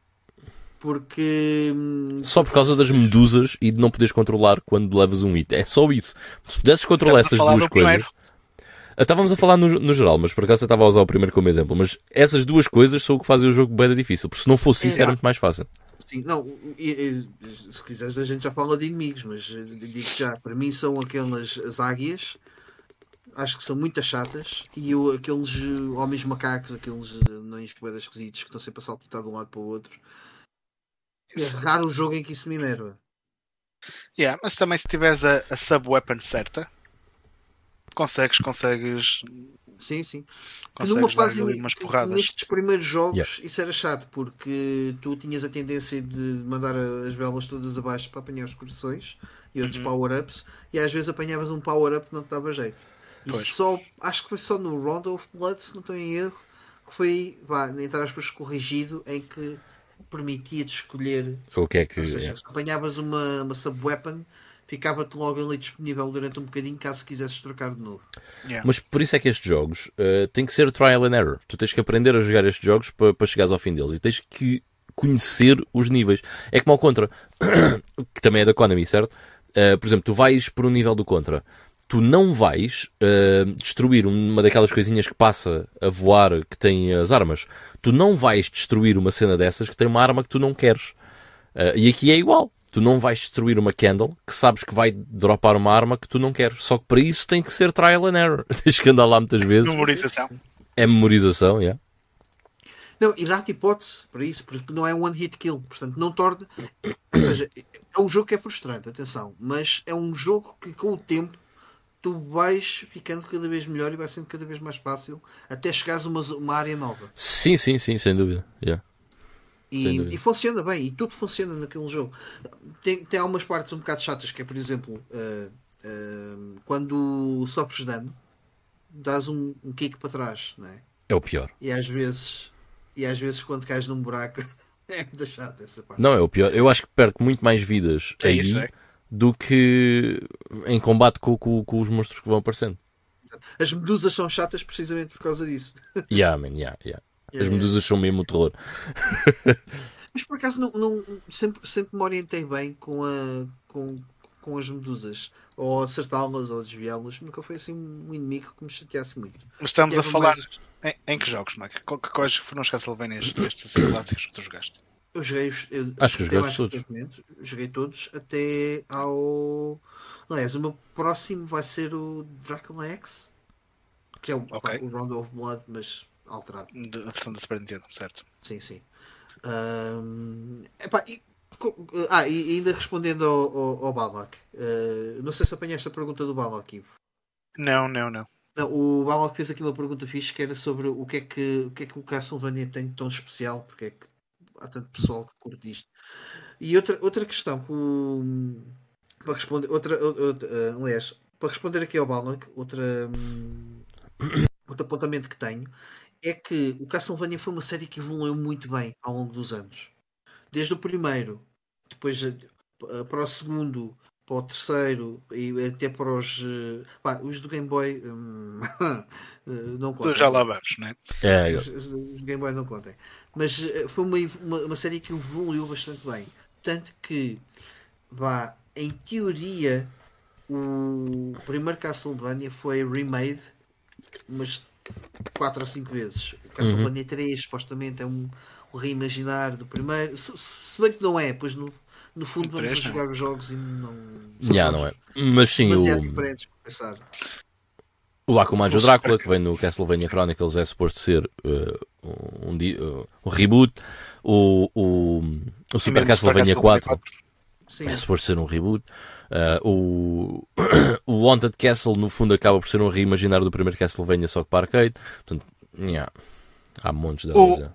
porque. Hum, só por causa das medusas e de não poderes controlar quando levas um hit. É só isso. Se pudesses controlar essas duas coisas. Estávamos a falar no, no, geral, mas por acaso eu estava a usar o primeiro como exemplo. Mas essas duas coisas são o que fazem o jogo bem difícil. Porque se não fosse isso, era muito mais fácil. Sim, não, e, e, se quiseres a gente já fala de inimigos, mas digo já, para mim são aquelas as águias, acho que são muito chatas, e eu, aqueles homens macacos, aqueles anões poedas esquisitos que estão sempre a saltitar de um lado para o outro, é raro o jogo em que isso me enerva. Yeah, mas também se tiveres a, a sub-weapon certa, consegues, consegues. Sim, sim. Consegues numa fase umas porradas. nestes primeiros jogos yeah. isso era chato porque tu tinhas a tendência de mandar as velas todas abaixo para apanhar os corações e outros uhum. power-ups e às vezes apanhavas um power-up que não te dava jeito. E pois. só, acho que foi só no Rondo of Blood, se não estou em erro, que foi, vá, entre aspas, corrigido em que permitia-te escolher. O que é que. Ou seja, é. se apanhavas uma, uma sub-weapon, ficava-te logo ali disponível durante um bocadinho caso quisesses trocar de novo. Yeah. Mas por isso é que estes jogos uh, têm que ser trial and error. Tu tens que aprender a jogar estes jogos para, para chegares ao fim deles e tens que conhecer os níveis. É como ao Contra, que também é da Konami, certo? Uh, por exemplo, tu vais por um nível do Contra. Tu não vais uh, destruir uma daquelas coisinhas que passa a voar, que tem as armas. Tu não vais destruir uma cena dessas que tem uma arma que tu não queres. Uh, e aqui é igual. Tu não vais destruir uma candle que sabes que vai dropar uma arma que tu não queres. Só que para isso tem que ser trial and error. Tens que andar lá muitas vezes. Memorização. É memorização, yeah. Não, e dá-te hipótese para isso, porque não é um one hit kill. Portanto, não torna. Ou seja, é um jogo que é frustrante, atenção. Mas é um jogo que com o tempo tu vais ficando cada vez melhor e vai sendo cada vez mais fácil até chegares a uma, uma área nova. Sim, sim, sim, sem dúvida. Yeah. E, e, funciona bem, e tudo funciona naquele jogo. Tem, tem algumas partes um bocado chatas, que é, por exemplo, uh, uh, quando sofres dano, dás um, um kick para trás, não é? É o pior. E às vezes, e às vezes quando cais num buraco, é muito chato essa parte. Não, é o pior. Eu acho que perco muito mais vidas É aí isso, é. Do que em combate com, com, com os monstros que vão aparecendo. As medusas são chatas precisamente por causa disso. Yeah, man, yeah, yeah. As Yeah, medusas são mesmo o terror. Mas por acaso não, não- sempre, sempre me orientei bem com, a, com, com as medusas. Ou acertá-las ou desviá-las. Nunca foi assim um inimigo que me chateasse muito. Mas estamos a Teve falar mais- em, em que jogos, Mike? Quais foram os Castlevanias destes clássicos que tu jogaste? Eu joguei, os- eu, Acho que mais todos. recentemente, Joguei todos até ao. Aliás, o meu próximo vai ser o Dracula X, que é o, Ok. o Round of Blood, mas alterado. Da versão da Super Nintendo, certo? Sim, sim. Ahm, epá, e, co- ah, e ainda respondendo ao, ao, ao Balak, eh, não sei se apanhaste a pergunta do Balak, Ivo. Não, não, não. Não, o Balak fez aqui uma pergunta fixe que era sobre o que é que o, que é que o Castlevania tem de tão especial, porque é que há tanto pessoal que curte isto. E outra, outra questão que o- para responder, outra, outra, eh, aliás, para responder aqui ao Balak, outra, hum, outro apontamento que tenho é que o Castlevania foi uma série que evoluiu muito bem ao longo dos anos. Desde o primeiro, depois para o segundo, para o terceiro e até para os. eh, pá, os do Game Boy hum, eh, não contam. Já lá vamos, né? É, Os, os- Game Boy não contem. Mas eh, foi uma, uma, uma série que evoluiu bastante bem. Tanto que, vá, em teoria, o primeiro Castlevania foi remade umas 4 ou 5 vezes. O Castlevania 3, supostamente, é um, um reimaginar do primeiro. Se, se bem que não é, pois no, no fundo vamos jogar os jogos e não. jogos não é. Mas sim, o, diferentes para pensar. o Akumajo O Drácula, que vem no Castlevania Chronicles, é suposto ser uh, um, uh, um reboot. O, o, o Super Castlevania 4 Sim, é suposto ser um reboot. Uh, o, o Haunted Castle, no fundo, acaba por ser um reimaginar do primeiro Castlevania, só que para arcade. Portanto, yeah, há montes de O- já.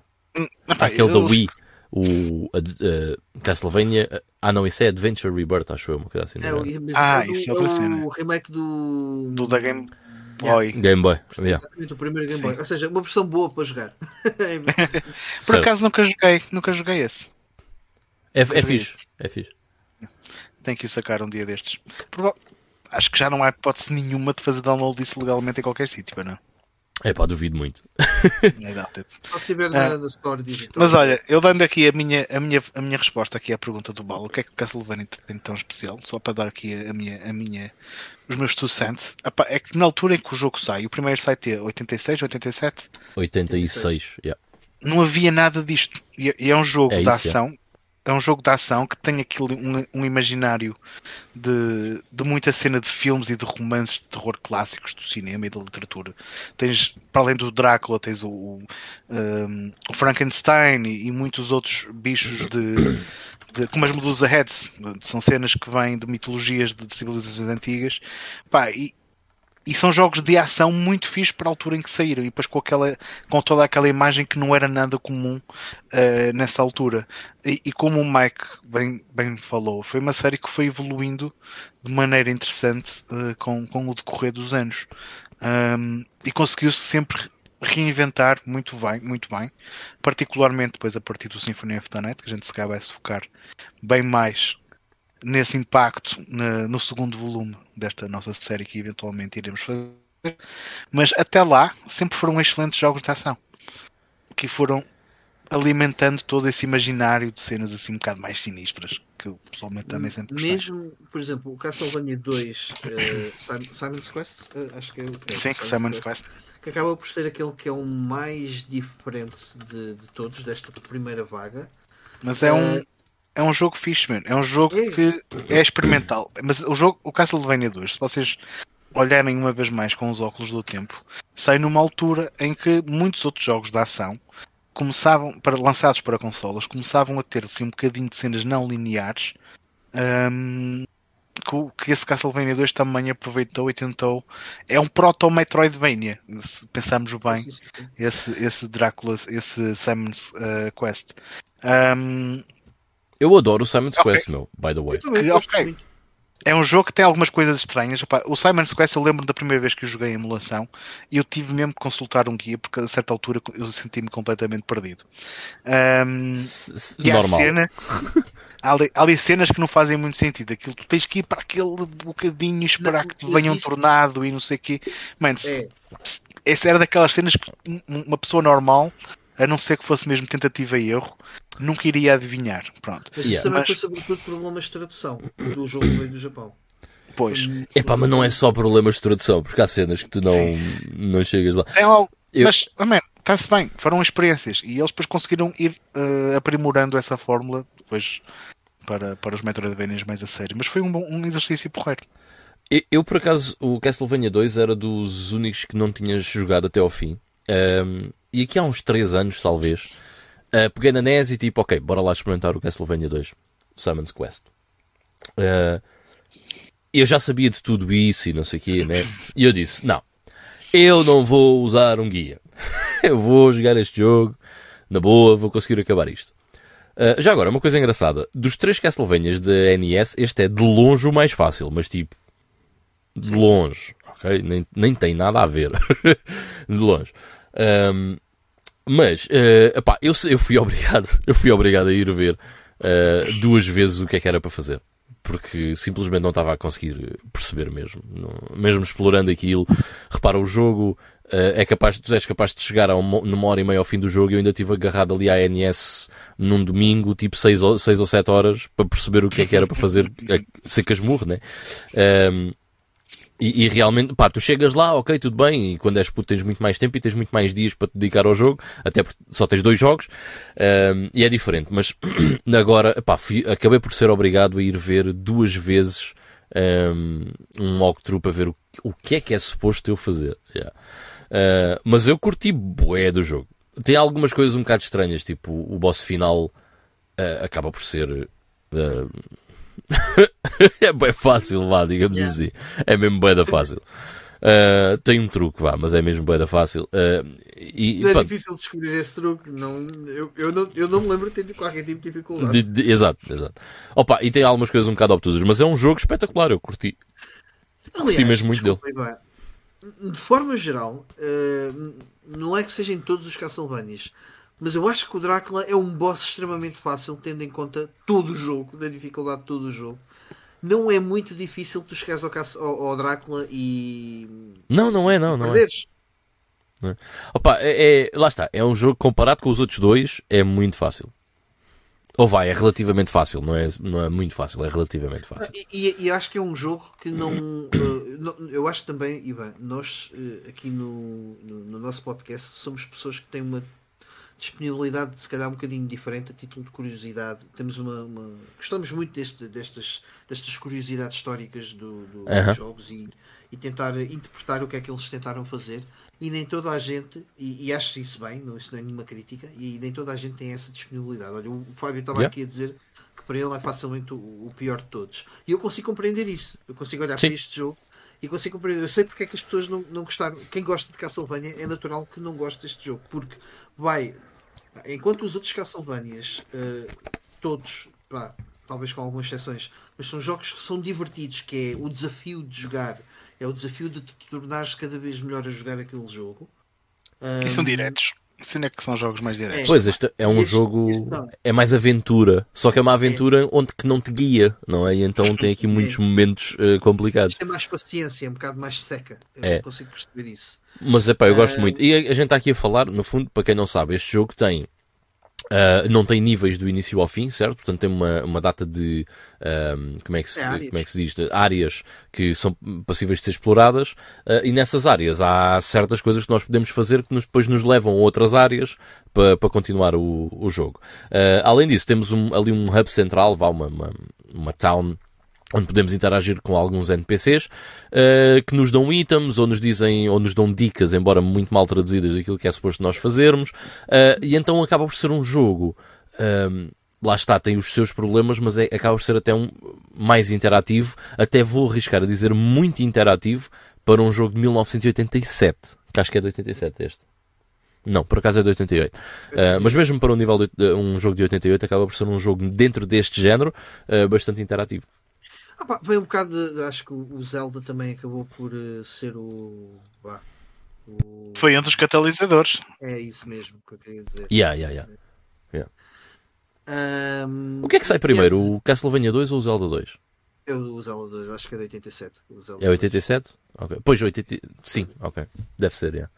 Epá, Aquele da eu- Wii, o uh, Castlevania. Ah, não, isso é Adventure Rebirth, acho eu, uma coisa assim. É, não o, é? mas Ah, do- isso é outra o cena. remake do. Do da Game Boy. Game Boy. Yeah. Exatamente, o primeiro Game Boy. Sim. Ou seja, uma versão boa para jogar. Por acaso nunca joguei, nunca joguei esse. É, é fixe. este. É fixe. Tenho que o sacar um dia destes. Prova- Acho que já não há hipótese nenhuma de fazer download disso legalmente em qualquer sítio, não? É pá, duvido muito. É, Só se tiver na, na Store Digital. Mas olha, eu dando aqui a minha, a minha, a minha resposta aqui à pergunta do Balo, o que é que o Castlevania tem de tão especial? Só para dar aqui a minha, a minha, os meus two cents. Epá, é que na altura em que o jogo sai, o primeiro sai ter 86, 87, 86. Yeah. não havia nada disto. E e é um jogo É de isso, é. É um jogo de ação que tem aquele, um, um imaginário de, de muita cena de filmes e de romances de terror clássicos do cinema e da literatura. Tens, para além do Drácula, tens o, o, um, o Frankenstein e, e muitos outros bichos de, de- como as Medusa Heads. São cenas que vêm de mitologias de, de civilizações antigas. Pá, e, e são jogos de ação muito fixos para a altura em que saíram e depois com, aquela, com toda aquela imagem que não era nada comum eh, nessa altura. E, e como o Mike bem, bem falou, foi uma série que foi evoluindo de maneira interessante eh, com, com o decorrer dos anos. Um, e conseguiu-se sempre reinventar muito bem, muito bem, particularmente depois a partir do Symphony of the Night, que a gente se vai se focar bem mais nesse impacto na, no segundo volume desta nossa série que eventualmente iremos fazer. Mas até lá sempre foram excelentes jogos de ação que foram alimentando todo esse imaginário de cenas assim um bocado mais sinistras que eu pessoalmente também sempre gostei. Mesmo, por exemplo, o Castlevania 2 uh, Simon's Quest, uh, acho que é o é, Sim, Simon's Quest. Que acaba por ser aquele que é o mais diferente de, de todos desta primeira vaga. Mas é uh, um é um jogo fixe, man. É um jogo que é experimental. Mas o jogo, o Castlevania 2, se vocês olharem uma vez mais com os óculos do tempo, sai numa altura em que muitos outros jogos de ação começavam, para, lançados para consolas, começavam a ter assim, um bocadinho de cenas não lineares um, que, que esse Castlevania 2 também aproveitou e tentou. É um proto-Metroidvania, se pensarmos bem, esse, esse Drácula, esse Simon's uh, Quest. Um, eu adoro o Simon's okay. Quest, meu, by the way. Que, ok. É um jogo que tem algumas coisas estranhas. o Simon's Quest eu lembro da primeira vez que eu joguei em emulação e eu tive mesmo que consultar um guia porque a certa altura eu senti-me completamente perdido. Um, e Normal. Cena, há, ali, há ali cenas que não fazem muito sentido. Aquilo, tu tens que ir para aquele bocadinho e esperar não, que te venha existe. um tornado e não sei o quê. Mano, é. essa era daquelas cenas que uma pessoa normal a não ser que fosse mesmo tentativa e erro, nunca iria adivinhar. Pronto. Mas isso também mas... foi sobretudo problemas de tradução do jogo veio do Japão. Pois. Epá, mas não é só problemas de tradução, porque há cenas que tu não, não chegas lá. Tem algo, Eu... Mas, está-se bem, foram experiências e eles depois conseguiram ir uh, aprimorando essa fórmula depois para, para os Metroidvanias mais a sério. Mas foi um, um exercício porreiro. Eu, eu, por acaso, o Castlevania 2 era dos únicos que não tinhas jogado até ao fim. Um, e aqui há uns 3 anos, talvez, uh, peguei na NES e tipo, ok, bora lá experimentar o Castlevania 2, Simon's Quest. Uh, eu já sabia de tudo isso e não sei o quê, né? E eu disse, não, eu não vou usar um guia. eu vou jogar este jogo, na boa, vou conseguir acabar isto. Uh, já agora, uma coisa engraçada. Dos três Castlevanias da NES, este é de longe o mais fácil, mas tipo, de longe, ok? Nem, nem tem nada a ver. de longe. Um, mas, uh, epá, eu, eu fui obrigado, eu fui obrigado a ir ver uh, duas vezes o que é que era para fazer. Porque simplesmente não estava a conseguir perceber mesmo. Não, mesmo explorando aquilo, repara, o jogo uh, é capaz, tu és capaz de chegar a uma, numa hora e meia ao fim do jogo e eu ainda estive agarrado ali à ANS num domingo, tipo 6 ou, seis ou 7 horas, para perceber o que é que era para fazer, sem casmurro, né? Um, e, e, realmente, pá, tu chegas lá, ok, tudo bem, e quando és puto tens muito mais tempo e tens muito mais dias para te dedicar ao jogo, até porque só tens dois jogos, um, e é diferente. Mas agora, pá, fui, acabei por ser obrigado a ir ver duas vezes um, um walkthrough para ver o, o que é que é suposto eu fazer. Yeah. Uh, mas eu curti bué do jogo. Tem algumas coisas um bocado estranhas, tipo o boss final uh, acaba por ser. Uh, é bem fácil, vá, digamos yeah. assim. É mesmo bem da fácil. Uh, tem um truque, vá, mas é mesmo bem da fácil. Uh, e, é difícil descobrir esse truque. Não, eu, eu, não, eu não me lembro de ter qualquer tipo de dificuldade. De, de, exato, exato. Opa, e tem algumas coisas um bocado obtusas, mas é um jogo espetacular. Eu curti. Aliás, curti mesmo muito dele. De forma geral, uh, não é que sejam todos os Castlevanias mas eu acho que o Drácula é um boss extremamente fácil, tendo em conta todo o jogo, da dificuldade de todo o jogo. Não é muito difícil tu chegares ao, ao, ao Drácula e. Não, não é, não. não é. Não é. Opa, é, é, lá está. É um jogo comparado com os outros dois, é muito fácil. Ou vai, é relativamente fácil, não é, não é muito fácil, é relativamente fácil. E, e, e acho que é um jogo que não. uh, eu acho também, Ivan, nós uh, aqui no, no, no, nosso podcast somos pessoas que têm uma disponibilidade se calhar um bocadinho diferente a título de curiosidade. Temos uma, uma... gostamos muito deste, destas, destas curiosidades históricas do, do dos jogos e, e tentar interpretar o que é que eles tentaram fazer. E nem toda a gente, e, e acho isso bem, não, isso não é nenhuma crítica, e nem toda a gente tem essa disponibilidade. Olha, o Fábio estava yeah. aqui a dizer que para ele é facilmente o, o, pior de todos. E eu consigo compreender isso. Eu consigo olhar Sim. para este jogo e consigo compreender. Eu sei porque é que as pessoas não, não gostaram. Quem gosta de Castlevania é natural que não goste deste jogo, porque vai Enquanto os outros Castlevanias, uh, todos, pá, talvez com algumas exceções, mas são jogos que são divertidos, que é o desafio de jogar, é o desafio de te tornares cada vez melhor a jogar aquele jogo. E são diretos. Assim é que são jogos mais diretos. Pois, este é um Este- jogo. este. É mais aventura. Só que é uma aventura onde que não te guia, não é? E então tem aqui muitos momentos eh, complicados. Isto é mais paciência, é um bocado mais seca. Eu É. não consigo perceber isso. Mas é pá, eu gosto muito. E a, a gente está aqui a falar, no fundo, para quem não sabe, este jogo tem. Ah, não tem níveis do início ao fim, certo? Portanto, tem uma, uma data de. como, é que se, É, como é que se diz? Áreas que são passíveis de ser exploradas. ah, e nessas áreas há certas coisas que nós podemos fazer que nos, depois nos levam a outras áreas para, para continuar o, o jogo. Ah, além disso, temos um- ali um hub central, vá, uma, uma, uma town onde podemos interagir com alguns NPCs eh, que nos dão itens ou nos dizem ou nos dão dicas, embora muito mal traduzidas daquilo que é suposto nós fazermos. Eh, e então acaba por ser um jogo. ehm, lá está, tem os seus problemas, mas é, acaba por ser até um mais interativo. Até vou arriscar a dizer muito interativo para um jogo de 1987, que acho que é de 87 este. Não, por acaso é de 88. Eh, mas mesmo para um nível de, um jogo de 88 acaba por ser um jogo dentro deste género eh, bastante interativo. Ah, pá, um bocado de, acho que o Zelda também acabou por eh, ser o, vá, o- Foi um dos catalisadores. É isso mesmo que eu queria dizer. Yeah, yeah, yeah. Ahm, O que é que sai primeiro, antes- o Castlevania 2 ou o Zelda 2? Eu, o Zelda 2, acho que é de 87. O Zelda É 87? Ok. Pois, 80... sim, ok. Deve ser, yeah.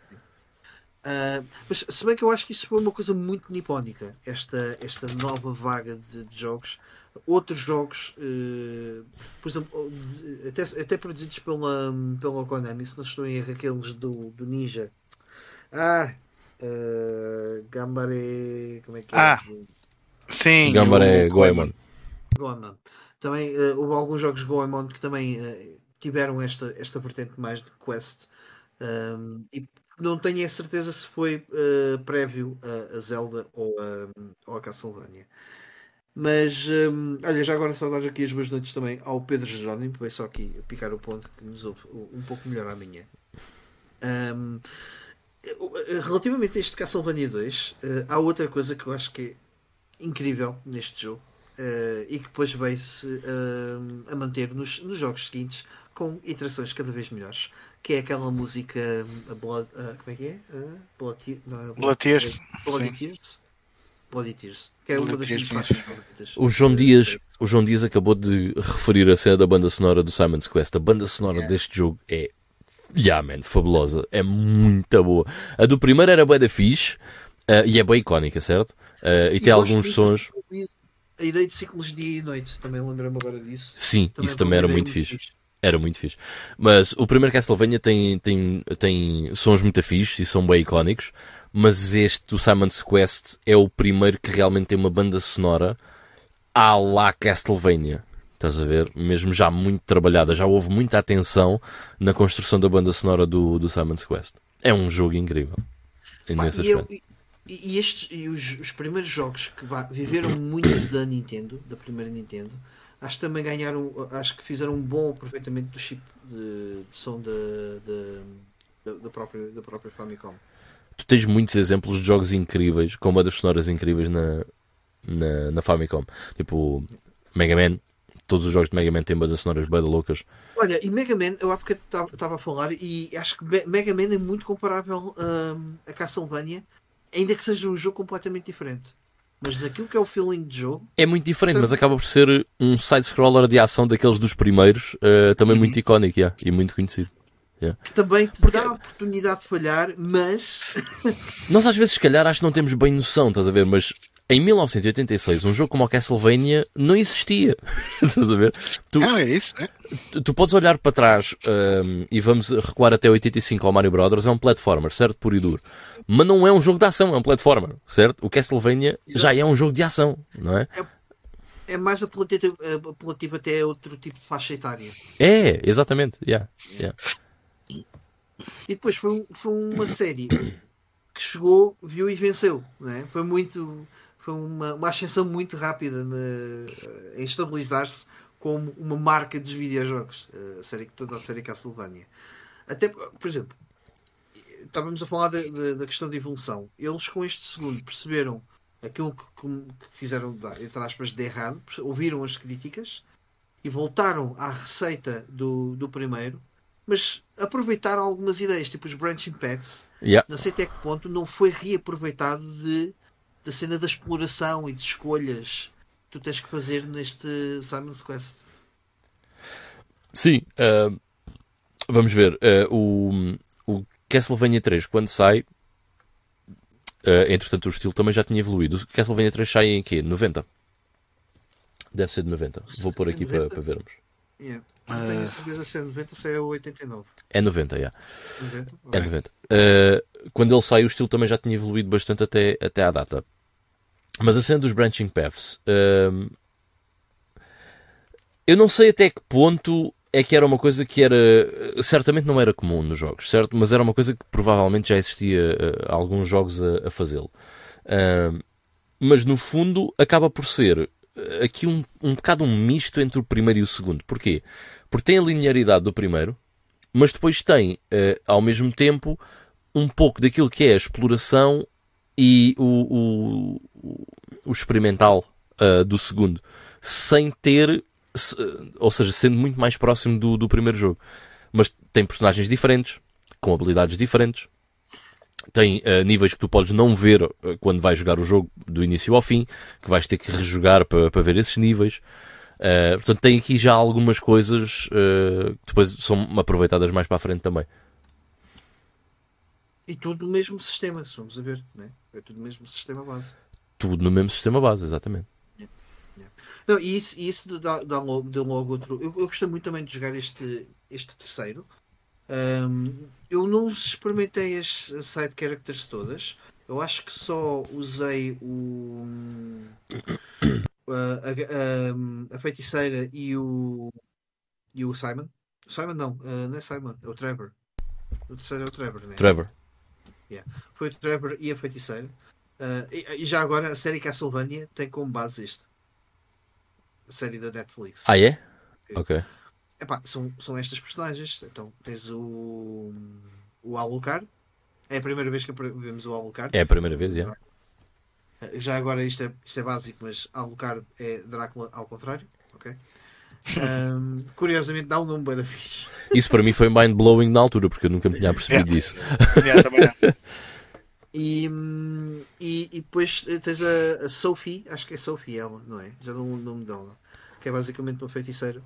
Ah, mas se bem que eu acho que isso foi uma coisa muito nipónica, esta, esta nova vaga de, de jogos. Outros jogos, eh, por exemplo, de- até, até produzidos pela, pela Konami, se não estou em erro, aqueles do, do Ninja. Ah, uh, Gambare. Como é que é? Ah, Sim. Gambaré o- Goemon. Goemon. Também eh, houve alguns jogos Goemon que também eh, tiveram esta, esta vertente mais de quest. Um, e não tenho a certeza se foi eh, prévio a, a Zelda ou a, ou a Castlevania. Mas hum, olha, já agora só dar aqui as boas noites também ao Pedro Jerónimo, veio só aqui picar o ponto que nos ouve um pouco melhor amanhã. Um, relativamente a este Castlevania 2, eh, há outra coisa que eu acho que é incrível neste jogo eh, e que depois veio-se eh, a manter nos, nos jogos seguintes com iterações cada vez melhores, que é aquela música a Blood, ah, como é que é? Ah, Blood, não, é Blood Tears, Bloody sim. Tears. Bloody Tears, que é uma das Tears, minhas sim, favoritas. O João Eh, Dias, o João Dias acabou de referir a cena da banda sonora do Simon's Quest. A banda sonora Yeah. deste jogo é yeah, man, fabulosa, é muito boa. A do primeiro era bué da fixe eh, e é bem icónica, certo? Eh, e, E tem alguns sons. A ideia de ciclos de dia e noite, também lembro-me agora disso. Sim, isso também era muito ideia fixe. Era muito fixe. Mas o primeiro Castlevania tem, tem, tem sons muito fixes e são bem icónicos. Mas este, o Simon's Quest, é o primeiro que realmente tem uma banda sonora à la Castlevania. Estás a ver? Mesmo já muito trabalhada. Já houve muita atenção na construção da banda sonora do, do Simon's Quest. É um jogo incrível. Pá, Nesse e, eu- e- e estes, e os, os primeiros jogos que viveram muito da Nintendo, da primeira Nintendo, acho que também ganharam, acho que fizeram um bom aproveitamento do chip de, de som da, da, da, da própria, da própria Famicom. Tu tens muitos exemplos de jogos incríveis, com bandas sonoras incríveis na, na, na Famicom. Tipo, Mega Man. Todos os jogos de Mega Man têm bandas sonoras bem loucas. Olha, e Mega Man, eu há porque estava a falar, e acho que Me- Mega Man é muito comparável hum, a Castlevania, ainda que seja um jogo completamente diferente. Mas naquilo que é o feeling de jogo, É muito diferente, Sabe- mas acaba por ser um side-scroller de ação daqueles dos primeiros, eh, também muito icónico yeah, e muito conhecido. Que também te dá a oportunidade de falhar, mas Nós às vezes, se calhar, acho que não temos bem noção, estás a ver? Mas em 1986, um jogo como o Castlevania não existia. estás a ver? Tu, Ah, é isso, é? tu- tu podes olhar para trás ahm, e vamos recuar até 85 ao Mario Brothers, é um platformer, certo? Puro e duro. Mas não é um jogo de ação, é um platformer, certo? O Castlevania já é um jogo de ação, não é? é mais apelativo, apelativo até a outro tipo de faixa etária. É, exatamente. Yeah, yeah. E depois foi, foi uma série que chegou, viu e venceu. Né? Foi muito. Foi uma, uma ascensão muito rápida na- em estabilizar-se como uma marca dos videojogos. A série, toda a série Castlevania. Até, por exemplo, estávamos a falar da, questão de evolução. Eles com este segundo perceberam aquilo que, que- fizeram, entre aspas, de errado, ouviram as críticas e voltaram à receita do, do primeiro mas aproveitar algumas ideias, tipo os branching paths, Yeah. não sei até que ponto não foi reaproveitado de, da cena da exploração e de escolhas que tu tens que fazer neste Simon's Quest. Sim, ah, vamos ver. ah, o, o Castlevania 3, quando sai, ah, entretanto, o estilo também já tinha evoluído. O Castlevania 3 sai em quê? 90? Deve ser de 90. Vou pôr aqui para, 90? para vermos. Yeah. Não tenho certeza se é 90 ou se é 89. É 90, já. 90? É Ok. 90. Uh, quando ele sai, o estilo também já tinha evoluído bastante até, até à data. Mas a cena dos branching paths, um, eu não sei até que ponto é que era uma coisa que era. Certamente não era comum nos jogos, certo? Mas era uma coisa que provavelmente já existia uh, alguns jogos a, a fazê-lo. Mas no fundo acaba por ser uh, aqui um, um bocado um misto entre o primeiro e o segundo. Porquê? Porque tem a linearidade do primeiro, mas depois tem, eh, ao mesmo tempo, um pouco daquilo que é a exploração e o, o, o- experimental eh, do segundo, sem ter, se- ou seja, sendo muito mais próximo do, do primeiro jogo. Mas tem personagens diferentes, com habilidades diferentes, tem eh, níveis que tu podes não ver eh, quando vais jogar o jogo do início ao fim, que vais ter que rejogar para, ver esses níveis. Uh, portanto, tem aqui já algumas coisas uh, que depois são aproveitadas mais para a frente também. E tudo no mesmo sistema, se vamos a ver. Né? É tudo no mesmo sistema base. Tudo no mesmo sistema base, exatamente. Não, e isso, isso dá, dá logo, deu logo outro. Eu, eu gostei muito também de jogar este, este terceiro. Ahm, eu não experimentei as side characters todas. Eu acho que só usei o. a, a- a- a feiticeira e o. E o Simon. Simon não, ah, não é Simon, é o Trevor. O terceiro é o Trevor, né? Trevor. Foi o Trevor e a feiticeira. Ah, e, e já agora a série Castlevania tem como base isto. A série da Netflix. Ah, é? Ok. Epá, são, são estas personagens. Então tens o, o Alucard. É a primeira vez que vemos o Alucard. É a primeira vez, já. Já agora isto é, isto é básico, mas Alucard é Drácula ao contrário. ok? Ahm, curiosamente dá um nome bem da fixe. Isso para mim foi mind-blowing na altura, porque eu nunca me tinha percebido disso. Yeah, também não. E, hum, e, e depois tens a, a Sophie, acho que é Sophie ela, não é? Já não o nome dela. Que é basicamente uma feiticeira.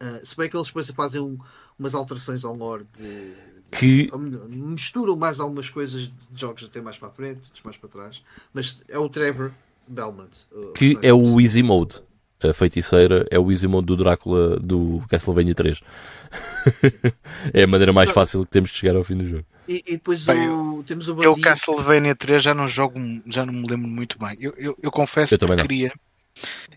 Ah, se bem que eles depois fazem um- umas alterações ao lore de, Que, misturam mais algumas coisas de jogos até mais para a frente, outros mais para trás. Mas é o Trevor Belmont. que é o. Easy Mode. A feiticeira é o Easy Mode do Drácula do Castlevania 3. é a maneira mais fácil que temos de chegar ao fim do jogo. E, e depois Bem, o, temos o Eu bandido. Castlevania 3 já não jogo, já não me lembro muito bem. Eu, eu, eu confesso Eu que também não.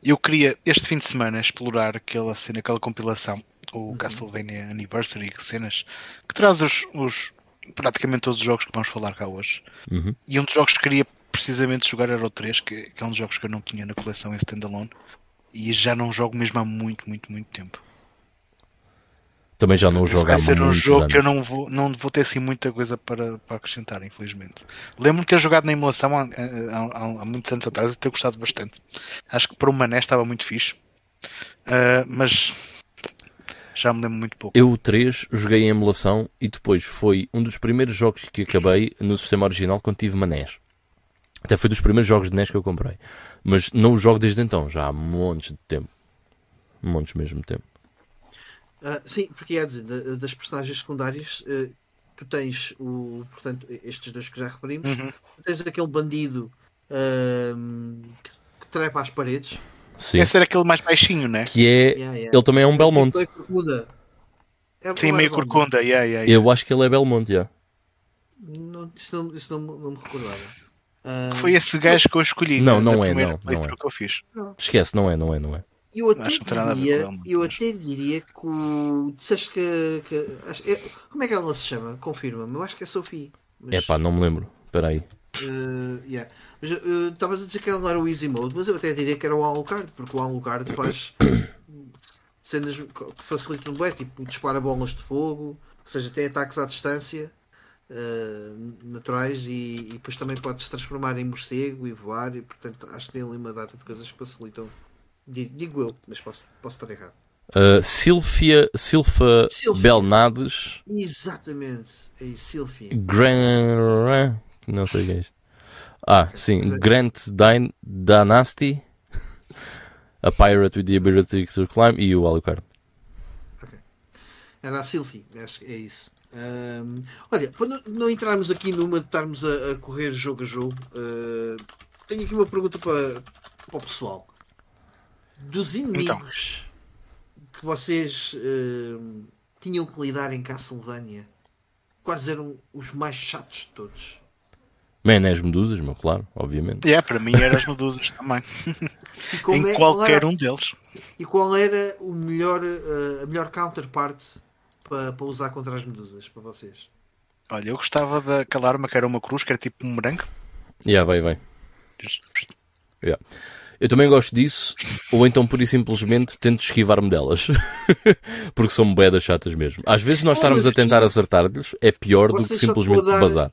Eu queria este fim de semana explorar aquela cena, aquela compilação, Uhum. o Castlevania Anniversary, cenas, que traz os, os- praticamente todos os jogos que vamos falar cá hoje. Uhum. E um dos jogos que queria precisamente jogar era o 3, que, que é um dos jogos que eu não tinha na coleção em standalone. E já não jogo mesmo há muito, muito, muito tempo. Também já não jogo há vai ser um jogo anos. que eu não vou, não vou ter assim muita coisa para, para acrescentar, infelizmente. Lembro-me de ter jogado na emulação há, há- há- muitos anos atrás e ter gostado bastante. Acho que para o Mané estava muito fixe, Ah, mas já me lembro muito pouco. Eu o 3 joguei em emulação e depois foi um dos primeiros jogos que acabei no sistema original quando tive uma NES. Até foi dos primeiros jogos de NES que eu comprei. Mas não o jogo desde então, já há montes de tempo. Montes mesmo de tempo. Ah, sim, porque quer dizer, da- das personagens secundárias, eh, tu tens o, portanto, estes dois que já referimos, Uhum. tu tens aquele bandido ahm, que, que trepa às paredes. Sim. Quer ser aquele mais baixinho, né? Que é. Yeah, yeah. Ele também é um Belmonte. Tipo, é corcunda. É, Sim, não é meio Belmonte. corcunda, yeah, yeah, yeah. Eu acho que ele é Belmonte, já. Não, isso não, isso não, não me recordava. Ah, Foi esse gajo que eu escolhi. Não, na- não é, não, não é. que eu fiz. Esquece, não é, não é, não é. Eu até Acho que não tem nada a ver diria, eu mas- até diria que o. Disseste que. que acho- é- como é que ela se chama? Confirma-me. Eu acho que é Sophie. Mas, É pá, não me lembro. Espera aí. eh, yeah. Mas, eh, Estavas a dizer que ela não era o Easy Mode, mas eu até diria que era o Alucard, porque o Alucard faz cenas que facilitam bem, tipo dispara bolas de fogo, ou seja, tem ataques à distância eh, naturais e, e depois também pode se transformar em morcego e voar, e portanto acho que tem ali uma data de coisas que facilitam. Di- Digo eu, mas posso, posso estar errado. Uh, Silfia, Silfa Silfia. Belnades Exatamente. É isso, Silfia. Gran... Não sei quem é isto. Ah, sim. Grant Dyn- Dynasty. A Pirate with the Ability to Climb e o Alucard. Era a Silfie, acho que é isso. Ahm, olha, para não, não entrarmos aqui numa de estarmos a, a correr jogo a jogo, ah, tenho aqui uma pergunta para, para o pessoal. Dos inimigos que vocês ahm, tinham que lidar em Castlevania, quais eram os mais chatos de todos? Man, é as medusas, meu, claro, obviamente. É, para mim eram as medusas também. E, em é- qual qualquer era, um deles. e qual era o melhor, ah, a melhor counterpart para, para usar contra as medusas, para vocês? Olha, eu gostava daquela arma que era uma cruz, que era tipo um merengue. Yeah, vai, vai. Yeah. Eu também gosto disso, ou então pura e simplesmente tento esquivar-me delas. Porque são moedas chatas mesmo. Às vezes nós estarmos a tentar acertar-lhes é pior do que simplesmente a dar- bazar.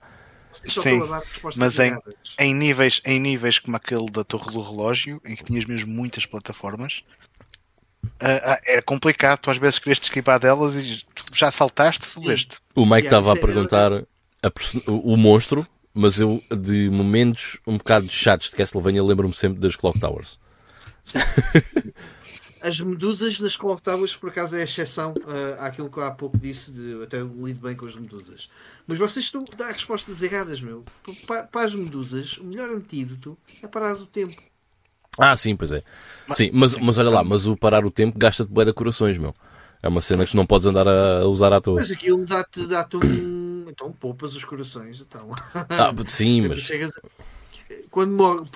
Sim, a mas em-. Em níveis, em níveis como aquele da Torre do Relógio, em que tinhas mesmo muitas plataformas, ah, ah, era complicado. Tu às vezes querias te esquivar delas e já saltaste, fodeste. O Mike Yeah, estava a isso é- perguntar a o monstro, mas eu de momentos um bocado chatos de Castlevania lembro-me sempre das Clock Towers. As medusas nas Clock Towers, por acaso, é a exceção ah, àquilo que eu há pouco disse, de até lido bem com as medusas. Mas vocês estão a dar respostas erradas, meu. Pa- Para, as medusas, o melhor antídoto é parar o tempo. Ah, sim, pois é. Sim, mas, mas olha lá, mas o parar o tempo gasta-te bué de corações, meu. É uma cena que não podes andar a usar à toa. Mas aquilo dá-te dá um. Então poupas os corações. Então. Ah, sim, Tu mas chegas Quando mor-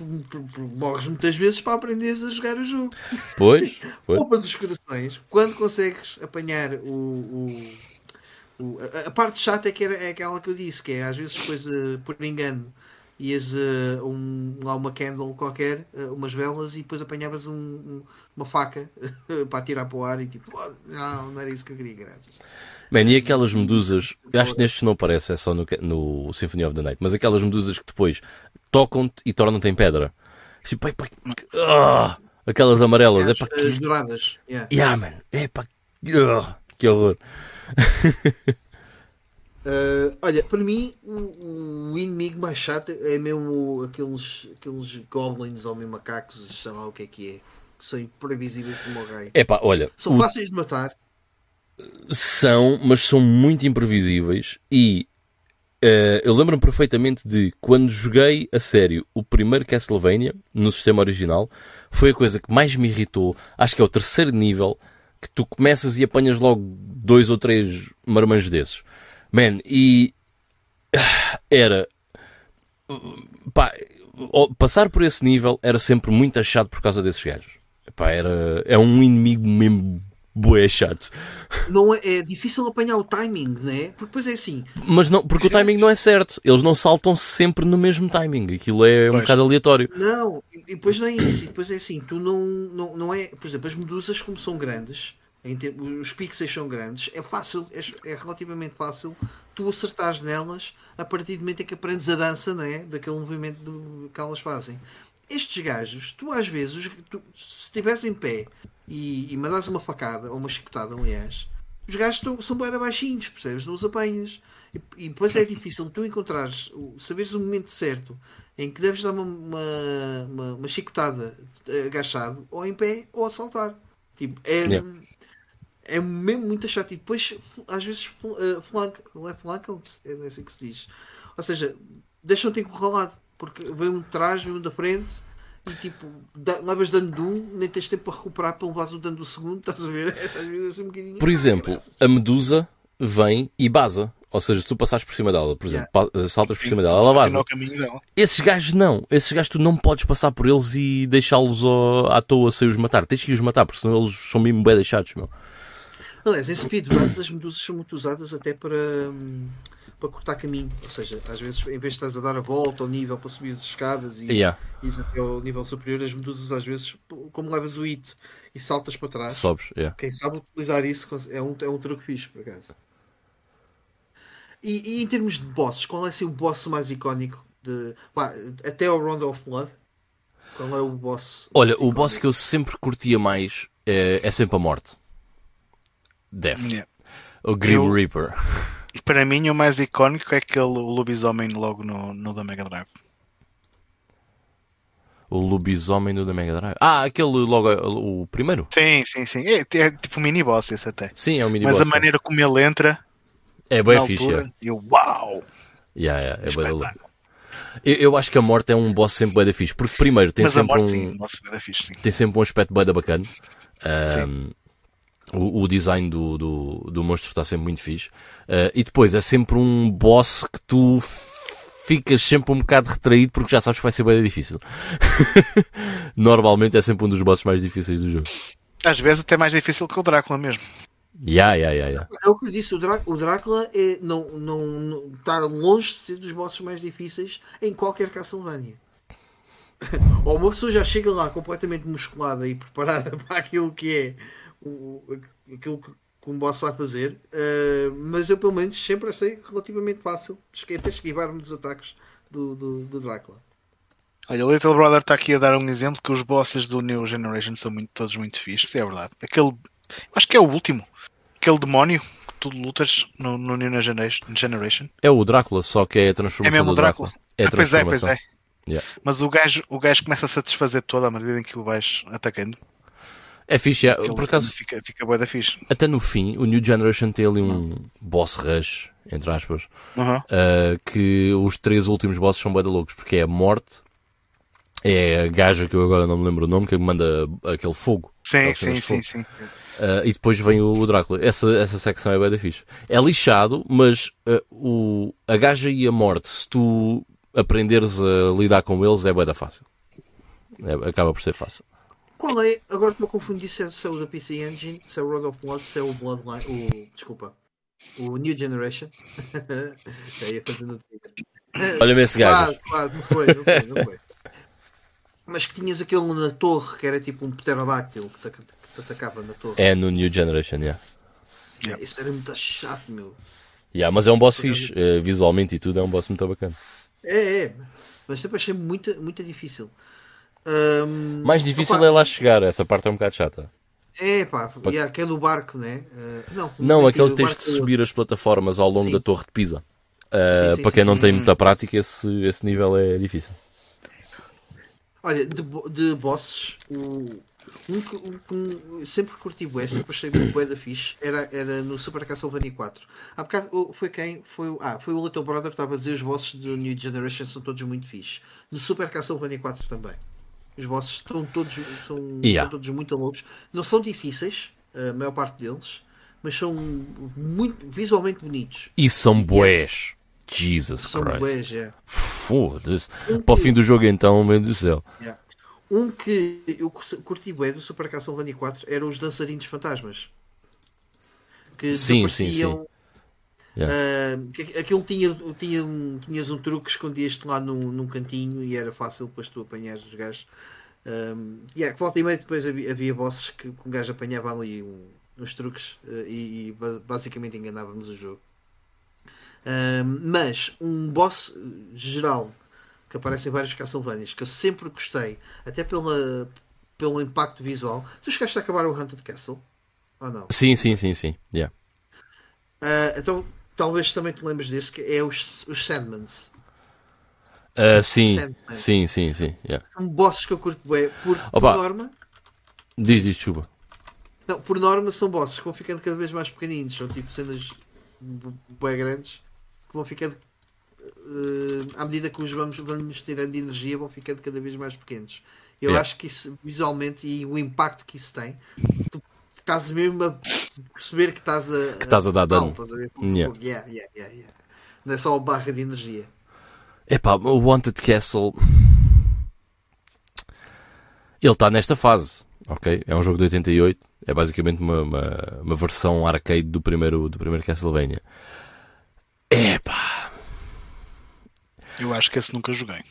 morres muitas vezes para aprenderes a jogar o jogo. pois, pois. Poupas os corações. Quando consegues apanhar o. o- o- a, a parte chata é, que era, é aquela que eu disse, que é às vezes depois eh, por engano ias eh, um, lá uma candle qualquer, eh, umas velas, e depois apanhavas um- um- uma faca para atirar para o ar e tipo, "Oh, não, não era isso que eu queria, graças. Man, e aquelas medusas, eu acho que nestes não aparece, é só no, no Symphony of the Night, mas aquelas medusas que depois tocam-te e tornam-te em pedra. Tipo, epá, que- ah, aquelas amarelas, é As, pá, as que. douradas. yeah. Yeah, man, é pá, ah, que horror. Uh, olha, para mim, o, o inimigo mais chato é mesmo aqueles, aqueles goblins ou mesmo macacos, sei lá o que é que é, que são imprevisíveis como o raio. É pá, olha, São o- fáceis de matar, são, mas são muito imprevisíveis e eh, eu lembro-me perfeitamente de quando joguei a sério o primeiro Castlevania no sistema original, foi a coisa que mais me irritou. Acho que é o terceiro nível que tu começas e apanhas logo dois ou três marmanjos desses. Man, e era pá, passar por esse nível era sempre muito achado por causa desses gajos. Pá, era, é um inimigo mesmo bué chato. não é, é difícil apanhar o timing, né? Porque depois é assim, Mas não, porque o timing não é certo. Eles não saltam sempre no mesmo timing. Aquilo é um Pois. bocado aleatório. não, e e depois não é isso, e depois é assim, tu não, não, não é, por exemplo, as medusas como são grandes, os pixels são grandes, é fácil, é, é relativamente fácil tu acertares nelas a partir do momento em que aprendes a dança, não é? Daquele movimento do, que elas fazem. Estes gajos, tu às vezes, tu, se estiveres em pé e, e mandares uma facada, ou uma chicotada, aliás, os gajos estão, são boeda baixinhos, percebes? Não os apanhas. E, e depois é difícil tu encontrares, o- saberes o momento certo em que deves dar uma, uma, uma, uma chicotada agachado, ou em pé, ou a saltar. Tipo, é, Yeah. é mesmo muito chato. E depois, às vezes, eh, flanca, left flancam-te, é assim que se diz. Ou seja, deixam-te encurralado, porque vem um de trás, vem um da frente. E tipo, levas dano de um, nem tens tempo para recuperar para levares o dano do segundo, estás a ver? Essas vezes assim um bocadinho. Por exemplo, a medusa vem e baza. Ou seja, se tu passares por cima dela, por exemplo, pa- saltas por cima dela, ela baza. o dela. Esses gajos não. Esses gajos tu não podes passar por eles e deixá-los à toa sem os matar. Tens que os matar, porque senão eles são mesmo bem deixados, meu. Aliás, em speedruns as medusas são muito usadas até para, hum, para cortar caminho. Ou seja, às vezes em vez de estás a dar a volta ao nível para subir as escadas e Yeah, ires até ao nível superior, as medusas às vezes, como levas o hit e saltas para trás, sobes. Yeah. quem sabe utilizar isso é um, é um truque fixe, por acaso. E, e em termos de bosses, qual é assim, o boss mais icónico de. pá, até o Round of Blood? Qual é o boss? Olha, o boss que eu sempre curtia mais é, é sempre a morte. Death. Yeah. O Grim Eu- Reaper. Para mim, o mais icónico é aquele lobisomem logo no, no da Mega Drive. O lobisomem do da Mega Drive. Ah, aquele logo, o primeiro? Sim, sim, sim. É, é tipo um mini boss esse até. Sim, é um mini Mas a maneira como ele entra É bem fixe. altura, é. eu, uau! Yeah, yeah, é. Espetáculo. eu, eu acho que a morte é um boss sempre bem da fixe. Porque primeiro tem Mas sempre morte, um. sim, fixe, sim. tem sempre um aspecto bem da bacana. Ahm, o, o design do, do, do monstro está sempre muito fixe. Ah, e depois é sempre um boss que tu ficas sempre um bocado retraído porque já sabes que vai ser bem difícil. Normalmente é sempre um dos bosses mais difíceis do jogo. Às vezes até mais difícil que o Drácula mesmo. Ya, ya, ya, ya. É o que eu disse, o, Drá- o Drácula é, não, não, não- está longe de ser dos bosses mais difíceis em qualquer Castlevania. Ou uma pessoa já chega lá completamente musculada e preparada para aquilo que é o, aquilo que, que um boss vai fazer, eh, mas eu pelo menos sempre achei relativamente fácil Cheguei até esquivar-me dos ataques do, do, do Drácula. Olha, o Little Brother está aqui a dar um exemplo que os bosses do New Generation são muito, todos muito fixos, é verdade. Aquele, acho que é o último, aquele demónio que tu lutas no, no New Generation. É o Drácula, só que é a É transformação mesmo do o Drácula. Drácula. É a Ah, pois é, pois é. Yeah. Mas o gajo, o gajo começa a satisfazer toda à medida em que o vais atacando. É fixe, é. Por acaso, fica, fica bué da fixe. até no fim, o New Generation tem ali um boss rush, entre aspas, Uhum. uh, que os três últimos bosses são bem loucos, porque é a morte, é a gaja que eu agora não me lembro o nome, que manda aquele fogo. Sim, sim, sim, sim. Uh, e depois vem o, o Drácula. Essa, essa secção é bem da fixe. É lixado, mas uh, o, a gaja e a morte, se tu aprenderes a lidar com eles, é bem da fácil. É, acaba por ser fácil. Qual é? Agora estou a confundir se é, se é o da PC Engine, se é o Road of Blood, se é o Bloodline. O, desculpa. O New Generation. Já ia fazendo o trigger. Olha-me esse gajo. Quase, quase, não foi, não foi, não foi. Mas que tinhas aquele na torre que era tipo um pterodáctilo que te, que te atacava na torre. É no New Generation, yeah. Yeah. Isso era muito chato, meu. Yeah, mas é um boss fixe, uh, visualmente e tudo, é um boss muito bacana. É, é. Mas sempre achei muito, muito difícil. Ahm, Mais difícil opa, é lá chegar, essa parte é um bocado chata. É, pá, e aquele do barco, né? Ah, não, Não, aquele que tens de subir as plataformas ao longo Sim. da Torre de Pisa. Uh, Sim, sim, para quem não tem muita prática, esse, esse nível é difícil. Olha, de, de bosses, o, um que, um um- sempre curti bué, sempre achei muito bué da fixe, era, era no Super Castlevania 4. Há bocado, foi quem? Foi, o- ah, foi o Little Brother que estava a dizer os bosses do New Generation são todos muito fixe. No Super Castlevania 4 também. Os bosses estão todos, são, Yeah. são todos muito loucos. Não são difíceis, a maior parte deles, mas são muito visualmente bonitos. E são boés. Jesus São Christ. bués, é. Foda-se. Para o fim do jogo, então, meu Deus do céu. Yeah. Um que eu curti bem do Super Castlevania 4 eram os dançarinos fantasmas. Que Sim, sim, desapareciam. Yeah. ah, que aquilo tinha, tinha um, tinhas um truque que escondias-te lá num, num cantinho e era fácil depois tu apanhares os gajos. Um, yeah, volta e meia depois havia, havia bosses que um gajo apanhava ali um- uns truques ah, e, e ba- basicamente enganávamos o jogo. Um, mas um boss eh, geral que aparece em vários Castlevanias que eu sempre gostei, até pela, pelo impacto visual. Tu chegaste a acabar o Haunted Castle? Ou não? Sim, sim, sim, sim. Yeah. Ah, então talvez também te lembres desse que é os, os Sandmans. Uh, sim, Sandman. sim, sim, sim. Yeah. São bosses que eu curto bem. Por, por norma, Diz, diz, chuva. não, por norma são bosses que vão ficando cada vez mais pequeninos. São tipo cenas bem grandes que vão ficando eh, à medida que os vamos, vamos tirando de energia vão ficando cada vez mais pequenos. Eu Yeah. acho que isso visualmente e o impacto que isso tem, tu estás mesmo a perceber que estás a, Que estás a dar dano. Estás a ver? Yeah. Yeah, yeah, yeah, yeah. Não é só a barra de energia. Epá, o Wanted Castle. Ele está nesta fase, ok? É um jogo de 88. É basicamente uma, uma, uma versão arcade do primeiro, do primeiro Castlevania. Epá. Eu acho que esse nunca joguei.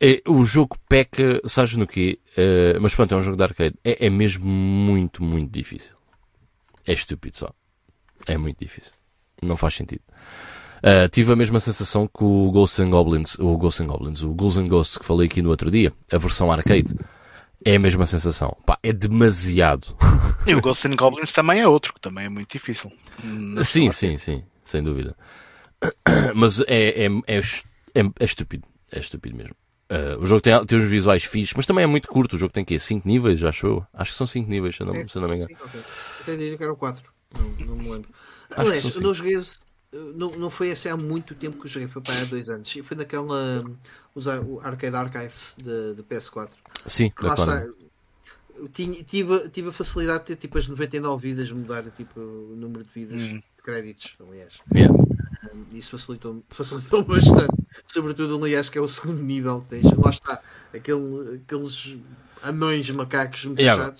É, o jogo peca, sabes no quê? Eh, mas pronto, é um jogo de arcade. É, é mesmo muito, muito difícil. É estúpido só. É muito difícil. Não faz sentido. Uh, tive a mesma sensação que o Ghosts and Goblins, o Ghosts and Goblins, o Ghouls and Ghosts que falei aqui no outro dia, a versão arcade. é a mesma sensação. Pá, é demasiado. E o Ghosts and Goblins também é outro, que também é muito difícil. Sim, sim, sim, sem dúvida. Mas é, é, é, é estúpido. É estúpido mesmo. Uh, o jogo tem, tem uns visuais fixos, mas também é muito curto. O jogo tem quê? 5 níveis, acho eu. Acho que são 5 níveis, se eu não, se eu não me engano. Sim, ok. Até diria que eram 4. Não, não me lembro. que Aliás, eu não joguei. Não, não foi assim há muito tempo que eu joguei, foi para há dois anos. E foi naquela. Usar o Arcade Archives de, de PS4. Sim, Que lá está. Eu tinha- tive, tive a facilidade de ter tipo as 99 vidas, mudar tipo, o número de vidas, Hum. de créditos, aliás. Yeah. Isso facilitou, facilitou bastante. Sobretudo, aliás, que é o segundo nível que tens. Lá está, aquele, aqueles anões macacos muito Yeah.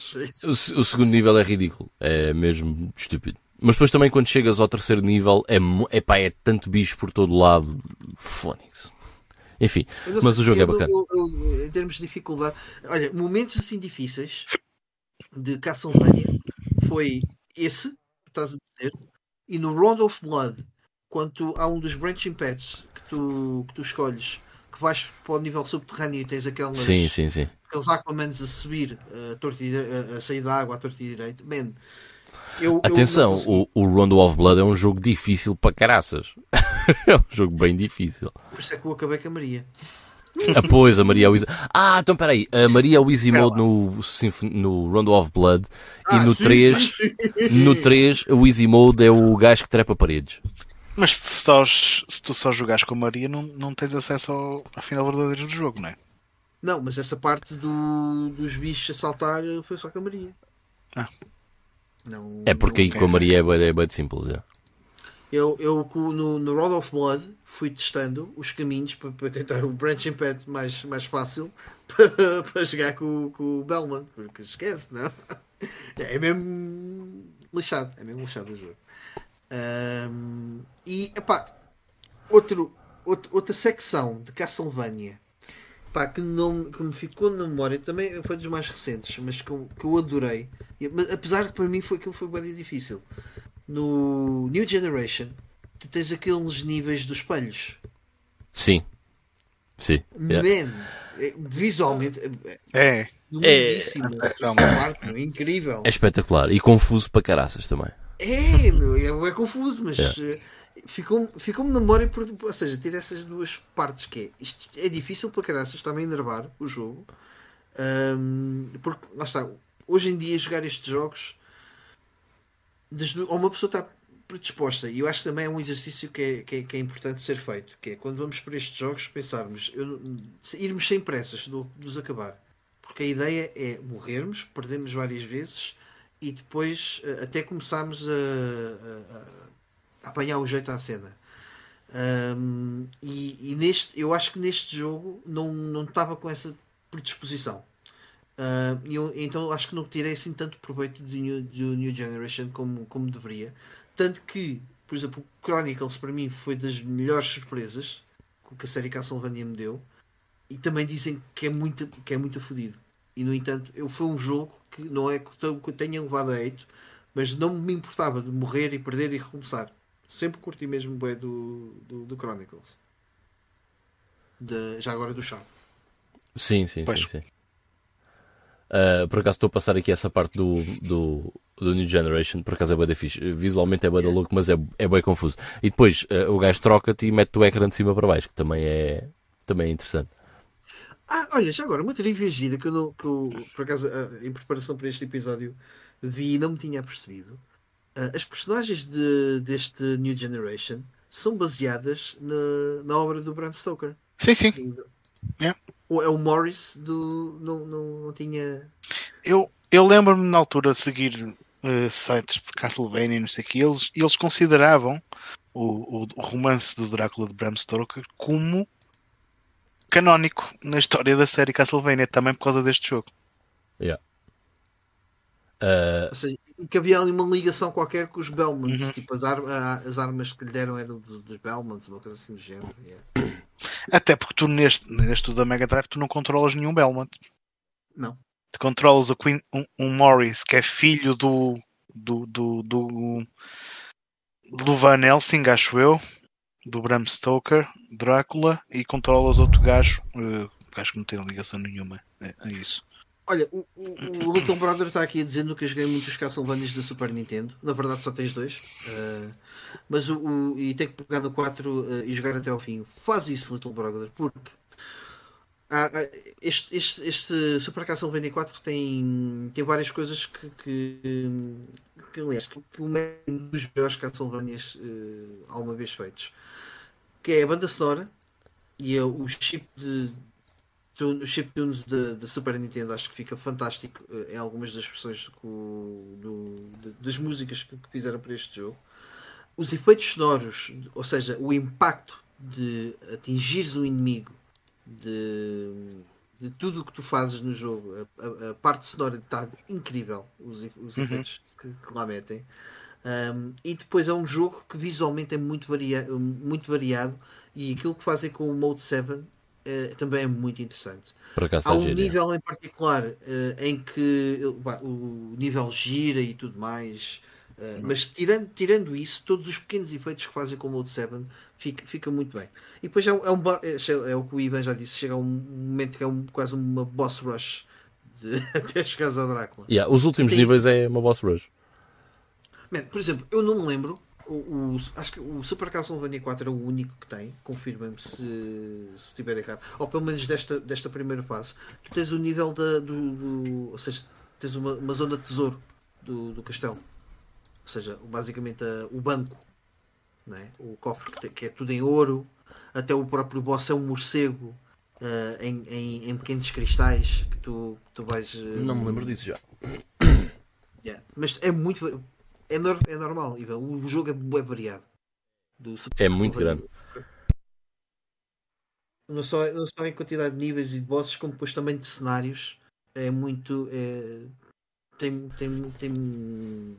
O, o segundo nível é ridículo. É mesmo estúpido. Mas depois também quando chegas ao terceiro nível é, mu- epá, é tanto bicho por todo lado. Fónix. Enfim, mas sei, o jogo é eu- bacana. eu- eu- em termos de dificuldade, olha, momentos assim difíceis de Castlevania foi esse, que estás a dizer, e no Round of Blood, quando tu- há um dos branching paths que tu, que tu escolhes, que vais para o nível subterrâneo e tens aquelas, Sim, sim, sim. aqueles Aquamans a subir, a, e a- a sair da água à torta e direito. Man, eu, eu Atenção, consegui, o, o Rondo of Blood é um jogo difícil para caraças. é um jogo bem difícil. por isso é que eu acabei com a Maria. Ah, pois, a Maria Easy. Ah, então peraí. A Maria Espera Mode no, no Rondo of Blood e Ah, no sim, 3. sim, sim. No 3, o Easy Mode é o gajo que trepa paredes. Mas se se tu só jogares com a Maria, não, não tens acesso ao, ao final verdadeiro do jogo, não é? Não, mas essa parte do, dos bichos a saltar foi só com a Maria. Ah. Não, É porque aí com a Maria é bem, é bem simples. É. Eu, eu no, no Road of Blood fui testando os caminhos para, para tentar o branching pad mais, mais fácil para, para jogar com, com o Bellman, porque esquece, não? É mesmo lixado, é mesmo lixado o jogo. Ahm, e epá, outro, outro, outra secção de Castlevania pá, que, não, que me ficou na memória também foi dos mais recentes, mas que, eu- que eu adorei. E- Mas, apesar de que para mim foi, aquilo foi bem difícil. No New Generation, tu tens aqueles níveis dos espelhos. Sim. Sim. Yeah. Man, é- visualmente é, É, é meu, é incrível. É espetacular. E confuso para caraças também. É, meu, é, é confuso, mas É. eh, ficou- ficou-me na memória, por, ou seja, ter essas duas partes que é, isto é difícil para caraças, está-me a enervar o jogo, Ahm, porque, lá está, hoje em dia jogar estes jogos, desde, ou uma pessoa está predisposta, e eu acho que também é um exercício que é, que é, que é importante ser feito, que é quando vamos para estes jogos pensarmos, eu irmos sem pressas do, de os acabar, porque a ideia é morrermos, perdemos várias vezes, e depois eh, até começámos a, a- a apanhar o jeito à cena. Ahm, e, e neste, eu acho que neste jogo não, não estava com essa predisposição. E eu, então acho que não tirei assim tanto proveito do New, do New Generation como, como deveria. Tanto que, por exemplo, o Chronicles para mim foi das melhores surpresas que a série Castlevania me deu. E também dizem que é muito, que é muito fodido. E no entanto, eu foi um jogo que não é que tenha levado a eito, mas não me importava de morrer e perder e recomeçar. Sempre curti mesmo bem do, do, do Chronicles. De- já agora do chá. Sim, sim, Pois. sim, sim. Ah, por acaso estou a passar aqui essa parte do, do, do New Generation, por acaso é bem da fixe. Visualmente é bem da louco, mas é, é bem confuso. E depois ah, o gajo troca-te e mete o ecrã de cima para baixo, que também é, também é interessante. Ah, olha, já agora, uma trivia gira que eu, não, que eu por acaso, ah, em preparação para este episódio, vi e não me tinha percebido. Ah, as personagens de, deste New Generation são baseadas na, na obra do Bram Stoker. sim, sim. Ou é o Morris do. Não, não, não tinha. Eu, eu lembro-me na altura de seguir eh, sites de Castlevania e não sei o que, eles, eles consideravam o, o romance do Drácula de Bram Stoker como canónico na história da série Castlevania, também por causa deste jogo. Ah, Ou seja, que havia ali uma ligação qualquer com os Belmonts. Uhum. Tipo, as, ar- a- as armas que lhe deram eram dos, dos Belmonts, uma coisa assim do género. yeah. Até porque tu neste, neste da Mega Drive tu não controlas nenhum Belmont. Não. Tu controlas o Queen, um, um Morris que é filho do do, do, do, do Van Helsing, acho eu, do Bram Stoker, Drácula, e controlas outro gajo, eh, gajo que não tem ligação nenhuma a, a isso. Olha, o, o, o Little Brother está aqui dizer que eu joguei muitos Castlevanias da Super Nintendo. Na verdade só tens dois. Uh, mas o, o, e tem que pegar no 4 uh, e jogar até ao fim. Faz isso, Little Brother, porque há, este, este, este Super Castlevania 4 tem, tem várias coisas que, que, que aliás, que, que um dos melhores Castlevanias uh, alguma vez feitos. Que é a banda sonora e é o chip de o chiptunes da Super Nintendo acho que fica fantástico uh, em algumas das versões do, do, das músicas que, que, fizeram para este jogo. Os efeitos sonoros, ou seja, o impacto de atingires o inimigo, de, de tudo o que tu fazes no jogo, a, a, a parte sonora está incrível, os, os uhum. efeitos que, que, lá metem. Um, e depois é um jogo que visualmente é muito, varia muito variado e aquilo que fazem com o Mode 7 uh, também é muito interessante. Há um nível em particular uh, em que uh, o nível gira e tudo mais, uh, mas tirando, tirando isso, todos os pequenos efeitos que fazem com o Mode 7 fica, fica muito bem. E depois é, um, é, um, é, é o que o Ivan já disse: chega um momento que é um, quase uma boss rush de, até chegares ao Drácula. Yeah, os últimos Tem... níveis é uma boss rush. Man, por exemplo, eu não me lembro o, o, acho que o Super Castlevania 4 é o único que tem, confirma-me se, se estiver errado, ou pelo menos desta, desta primeira fase. Tu tens o nível da, do, do, Ou seja, tens uma, uma zona de tesouro do, do castelo, ou seja, basicamente a, o banco, né? o cofre que, te, que, é tudo em ouro, até o próprio boss é um morcego. Uh, em, em, em, pequenos cristais que tu, que tu vais. Uh, não me lembro disso já. Yeah. Mas é muito é, nor é normal, Ivan. O jogo é bem variado. é muito grande. Não só, não só em quantidade de níveis e de bosses, como depois também de cenários. É muito. É, tem, tem, tem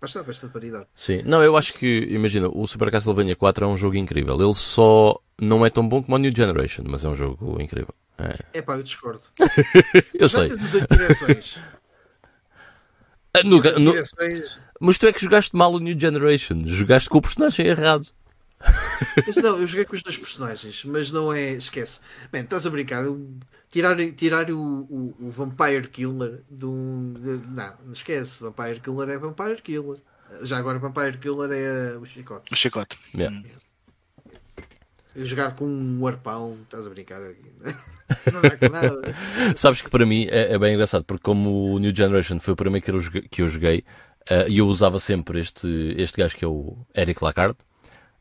bastante, bastante variedade. Sim, não, eu acho que, imagina, o Super Castlevania 4 é um jogo incrível. Ele só não é tão bom como o New Generation, mas é um jogo incrível. É, é pá, eu discordo. eu sei. Ah, no, no, mas tu é que jogaste mal o New Generation. Jogaste com o personagem errado. Mas não, eu joguei com os dois personagens, mas não é. Esquece. Man, estás a brincar. Tirar, tirar o, o, o Vampire Killer do. De, não, não esquece. Vampire Killer é Vampire Killer. Já agora Vampire Killer é o Chicote. O Chicote. Yeah. Jogar com um arpão, estás a brincar aqui. Sabes que para mim é, é, bem engraçado, porque como o New Generation foi o primeiro que eu joguei, que eu joguei Uh, e eu usava sempre este, este gajo que é o Eric Lacard.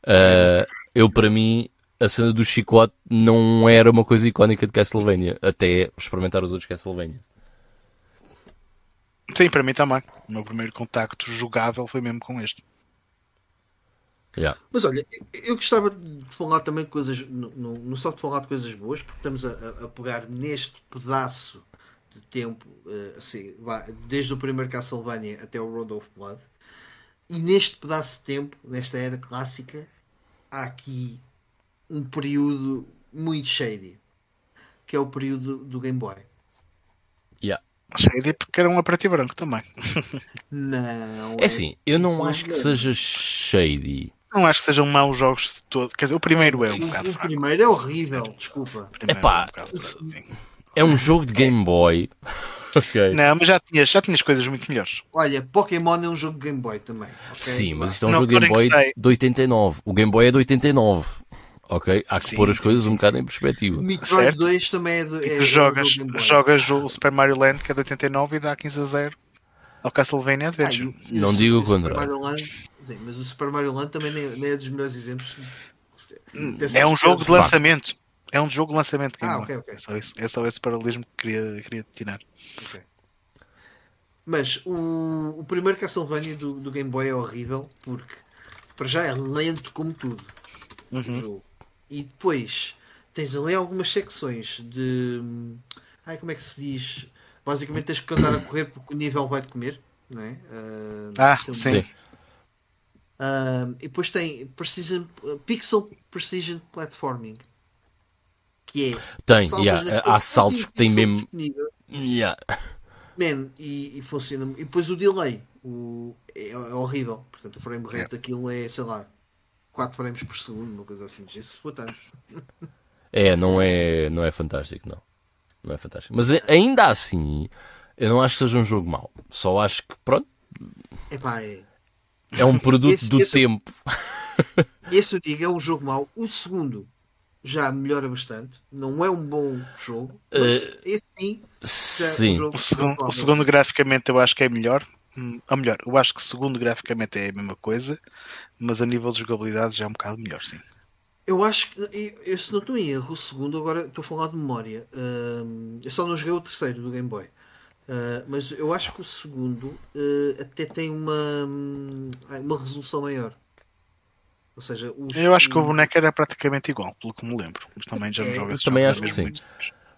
Uh, eu, para mim, a cena do chicote não era uma coisa icónica de Castlevania, até experimentar os outros Castlevania. Sim, para mim também. O meu primeiro contacto jogável foi mesmo com este. Yeah. Mas olha, eu gostava de falar também de coisas, não, não só de falar de coisas boas, porque estamos a, a pegar neste pedaço de tempo, uh, assim, desde o primeiro Castlevania até o Road of Blood. E neste pedaço de tempo, nesta era clássica, há aqui um período muito shady, que é o período do Game Boy. Yeah. Shady porque era um a preto e branco também. Não. É, é assim, eu não acho que seja shady. Não acho que sejam maus jogos de todo. Quer dizer, o primeiro é um o, bocado. O primeiro é horrível, desculpa. É pá, é um é um jogo de Game Boy. okay. Não, mas já tinhas, já tinhas coisas muito melhores. Olha, Pokémon é um jogo de Game Boy também. Okay? Sim, mas isto é um não, jogo de Game Boy de 89. O Game Boy é de 89. Ok? Há que sim, pôr as sim, coisas sim, um bocado em perspectiva. Metroid certo. 2 também é de. É jogas, jogas o Super Mario Land que é de 89 e dá 15 a 0 ao Castlevania Adventure. Ai, não digo o contrário. mas o Super Mario Land também nem, nem é dos melhores exemplos. É um jogo de lançamento. É um jogo de lançamento. Ah, ok, ok. É só, isso, é só esse paralelismo que queria, queria tirar. Ok. Mas o, o primeiro Castlevania do, do Game Boy é horrível porque para já é lento como tudo. Uhum. E depois tens ali algumas secções de. Ai, como é que se diz? Basicamente tens que andar a correr porque o nível vai te comer. Não é? Uh, ah, sim. sim. Uh, e depois tem precision, Pixel Precision Platforming que é. Tem, yeah. há saltos que têm mesmo. Yeah. Man, e, e, funciona. E depois o delay o, é, é horrível. Portanto, o frame rate yeah. daquilo é, sei lá, 4 frames por segundo, uma coisa assim. Isso tanto. É, não é, não é fantástico, não. Não é fantástico. Mas ainda assim, eu não acho que seja um jogo mau. Só acho que, pronto, Epá, é. é um produto Esse- do esse- tempo. Esse eu digo é um jogo mau. O segundo já melhora bastante. Não é um bom jogo. Mas Eh, esse sim. já é um Sim. jogo O segundo, o segundo graficamente eu acho que é melhor. Hum, Ou melhor, eu acho que o segundo graficamente é a mesma coisa, mas a nível de jogabilidade já é um bocado melhor, sim. Eu acho que, eu, eu, se não estou em erro, o segundo, agora estou a falar de memória. hum, eu só não joguei o terceiro do Game Boy. Uh, mas eu acho que o segundo uh, até tem uma, uma resolução maior. Ou seja, os- Eu acho que o o- boneco era praticamente igual, pelo que me lembro. Mas também já não É, jogo eu esses também acho que sim. muitos.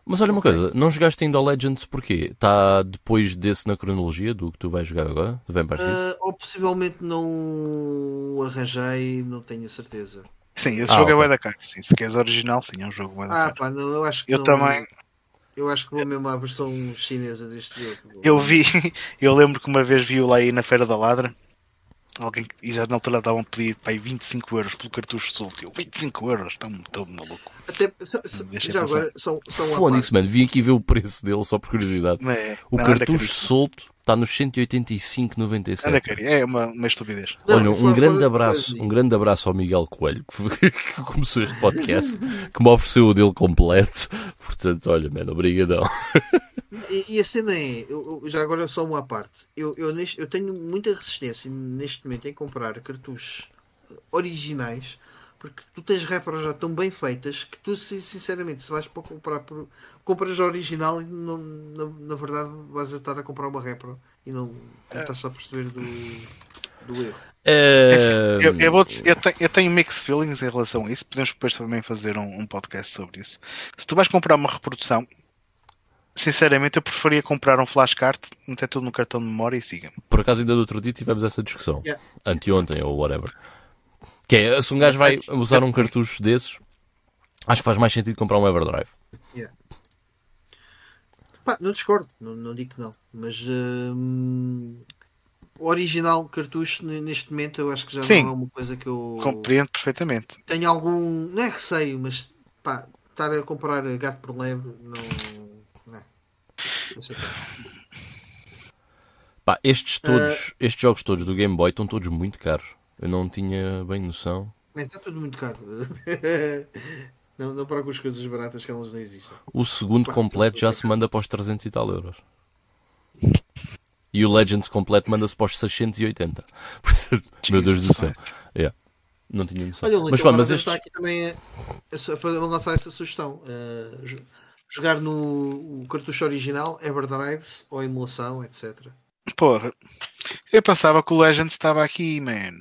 Mas olha uma coisa, não jogaste ainda ao Legends porquê? Está depois desse na cronologia do que tu vais jogar agora? Do Vampire? Uh, ou possivelmente não arranjei, não tenho a certeza. Sim, esse Ah, jogo é ok. bué da caro. Sim, se queres original, sim, é um jogo da Ah, pá, não, eu acho que Eu não- também, Eu acho que vou mesmo à versão chinesa deste jogo. eu vi, eu lembro que uma vez vi-o lá aí na Feira da Ladra. Alguém, e já na altura estavam a pedir para aí 25 euros pelo cartucho solto. Eu, 25 euros, estão todo maluco. Até, só- Deixa já passar. agora, são, Fónix, mano, vim aqui ver o preço dele só por curiosidade. É, O não, anda cartucho solto está nos Anda 185,97. cari- É uma, uma estupidez. Não, Olha, um grande abraço, um grande abraço ao Miguel Coelho que, que começou este podcast, que me ofereceu o dele completo. Portanto, olha, mano, obrigadão. E, e a cena é, eu, eu- já agora só uma parte. Eu, eu, neste- eu tenho muita resistência neste momento em comprar cartuchos eh, originais porque tu tens repras já tão bem feitas que tu, sin- sinceramente, se vais para comprar por, compras a original e não, na, na verdade vais a estar a comprar uma repra e não, não estás a perceber do, do erro. É assim, É, eu, eu vou eu tenho, eu tenho mixed feelings em relação a isso. Podemos depois também fazer um, um podcast sobre isso. Se tu vais comprar uma reprodução, sinceramente eu preferia comprar um flashcard, meter tudo no cartão de memória e siga-me. Por acaso, ainda do outro dia tivemos essa discussão. Yeah. Anteontem ou whatever. Que é, se um gajo vai usar um cartucho desses, acho que faz mais sentido comprar um Everdrive. Pá, não discordo, não, não digo que não, mas hum, o original cartucho ne- neste momento eu acho que já Sim. não é uma coisa que eu Compreendo perfeitamente. tenho algum, não é receio, mas pá, estar a comprar gato por lebre não. Pá, estes, Ah. todos, estes jogos todos do Game Boy estão todos muito caros. Eu não tinha bem noção. Bem, está tudo muito caro. não, não procures coisas baratas que elas não existem. O segundo completo já se manda para os 300 e tal euros. E o Legends completo manda-se para os 680. Portanto, Meu Deus do céu. Yeah. Não tinha noção. Olha, Mas, pá, mas já estes... está aqui também a, a, para lançar essa sugestão. Uh, jogar no o cartucho original, Everdrives ou emulação, etc. Porra, eu pensava que o Legend estava aqui, man.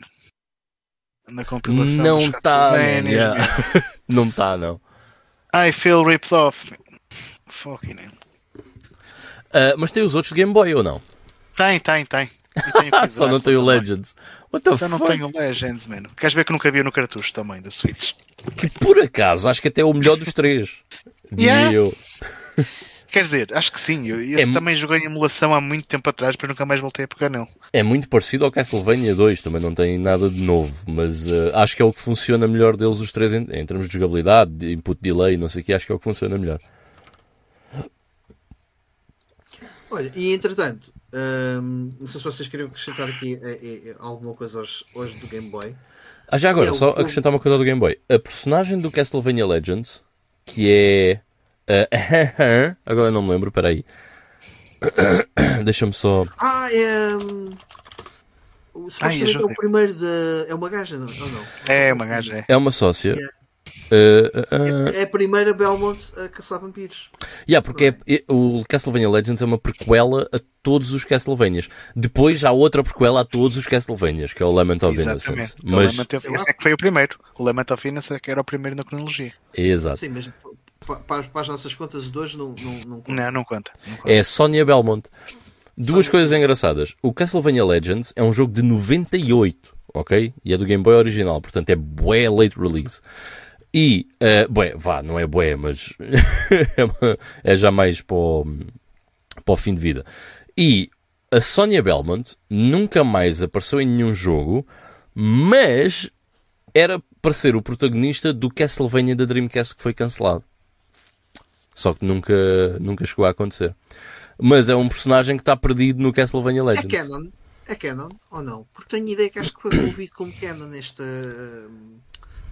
Na compilação. Não está, Castlevania, yeah. man. Não está, não. I feel ripped off. man. Fucking hell. Ah, mas tem os outros de Game Boy ou não? Tem, tem, tem. Tenho Só não exato tem o também. Legends. What the Só não fuck? tenho o Legends, mano. Queres ver que não cabia no cartucho também da Switch? Que por acaso acho que até é o melhor dos três. Yeah. eu. Quer dizer, acho que sim. Eu esse É também joguei em emulação há muito tempo atrás, mas nunca mais voltei a pegar não. É muito parecido ao Castlevania 2, também não tem nada de novo, mas ah, acho que é o que funciona melhor deles os três em, em termos de jogabilidade, de input delay, não sei o que, acho que é o que funciona melhor. Olha, e entretanto, hum, não sei se vocês queriam acrescentar aqui eh, eh, alguma coisa aos, aos do Game Boy. Ah, já agora, É, só o- acrescentar uma coisa do Game Boy. A personagem do Castlevania Legends, que é. ah, agora eu não me lembro, peraí. Deixa-me só. Ah, é. hum, o- supostamente é ajuda. o primeiro de. É uma gaja, não? Ou não? É, uma gaja, é. É uma sócia. Yeah. Ah, ah. É a primeira Belmont a caçar vampiros. Yeah, porque é- é- o Castlevania Legends é uma prequela a todos os Castlevanias. Depois há outra prequela a todos os Castlevanias, que é o Lament of Exatamente. Innocence. O Mas, Lament of-. Esse é que foi o primeiro. O Lament of Innocence é que era o primeiro na cronologia. exato. Sim, mas pa- pa- para, as nossas contas de hoje não, não, não conta. Não, não conta. Não conta. É Sonia Belmont. Duas coisas engraçadas. O Castlevania Legends é um jogo de 98, ok? E é do Game Boy original, portanto é bué late release. E, eh, bué, vá, não é bué, mas é é já mais para o, para o fim de vida. E a Sonia Belmont nunca mais apareceu em nenhum jogo, mas era para ser o protagonista do Castlevania da Dreamcast que foi cancelado. Só que nunca, nunca chegou a acontecer. Mas é um personagem que está perdido no Castlevania É Legends. canon? É canon ou não? Porque tenho ideia que acho que foi envolvido como canon hum,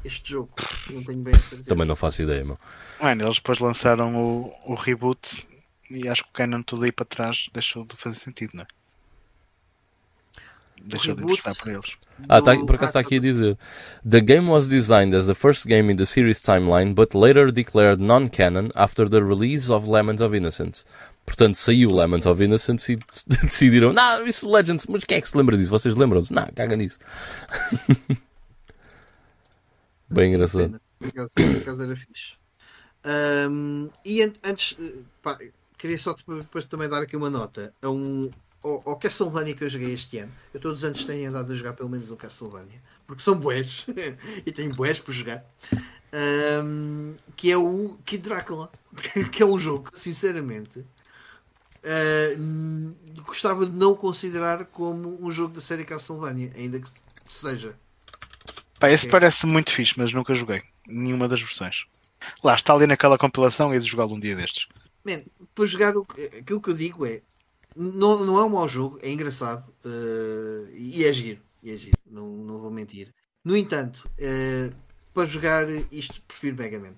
este jogo. Não tenho bem a certeza. Também não faço ideia, meu. Mano, eles depois lançaram o, o reboot e acho que o Canon tudo aí para trás deixou de fazer sentido, não é? Deixou de interessar para eles. Ah, tá, por acaso está aqui a dizer: The game was designed as the first game in the series timeline, but later declared non-canon after the release of Lament of Innocence. Portanto, saiu Lament of Innocence e decidiram: Não, isso Legends, mas quem é que se lembra disso? Vocês lembram-se? Não, caga nisso. Bem engraçado. Por acaso- por era fixe. Ahm, e an- antes, eh, pá, queria só depois, também dar aqui uma nota a um, ao, ao Castlevania que eu joguei este ano. Eu todos os anos tenho andado a jogar pelo menos um Castlevania, porque são bués e tenho bués para jogar. Ahm, que é o Kid Drácula, que é um jogo que, sinceramente, n- gostava de não considerar como um jogo da série Castlevania, ainda que seja. Pá, esse parece muito fixe, mas nunca joguei. Nenhuma das versões. Lá, está ali naquela compilação e de jogá-lo um dia destes. Man, para jogar, o, aquilo que eu digo é. Não, não é um mau jogo, é engraçado eh, e é giro. E é giro, não, não vou mentir. No entanto, eh, para jogar isto, prefiro Mega Man.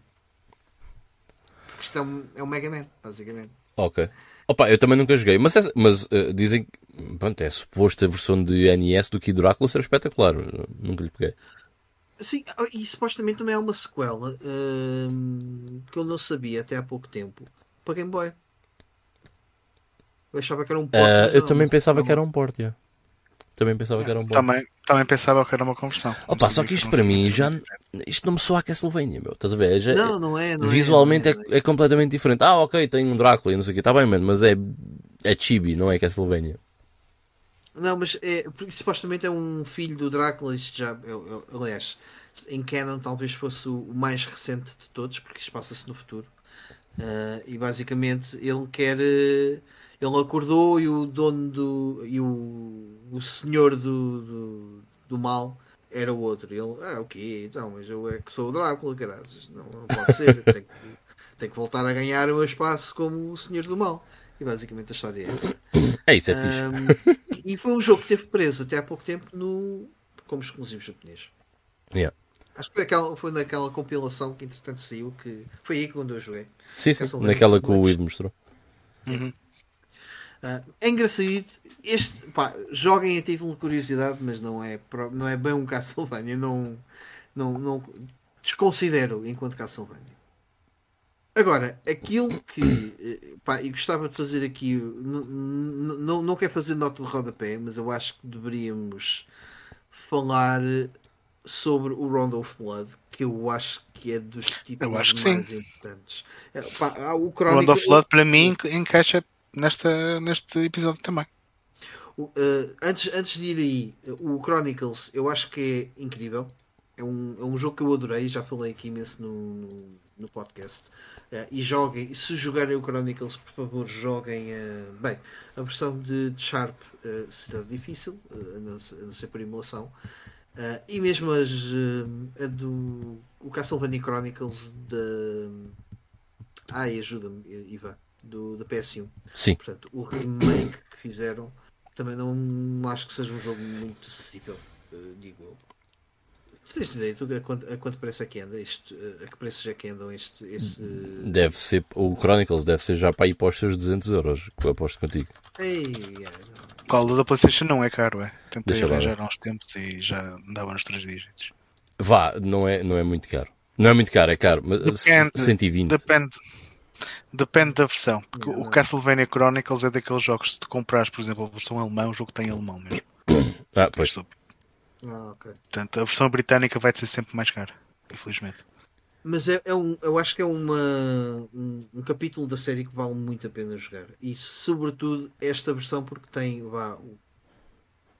Porque isto é um, é um Mega Man, basicamente. Ok. Opa, eu também nunca joguei, mas, é- mas eh, dizem que pronto, é suposto a versão de NES do Kid Drácula ser espetacular. Nunca lhe peguei. Sim, ah, e supostamente também é uma sequela ehm, que eu não sabia até há pouco tempo para Game Boy. Eu achava que era um port, mas eu não, também pensava não. que era um port, yeah. Também pensava que era um port. Também, também pensava que era uma conversão. Opa, Não só que isto para mim já. Isto não me soa a Castlevania, meu. Estás a ver? Já- Não, não é. Não é, visualmente é, não é, não é. é completamente diferente. Ah, ok, tem um Drácula e não sei o que. Está bem, mano, mas é. É chibi, não é Castlevania. Não, mas é, porque supostamente é um filho do Drácula. Isto já, eu- eu- aliás, em Canon talvez fosse o mais recente de todos, porque isto passa-se no futuro. Ah, e basicamente ele quer. eh, Ele acordou e o dono do. e o, o senhor do, do, do mal era o outro. Ele, ah, o quê? Então, mas eu é que sou o Drácula, caras. Não, não pode ser. Tenho que, tenho que voltar a ganhar o meu espaço como o senhor do mal. E basicamente a história é essa. É isso, é fixe. E foi um jogo que teve preso até há pouco tempo no, como exclusivo japonês. Yeah. Acho que foi, aquela, foi naquela compilação que entretanto saiu que foi aí quando eu joguei. Sim, sim. Naquela que o Legends. Ivo mostrou. Uhum. Ah, é engraçado. Este, pá, joguem a título de curiosidade, mas não é, não é bem um Castlevania. Não, não, não desconsidero enquanto Castlevania. Agora, aquilo que eh, pá, e gostava de fazer aqui, não, não quero fazer nota de rodapé, mas eu acho que deveríamos falar sobre o Round of Blood, que eu acho que é dos títulos que sim. mais importantes. Eh, pá, o Round Chronicle, of Blood para mim encaixa nesta, neste episódio também. Uh, antes, antes de ir aí, o Chronicles eu acho que é incrível. É um, é um jogo que eu adorei, já falei aqui imenso no, no, no podcast. Uh, e joguem, se jogarem o Chronicles, por favor, joguem. Uh, bem, a versão de, de Sharp uh, será difícil, a, não, ser- a não ser por emulação. E mesmo as, a do o Castlevania Chronicles da. Ai, ajuda-me, Ivan, do, da PS1. Sim. Portanto, o remake que fizeram também não acho que seja um jogo muito acessível, eh, digo eu. Tu tens ideia tu, a, quanto, a quanto preço é que anda este, eh, a que preços é que andam este, esse... Deve ser. O Chronicles deve ser já para ir para os seus 200 euros. Que eu aposto contigo. Ei, é. Qual da PlayStation não é caro, é? Tentei Deixa arranjar há uns tempos e já andava nos três dígitos. Vá, não é, não é muito caro. Não é muito caro, é caro. Mas Depende. 120. Depende. Depende da versão. Porque Não, o. Castlevania Chronicles é daqueles jogos que tu comprares, por exemplo, a versão alemã, o jogo tem alemão mesmo. Ah, pois. Ah, ok. Portanto, a versão britânica vai ser sempre mais cara, infelizmente. Mas é, é um, eu acho que é uma, um, um capítulo da série que vale muito a pena jogar. E sobretudo esta versão porque tem vá, o-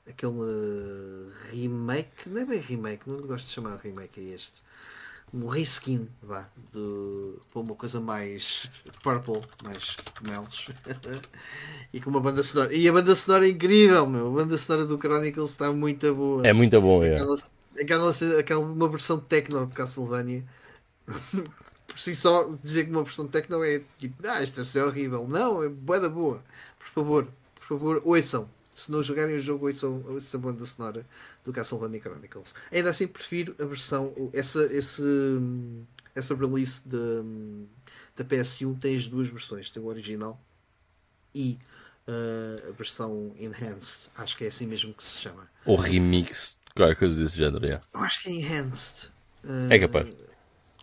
aquele remake, não é bem remake, não gosto de chamar de remake a este. Um reskin, vá, do, para uma coisa mais purple, mais cogumelos. e com uma banda sonora. E a banda sonora é incrível, meu. A banda sonora do Chronicles está muito boa. É muito bom, é. Aquela, aquela, aquela uma versão techno de Castlevania por si só dizer que uma versão de techno é tipo, ah, isto deve ser horrível. Não, é boa da boa. Por favor, por favor, ouçam. Se não jogarem o jogo, ouçam, ouçam a banda sonora do Castlevania Chronicles. Ainda assim, prefiro a versão, essa, esse, essa release da PS1 tem as duas versões, tem o original e uh, a versão Enhanced. Acho que é assim mesmo que se chama. Ou remix, qualquer coisa desse género, é. Eu acho que é Enhanced. Uh, é capaz.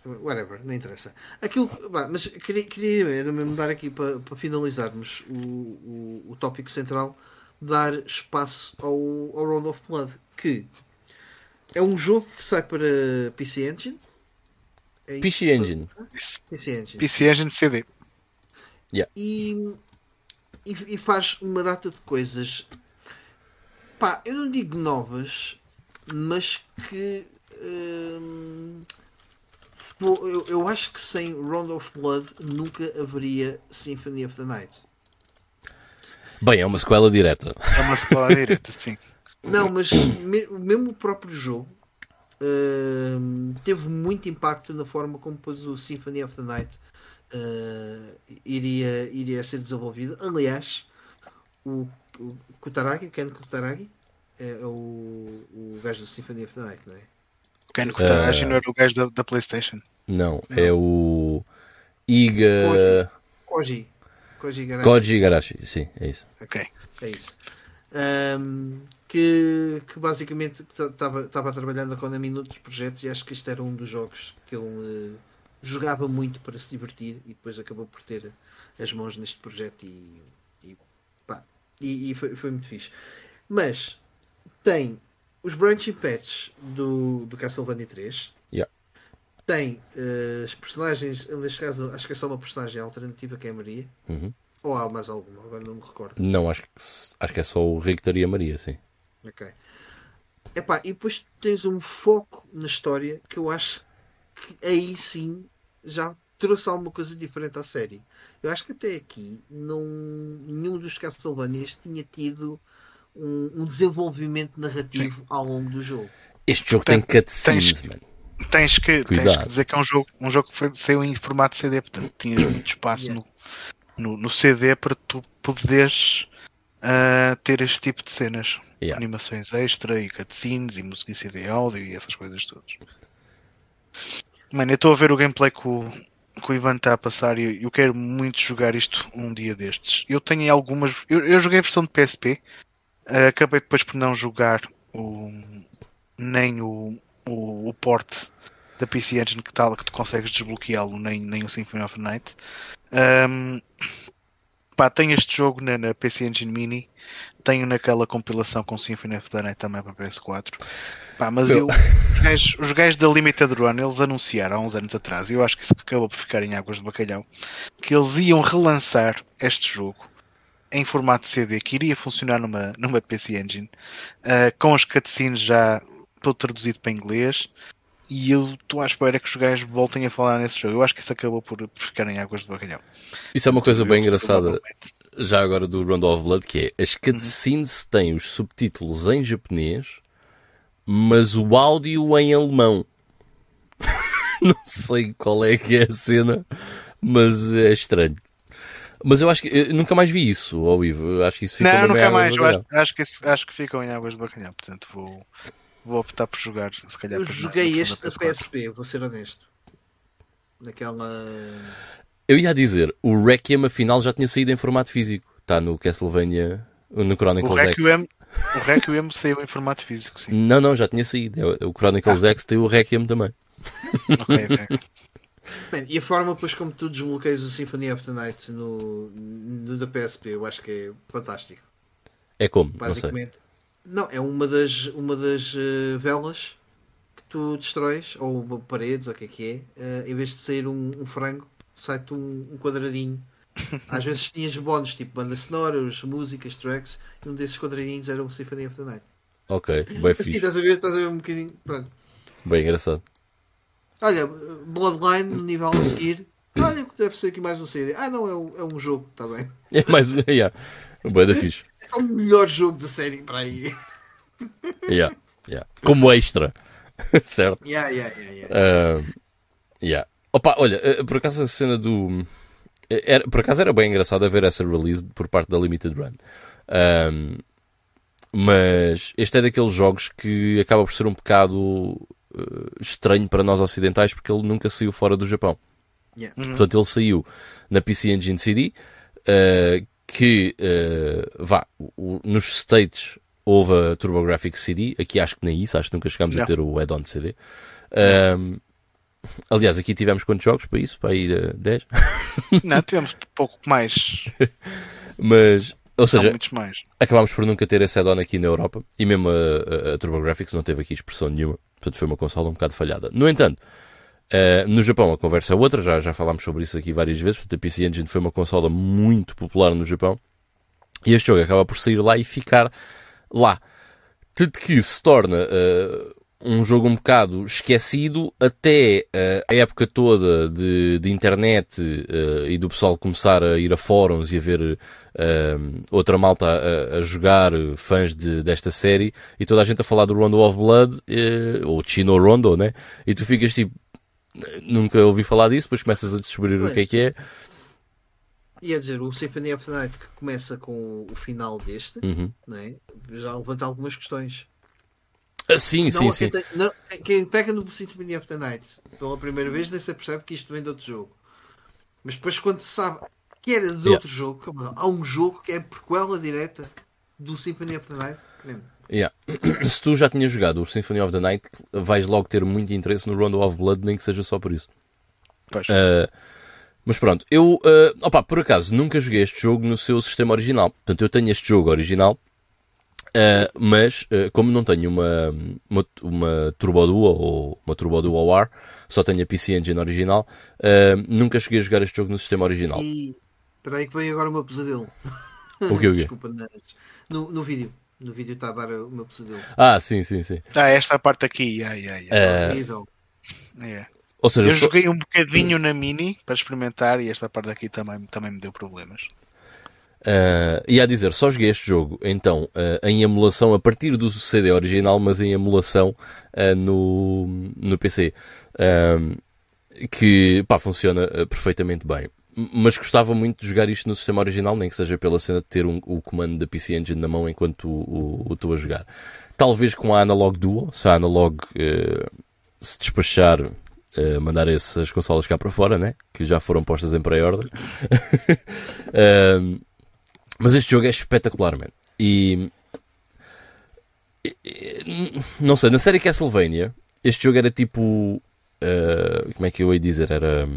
Whatever, não interessa. Aquilo, bah, mas queria, queria mesmo dar aqui para, para finalizarmos o, o, o tópico central, dar espaço ao, ao Round of Blood, que é um jogo que sai para PC Engine. É PC Engine. PC Engine. PC Engine CD. Yeah. E, e, e, faz uma data de coisas. Pá, eu não digo novas, mas que. Hum, eu, eu acho que sem Round of Blood nunca haveria Symphony of the Night. Bem, é uma sequela direta. É uma sequela direta, sim. Não, mas me, mesmo o próprio jogo uh, teve muito impacto na forma como depois o Symphony of the Night uh, iria, iria ser desenvolvido. Aliás, o, o Kutaragi, Ken Kutaragi, é, é o, o gajo do Symphony of the Night, não é? Ken Kutaragi uh, não era o gajo da, da PlayStation. Não, não, é o Iga. Koji. Koji Garashi. Koji Garashi, sim, é isso. Ok, é isso. Um, que, que basicamente estava a trabalhar na Konami noutros projetos e acho que este era um dos jogos que ele uh, jogava muito para se divertir e depois acabou por ter as mãos neste projeto e, e, pá, e, e foi, foi, muito fixe. Mas tem os branching patches do, do Castlevania 3. Tem uh, as personagens, neste caso acho que é só uma personagem alternativa que é a Maria. Uhum. Ou há mais alguma? Agora não me recordo. Não, acho que, acho que é só o Richter e a Maria, sim. Ok. Epá, e depois tens um foco na história que eu acho que aí sim já trouxe alguma coisa diferente à série. Eu acho que até aqui não, nenhum dos Castlevanias tinha tido um, um desenvolvimento narrativo sim. ao longo do jogo. Este jogo tem, tem cutscenes, mano. Tens que, tens que dizer que é um jogo, um jogo que foi, saiu em formato CD, portanto tinhas muito espaço yeah. no, no, no, CD para tu poderes a ter este tipo de cenas. Yeah. Animações extra e cutscenes e música em CD áudio e essas coisas todas. Mano, eu estou a ver o gameplay que o, que o Ivan está a passar e eu quero muito jogar isto um dia destes. Eu tenho algumas. Eu, eu joguei a versão de PSP, uh, acabei depois por não jogar o, nem o, o, o port da PC Engine que tal que tu consegues desbloqueá-lo, nem, nem o Symphony of the Night. Um, Pá, tenho este jogo na, na, PC Engine Mini, tenho naquela compilação com Symphony of the Night também para PS4. Pá, mas eu, os, gajos, os gajos da Limited Run, eles anunciaram há uns anos atrás, e eu acho que isso acabou por ficar em águas de bacalhau, que eles iam relançar este jogo em formato CD, que iria funcionar numa, numa PC Engine, uh, com os cutscenes já todo traduzido para inglês, e eu estou à espera que os gajos voltem a falar nesse jogo. Eu acho que isso acabou por, por ficar em águas de bacalhau. Isso é uma coisa bem engraçada, já agora do Round of Blood, que é as cutscenes uhum. têm os subtítulos em japonês, mas o áudio em alemão. Não sei qual é que é a cena, mas é estranho. Mas eu acho que eu nunca mais vi isso ao vivo. Acho que isso fica Não, nunca mais. Eu acho, acho, que, acho que ficam em águas de bacalhau. Portanto, vou, vou optar por jogar, se calhar. Eu joguei este da PSP, vou ser honesto. Naquela. Eu ia dizer, o Requiem afinal já tinha saído em formato físico. Está no Castlevania, no Chronicles o Requiem, X. O Requiem saiu em formato físico, sim. Não, não, já tinha saído. É o Chronicles ah. X tem o Requiem também. Ok, ok. Bem, e a forma depois como tu desbloqueias o Symphony of the Night no, no da PSP, eu acho que é fantástico. É como? Basicamente, não, é uma das, uma das uh, velas que tu destróis, ou paredes, ou o que é que é, uh, em vez de sair um, um frango, sai-te um, um, quadradinho. Às vezes tinhas bónus, tipo bandas sonoras, músicas, tracks, e um desses quadradinhos era um Symphony of the Night. Ok, bem assim, estás a ver, estás a ver um bocadinho, pronto. Bem engraçado. Olha, Bloodline, no nível a seguir, olha, deve ser aqui mais um CD. Ah, não, é um, é um jogo, está bem. É mais, yeah, Boa da fixe. É o melhor jogo da série para aí. Yeah, yeah. Como extra. certo? Yeah, yeah, yeah, yeah. Uh, yeah. Opa, olha, eh, por acaso a cena do. eh, Era, por acaso era bem engraçado ver essa release por parte da Limited Run. Ahm, mas este é daqueles jogos que acaba por ser um bocado eh, estranho para nós ocidentais porque ele nunca saiu fora do Japão. Yeah. Portanto, ele saiu na PC Engine CD, eh, que eh, vá, o- nos States houve a TurboGrafx CD, aqui acho que nem isso, acho que nunca chegámos a ter o add-on CD. Ahm, aliás, aqui tivemos quantos jogos para isso? Para ir a 10? Não, tivemos pouco mais. Mas, ou seja, acabámos por nunca ter esse add-on aqui na Europa e mesmo a, a, a TurboGrafx não teve aqui expressão nenhuma, portanto foi uma consola um bocado falhada. No entanto, eh, no Japão a conversa é outra, já, já falámos sobre isso aqui várias vezes, portanto a PC Engine foi uma consola muito popular no Japão e este jogo acaba por sair lá e ficar lá. Tanto que se torna eh, um jogo um bocado esquecido até eh, a época toda de, de internet e do pessoal começar a ir a fóruns e a ver outra malta a, a jogar, fãs de, desta série, e toda a gente a falar do Rondo of Blood, ou Chino Rondo, né? E tu ficas tipo, nunca ouvi falar disso, depois começas a descobrir o que é que é. Ia dizer, o Symphony of the Night que começa com o final deste, Uhum. né? já levanta algumas questões. Ah, sim, Não, sim, sim. quem, tem- não, quem pega no Symphony of the Night pela primeira vez nem se percebe que isto vem de outro jogo. Mas depois quando se sabe que era de Yeah. outro jogo, há um jogo que é prequela direta do Symphony of the Night. Man, Yeah. Se tu já tinhas jogado o Symphony of the Night, vais logo ter muito interesse no Rondo of Blood, nem que seja só por isso. Uh, mas pronto, eu, uh, opa, por acaso, nunca joguei este jogo no seu sistema original. Portanto, eu tenho este jogo original, uh, mas como não tenho uma, uma, uma Turbo Duo ou uma Turbo Duo War, só tenho a PC Engine original, nunca cheguei a jogar este jogo no sistema original. E espera aí que vem agora o meu pesadelo. O que o quê? Desculpa, no, no vídeo. No vídeo está a dar o meu pesadelo. Ah, sim, sim, sim. Ah, esta parte aqui. Ai, ai, ai. Uh, Horrível. É. ou seja, Eu só- joguei um bocadinho na Mini para experimentar e esta parte aqui também, também me deu problemas. Uh, e a dizer, só joguei este jogo então uh, em emulação a partir do CD original, mas em emulação uh, no, no PC. Que pá, funciona uh, perfeitamente bem. Mas gostava muito de jogar isto no sistema original, nem que seja pela cena de ter um- o comando da PC Engine na mão enquanto o estou a jogar. Talvez com a Analog Duo, se a Analog uh, se despachar, uh, mandar essas consolas cá para fora, né? que já foram postas em pré-order. Um, mas este jogo é espetacular. E, e- não sei, na série Castlevania, este jogo era tipo. uh, como é que eu ia dizer? Era.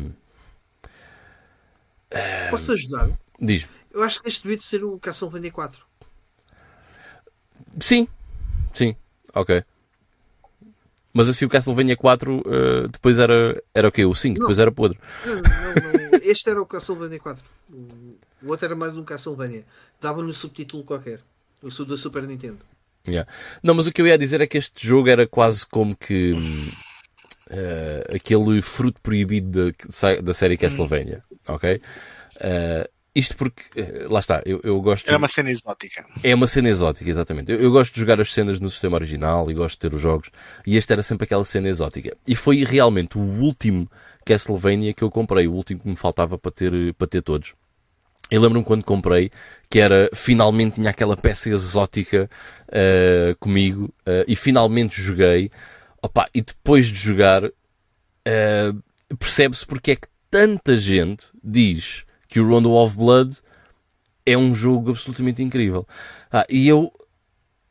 Hum, Posso ajudar? Diz. Eu acho que este devia ser o Castlevania 4. Sim, sim, ok. Mas assim o Castlevania 4 uh, depois era, era o quê? O 5, Não. depois era podre. Não, não, não. Este era o Castlevania 4. O o outro era mais um Castlevania. Dava-lhe um subtítulo qualquer. O da Super Nintendo. Yeah. Não, mas o que eu ia dizer é que este jogo era quase como que hum, eh, aquele fruto proibido da, da série Castlevania, ok? Eh, isto porque, eh, lá está, eu, eu gosto. Era uma cena exótica. É uma cena exótica, exatamente. Eu, eu gosto de jogar as cenas no sistema original e gosto de ter os jogos, e este era sempre aquela cena exótica. E foi realmente o último Castlevania que eu comprei, o último que me faltava para ter, para ter todos. Eu lembro-me quando comprei que era finalmente tinha aquela peça exótica eh, comigo eh, e finalmente joguei. Opa, e depois de jogar, eh, percebe-se porque é que tanta gente diz que o Rondo of Blood é um jogo absolutamente incrível. Ah, e eu,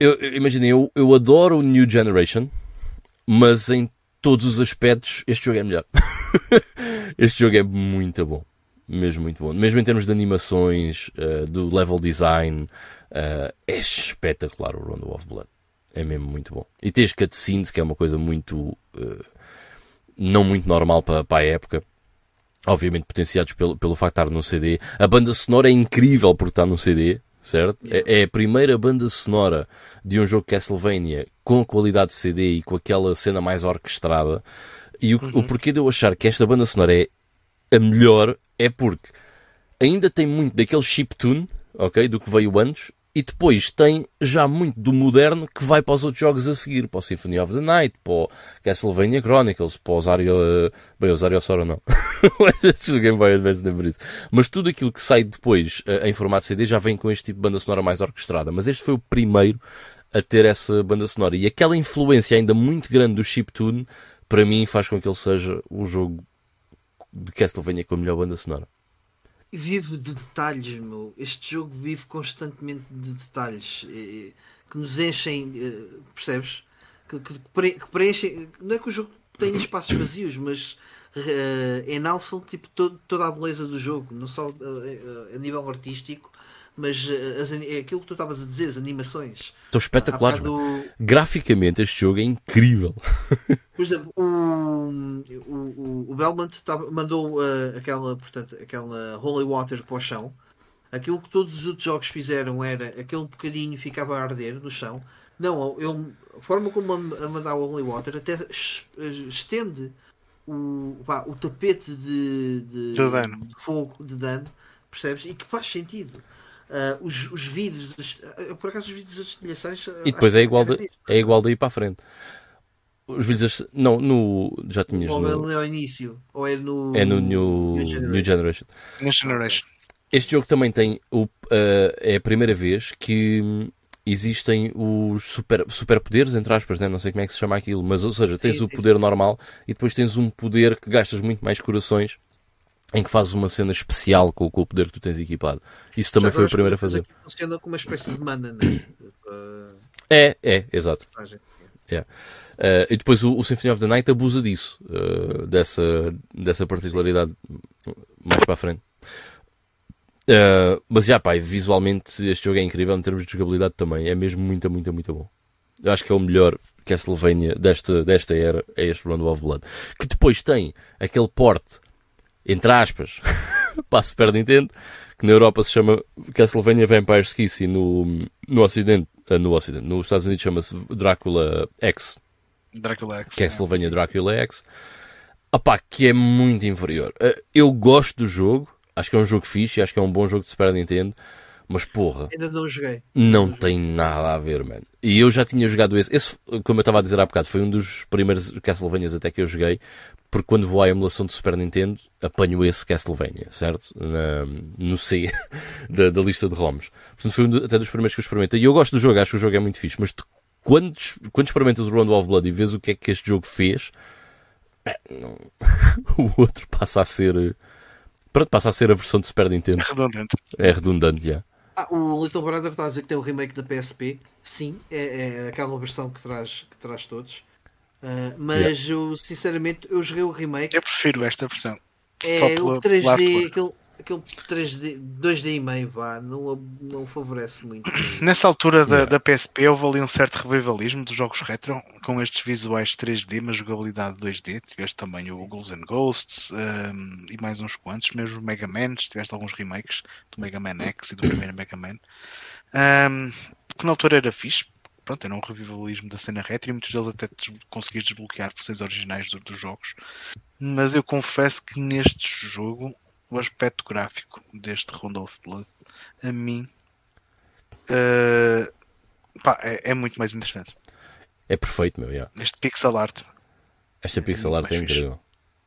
eu, imaginem, eu, eu adoro o New Generation, mas em todos os aspectos este jogo é melhor. este jogo é muito bom. Mesmo muito bom. Mesmo em termos de animações, eh, do level design, eh, é espetacular o Rondo of Blood. É mesmo muito bom. E tens cutscenes, que é uma coisa muito. eh, não muito normal para, para a época. Obviamente potenciados pelo, pelo facto de estar num CD. A banda sonora é incrível por estar num CD, certo? É, é a primeira banda sonora de um jogo Castlevania com qualidade de CD e com aquela cena mais orquestrada. E o, o porquê de eu achar que esta banda sonora é a melhor é porque ainda tem muito daquele chiptune, ok? Do que veio antes, e depois tem já muito do moderno que vai para os outros jogos a seguir, para o Symphony of the Night, para o Castlevania Chronicles, para os Ario... Bem, os Ario Sorrow não. Esse Game Boy Advance nem por isso. Mas tudo aquilo que sai depois em formato CD já vem com este tipo de banda sonora mais orquestrada. Mas este foi o primeiro a ter essa banda sonora. E aquela influência ainda muito grande do chiptune, para mim, faz com que ele seja o jogo de Castlevania com a melhor banda sonora. Vive de detalhes, meu. Este jogo vive constantemente de detalhes que nos enchem, percebes? Que, que, que preenchem. Não é que o jogo tenha espaços vazios, mas uh, enalçam tipo, todo, toda a beleza do jogo, não só uh, a nível artístico, mas as, aquilo que tu estavas a dizer, as animações. Estão espetaculares. Do... Graficamente, este jogo é incrível. Por exemplo, o, o, o Belmont mandou uh, aquela, portanto, aquela Holy Water para o chão. Aquilo que todos os outros jogos fizeram era aquele bocadinho ficava a arder no chão. Não, ele, a forma como a mandar o Holy Water até estende o, pá, o tapete de, de, de, fogo de dano, percebes? E que faz sentido. Uh, os, os vídeos, uh, por acaso os vídeos das destilhações. Uh, e depois é igual, de, é igual daí para a frente. Os vídeos. Não, no. Já tinhas. Ou no, é ao início, ou é no. É no New, New Generation. New Generation. New Generation. Este jogo também tem. O, é a primeira vez que existem os super, superpoderes, entre aspas, né? não sei como é que se chama aquilo, mas ou seja, tens sim, o poder sim. normal e depois tens um poder que gastas muito mais corações em que fazes uma cena especial com, com o poder que tu tens equipado. Isso também foi o primeiro a fazer. Funciona como uma espécie de mana, né? É, é, exato. É. Uh, e depois o, o, Symphony of the Night abusa disso, uh, dessa, dessa particularidade mais para a frente. Uh, mas já, pá, visualmente este jogo é incrível em termos de jogabilidade também. É mesmo muito, muito, muito bom. Eu acho que é o melhor Castlevania desta, desta era, é este Round of Blood. Que depois tem aquele porte entre aspas, para a Super Nintendo, que na Europa se chama Castlevania Vampire Kiss e no, no Ocidente, eh, no Ocidente, nos Estados Unidos chama-se Drácula X. Drácula X. Castlevania é. Drácula X. Opá, que é muito inferior. Eh, eu gosto do jogo, acho que é um jogo fixe, acho que é um bom jogo de Super Nintendo, mas porra. Ainda não joguei. Não tem nada a ver, mano. E eu já tinha jogado esse. Esse, como eu estava a dizer há bocado, foi um dos primeiros Castlevanias até que eu joguei porque quando vou à emulação do Super Nintendo apanho esse Castlevania, certo? Na, no C da, da, lista de ROMs. Portanto, foi um até dos primeiros que eu experimentei. E eu gosto do jogo, acho que o jogo é muito fixe, mas tu, quando, quando experimentas o Round of Blood e vês o que é que este jogo fez, é, não, o outro passa a ser. Pronto, passa a ser a versão do Super Nintendo. É redundante. É redundante, já. Ah, o Little Brother está a dizer que tem o remake da PSP. Sim, é, é aquela versão que traz, que traz todos. Uh, mas yeah. eu sinceramente eu joguei o remake. Eu prefiro esta versão. É o 3D, aquele, aquele 3D, 2D e meio, vá, não, não favorece muito. Nessa altura da, yeah. da PSP houve ali um certo revivalismo dos jogos retro com estes visuais 3D, mas jogabilidade 2D. Tiveste também o Ghouls and Ghosts um, e mais uns quantos, mesmo o Mega Man. Tiveste alguns remakes do Mega Man X e do primeiro Mega Man. Um, que na altura era fixe, pronto, era um revivalismo da cena retro e muitos deles até conseguias desbloquear versões originais do, dos jogos. Mas eu confesso que neste jogo o aspecto gráfico deste Round of Blood a mim uh, pá, é, é, muito mais interessante. É perfeito, meu. Yeah. Este pixel art. Esta pixel art é, é incrível.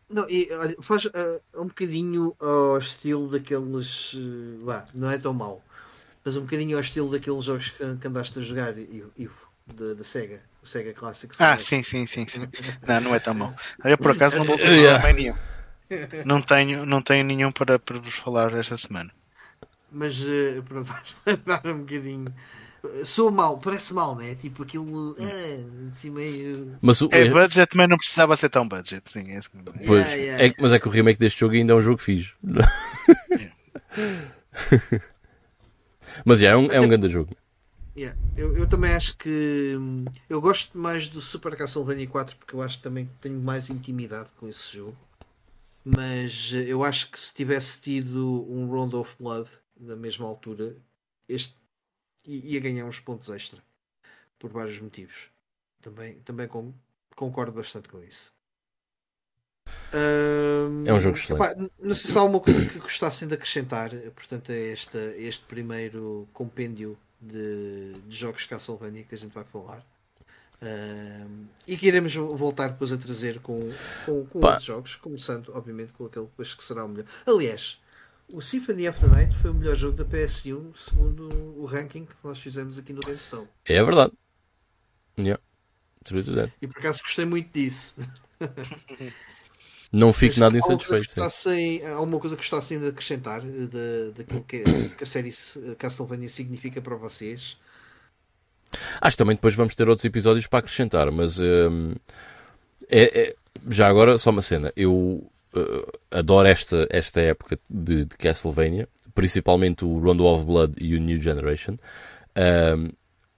Não, e, olha, faz uh, um bocadinho ao estilo daqueles. Uh, não é tão mau mas um bocadinho ao estilo daqueles jogos que, que andaste a jogar, Ivo, da Sega, o Sega Classic. Ah, sim, sim, sim, sim. não, não é tão mau. Eu por acaso não vou ter yeah. nenhum. Não tenho, não tenho nenhum para, para vos falar esta semana. Mas uh, para lembrar um bocadinho. Sou mal, parece mal, né? Tipo aquilo ah, assim meio. Mas o, é budget, mas não precisava ser tão budget. Sim, é que... pois, yeah, yeah. É, mas é que o remake deste jogo ainda é um jogo fixe. Mas é um, é um grande jogo. Yeah. Eu, eu também acho que hum, eu gosto mais do Super Castlevania 4 porque eu acho que também tenho mais intimidade com esse jogo. Mas eh, eu acho que se tivesse tido um Round of Blood na mesma altura, este ia ganhar uns pontos extra por vários motivos. Também, também com, concordo bastante com isso. Um, é um jogo excelente. Epá, não sei se há alguma coisa que gostassem de acrescentar, portanto, a este, este primeiro compêndio de, de jogos Castlevania que a gente vai falar. Um, e que iremos voltar depois a trazer com, com, com outros jogos, começando, obviamente, com aquele depois que será o melhor. Aliás, o Symphony of the Night foi o melhor jogo da PS1, segundo o ranking que nós fizemos aqui no GameStone. É verdade. Yeah. E por acaso gostei muito disso. Não fico nada insatisfeito. Há alguma coisa que gostassem de acrescentar de, daquilo que, que a série Castlevania significa para vocês? Acho que também depois vamos ter outros episódios para acrescentar, mas hum, é, é, já agora só uma cena. Eu uh, adoro esta, esta época de, de, Castlevania, principalmente o Rondo of Blood e o New Generation. Um,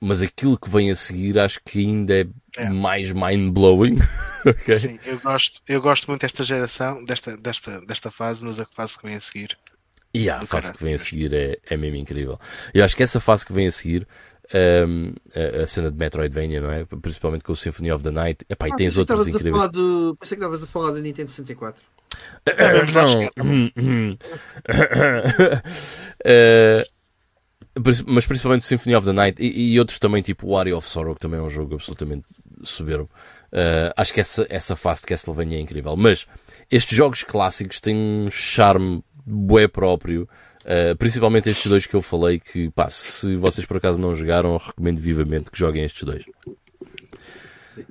mas aquilo que vem a seguir acho que ainda é, é. mais mind-blowing. okay? Sim, eu gosto, eu gosto muito desta geração, desta, desta, desta fase, mas a fase que vem a seguir. E yeah, a fase que vem a seguir é, é mesmo incrível. Eu acho que essa fase que vem a seguir, um, a, a, cena de Metroidvania, não é? Principalmente com o Symphony of the Night, epá, ah, e tens outros incríveis. Do... Pensei que estavas a falar da Nintendo 64. não. uh, mas principalmente Symphony of the Night e, e, outros também, tipo o Area of Sorrow, que também é um jogo absolutamente soberbo. Uh, acho que essa, essa fase de Castlevania é incrível. Mas estes jogos clássicos têm um charme bué próprio. Uh, principalmente estes dois que eu falei, que pá, se vocês por acaso não jogaram, recomendo vivamente que joguem estes dois. Sim.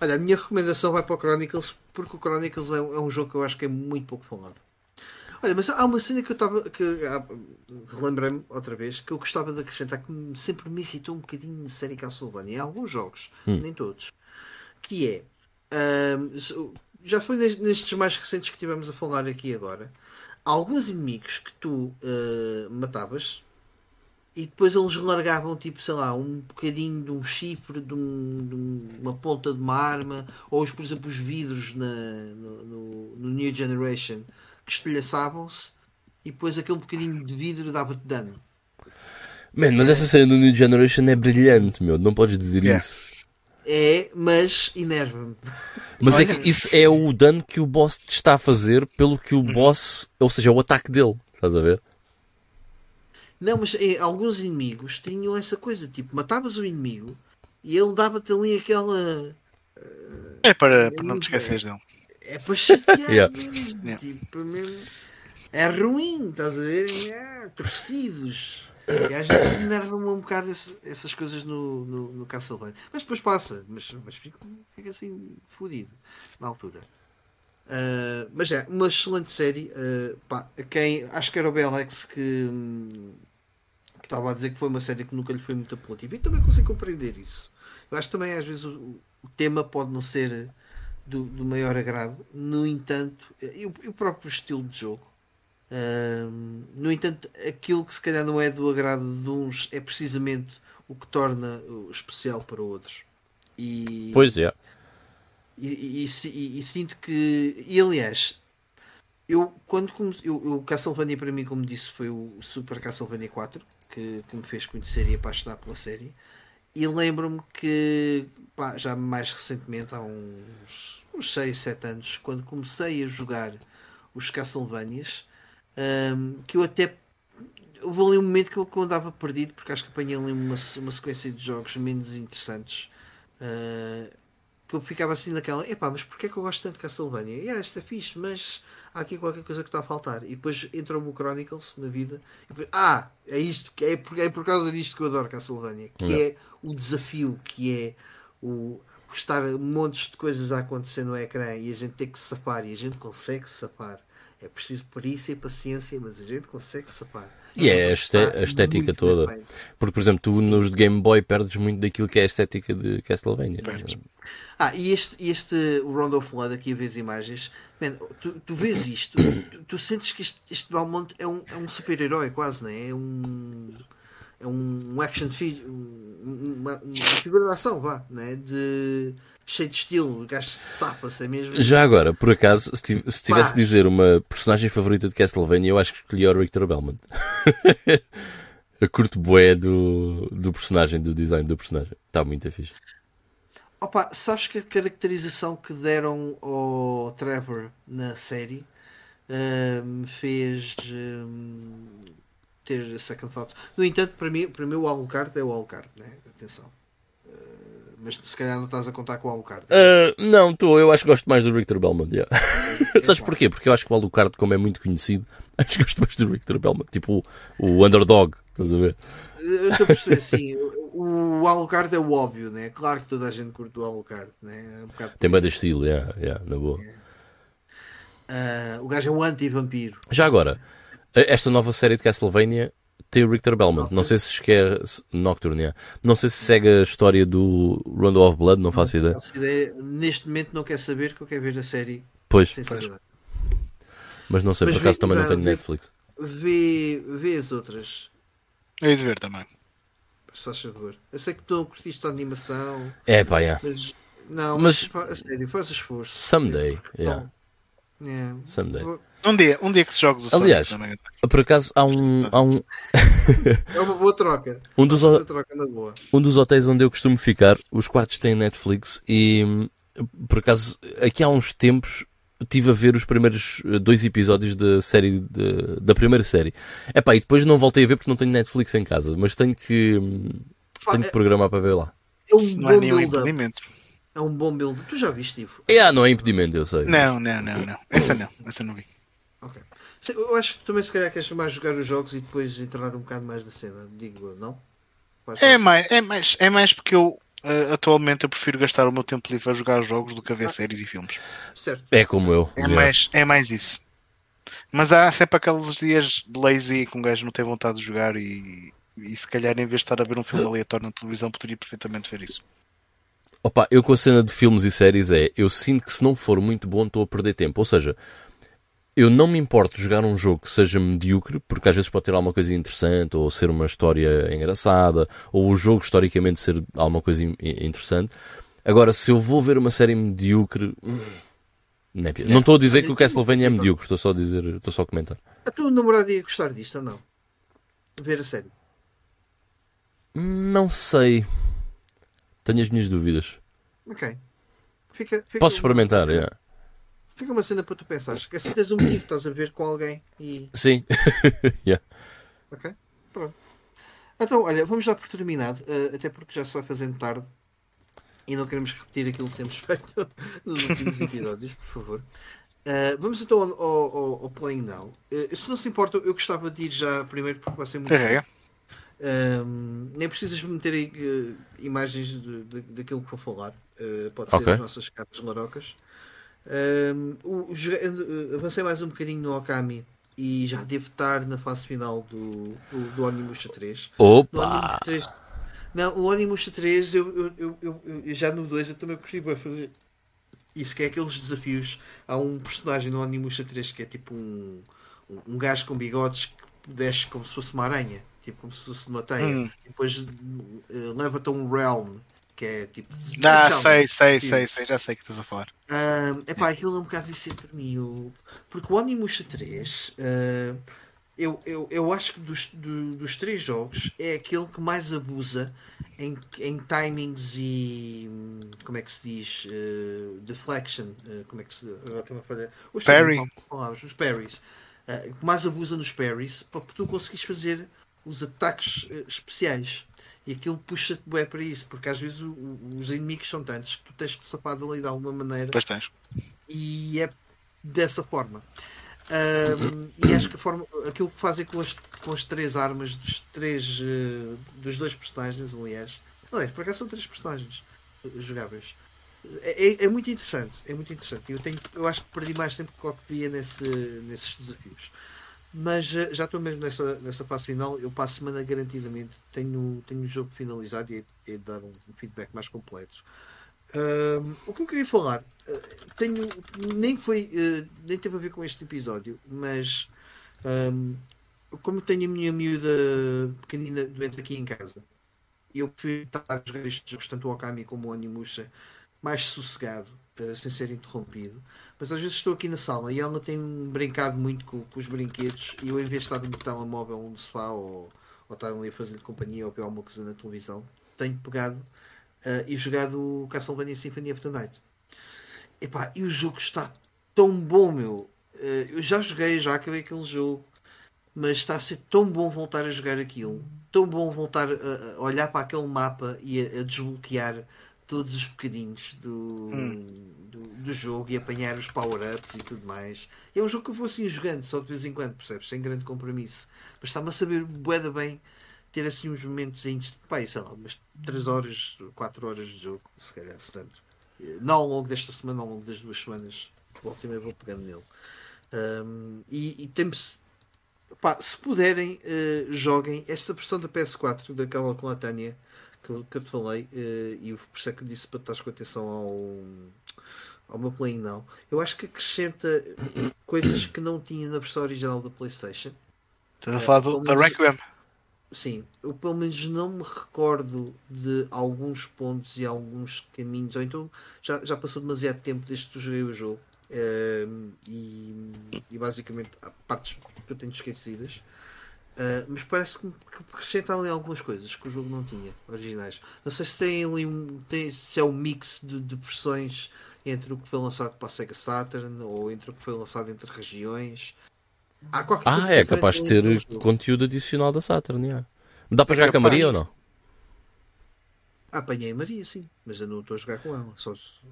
Olha, a minha recomendação vai para o Chronicles, porque o Chronicles é, é um jogo que eu acho que é muito pouco falado. Olha, mas há uma cena que eu estava. que ah, relembrei-me outra vez que eu gostava de acrescentar que sempre me irritou um bocadinho de série Castlevania em alguns jogos, hum. nem todos. Que é. Um, já foi nestes mais recentes que tivemos a falar aqui agora. Alguns inimigos que tu uh, matavas e depois eles largavam tipo, sei lá, um bocadinho de um chifre, de, um, de uma ponta de uma arma, ou por exemplo os vidros na, no, no, no New Generation que estilhaçavam-se e depois aquele bocadinho de vidro dava-te dano. Man, mas essa cena do New Generation é brilhante, meu. Não podes dizer yeah. isso. É, mas enerva-me. Mas é que isso é o dano que o boss te está a fazer pelo que o uhum. boss, ou seja, o ataque dele. Estás a ver? Não, mas é, alguns inimigos tinham essa coisa, tipo, matavas o inimigo e ele dava-te ali aquela. É para, para não te esqueceres dele é para chatear yeah. mesmo. Tipo, mesmo. É ruim, estás a ver? É, torcidos. E às vezes enervam-me um bocado esse, essas coisas no, no, no Castlevania. Mas depois passa, mas, mas fico, fico assim fodido na altura. Uh, mas é uma excelente série. Uh, pá, quem, acho que era o Belex que, que estava a dizer que foi uma série que nunca lhe foi muito apelativa. E também consigo compreender isso. Eu acho que também às vezes o, o tema pode não ser do, do maior agrado. No entanto, e o, e próprio estilo de jogo. Um, no entanto, aquilo que se calhar não é do agrado de uns é precisamente o que torna especial para outros. E, pois é. E, e, e, sinto que. E aliás, eu quando comecei. Eu, o Castlevania para mim, como disse, foi o Super Castlevania 4 que, que me fez conhecer e apaixonar pela série. E lembro-me que pá, já mais recentemente, há uns, uns 6, 7 anos, quando comecei a jogar os Castlevanias, um, que eu até houve ali um momento que eu, que eu andava perdido porque acho que apanhei ali uma, uma sequência de jogos menos interessantes. Uh, que eu ficava assim naquela, epá, mas porquê é que eu gosto tanto de Castlevania? E ah, esta é fixe, mas há aqui qualquer coisa que está a faltar. E depois entrou-me o Chronicles na vida. Depois, ah, é isto, é por, é por causa disto que eu adoro Castlevania, que é o desafio, que é o, o estar montes de coisas a acontecer no ecrã e a gente ter que se safar e a gente consegue se safar. É preciso perícia e paciência, mas a gente consegue se safar. E é a, a estética toda. Porque, por exemplo, tu Sim. nos de Game Boy perdes muito daquilo que é a estética de Castlevania. Ah, e este, este o Round of Blood, aqui a ver as imagens, man, tu, tu vês isto, tu, tu, sentes que este, este Belmont é um, é um super-herói, quase, não é? É um, é um action figure, uma, uma figura de ação, vá, né? De cheio de estilo, gajo sapa-se é mesmo. Já agora, por acaso, se, se tivesse de dizer uma personagem favorita de Castlevania, eu acho que escolhi o Richter Belmont. a curto boé do, do personagem, do design do personagem. Está muito fixe. Opa, sabes que a caracterização que deram ao Trevor na série uh, me fez. Uh, ter second thoughts. No entanto, para mim, para mim o Alucard é o Alucard, né? Atenção. Uh, mas se calhar não estás a contar com o Alucard. Uh, não, estou. Eu acho que gosto mais do Richter Belmont. Yeah. Sabes porquê? Porque eu acho que o Alucard, como é muito conhecido, acho que gosto mais do Richter Belmont. Tipo o, o underdog, estás a ver? Eu estou a perceber assim. O Alucard é o óbvio, né? Claro que toda a gente curte o Alucard, né? É um Tem bem de estilo, yeah, yeah, na boa. Yeah. Uh, o gajo é um anti-vampiro. Já agora, esta nova série de Castlevania tem o Richter Belmont. Não sei se quer Nocturne. Não sei se segue a história do Rondo of Blood, não faço ideia. ideia. Neste momento não quer saber que eu quero ver a série. Pois. Mas não sei, Mas por acaso também não tenho Netflix. Vê, vê as outras. Hei de ver também. Se faz favor. Eu sei que tu curtiste a animação. É pá, yeah. Mas não, mas, mas a sério, faz esforço. Someday, yeah. Yeah. Someday. Um dia, um dia que se joga o Aliás, Sonic por acaso há um. Há um... é uma boa troca. Um dos, o... troca na boa. um dos hotéis onde eu costumo ficar, os quartos têm Netflix e por acaso aqui há uns tempos estive a ver os primeiros dois episódios da série de, da primeira série. Epá, e depois não voltei a ver porque não tenho Netflix em casa, mas tenho que tenho que é- programar para ver lá. É um Não é bom nenhum build-up. impedimento. É um bom build Tu já viste, Ivo? É, ah, não é impedimento, eu sei. Não, não, não, não. Essa não, essa não vi. Eu acho que também se calhar queres mais jogar os jogos e depois entrar um bocado mais da cena, digo não? É mais- mais, é mais, é mais porque eu eh, atualmente eu prefiro gastar o meu tempo livre a jogar jogos do que a ver séries e filmes. Certo. É como eu. É Yeah. mais, é mais isso. Mas há sempre aqueles dias de lazy que um gajo não tem vontade de jogar e, e se calhar em vez de estar a ver um filme aleatório na televisão poderia perfeitamente ver isso. Opa, eu com a cena de filmes e séries é, eu sinto que se não for muito bom estou a perder tempo. Ou seja, eu não me importo de jogar um jogo que seja medíocre, porque às vezes pode ter alguma coisa interessante, ou ser uma história engraçada, ou o jogo historicamente ser alguma coisa in- interessante. Agora, se eu vou ver uma série medíocre, não é estou a dizer que o Castlevania é medíocre, estou só a dizer, estou só a comentar. A tua namorada ia gostar disto ou não? Ver a série. Não sei. Tenho as minhas dúvidas. Ok. Fica, fica Posso experimentar, uma, é. Fica uma cena para tu pensares. Que assim tens um motivo, estás a ver com alguém e. Sim. Yeah. Ok? Pronto. Então, olha, vamos dar por terminado, eh, até porque já se vai fazendo tarde e não queremos repetir aquilo que temos feito nos últimos episódios, por favor. Eh, vamos então ao, ao, ao- ao Playing Now. Eh, se não se importa, eu gostava de ir já primeiro porque vai ser muito. Carrega. Um, nem precisas meter aí eh, imagens de, de- daquilo que vou falar. Pode ser Ok. as nossas cartas larocas. Um, o- joga- eh, avancei mais um bocadinho no Okami e já devo estar na fase final do, do, do Onimusha 3. No Opa! Onimusha 3 não, o Onimusha 3 eu, eu, eu, eu- eu- já no 2 eu também prefiro bué fazer isso que é aqueles desafios. Há um personagem no Onimusha 3 que é tipo um, um, um gajo com bigodes que desce como se fosse uma aranha, tipo como se fosse uma teia, Hum. e depois eh, leva-te a um realm que é tipo. Ah, sei, sei, Sim. sei, sei, já sei o que estás a falar. Ah, epá, aquilo é um bocado viciante para mim. eu- Porque o Onimusha 3, ah, eu, eu, eu acho que dos, do- dos três jogos é aquele que mais abusa em, em timings e. Como é que se diz? ah, deflection. ah, como é que se. Agora estou a falhar. Os Parry. palavras, os parries. Ah, que mais abusa nos parries para tu conseguires fazer os ataques ah, especiais. E aquilo puxa-te bué para isso, porque às vezes o- o- os inimigos são tantos que tu tens que safar dali de alguma maneira Depois tens. e é dessa forma. Ahm, e acho que a forma, aquilo que fazem com as, com as três armas dos três eh, dos dois personagens, aliás, aliás, por acaso são três personagens eh, jogáveis. É, é- é muito interessante, é muito interessante. Eu, tenho, eu acho que perdi mais tempo que o que via nesse, nesses desafios. Mas eh, já estou mesmo nessa, nessa fase final. Eu passo semana garantidamente. Tenho, tenho o jogo finalizado e é, é dar um feedback mais completo. O que eu queria falar eh, tenho nem foi eh, nem teve a ver com este episódio mas ahm, como tenho a minha miúda pequenina doente aqui em casa eu prefiro estar a jogar estes jogos tanto o Okami como o Animusha mais sossegado eh, sem ser interrompido mas às vezes estou aqui na sala e ela tem brincado muito com, com os brinquedos e eu em vez de estar no telemóvel no sofá ou, ou estar ali a fazer companhia ou ver alguma coisa na televisão tenho pegado eh, e jogado Castlevania Symphony of the Night Epá, e o jogo está tão bom, meu. Eh, eu já joguei, já acabei aquele jogo. mas está a ser tão bom voltar a jogar aquilo, tão bom voltar a, a olhar para aquele mapa e a, a desbloquear todos os bocadinhos do, hum. do, do, jogo e apanhar os power-ups e tudo mais. É um jogo que eu vou assim jogando só de vez em quando, percebes? Sem grande compromisso. Mas está-me a saber boeda bem ter assim uns momentos em pá, sei lá, umas 3 horas, 4 horas de jogo, se calhar, se tanto. Não ao longo desta semana, ao longo das duas semanas, volta e vou pegando nele. Um, e, e temos pá, se puderem, uh, joguem esta versão da PS4, daquela com a Tânia que eu, que eu te falei, uh, e por isso é que disse para estar com atenção ao, ao meu Play não. Eu acho que acrescenta coisas que não tinha na versão original da PlayStation. Estás a falar do, da Requiem? Sim, eu pelo menos não me recordo de alguns pontos e alguns caminhos, ou então já, já passou demasiado tempo desde que joguei o jogo. Uh, e, e, basicamente há partes que eu tenho esquecidas. Uh, mas parece que, acrescenta ali algumas coisas que o jogo não tinha, originais. Não sei se tem ali um, tem, se é um mix de, de versões entre o que foi lançado para a Sega Saturn ou entre o que foi lançado entre regiões. ah, é capaz de ter conteúdo adicional da Saturn. Yeah. Dá para é jogar com a Maria ou não? Ah, apanhei a Maria, sim, mas eu não estou a jogar com ela. Só se...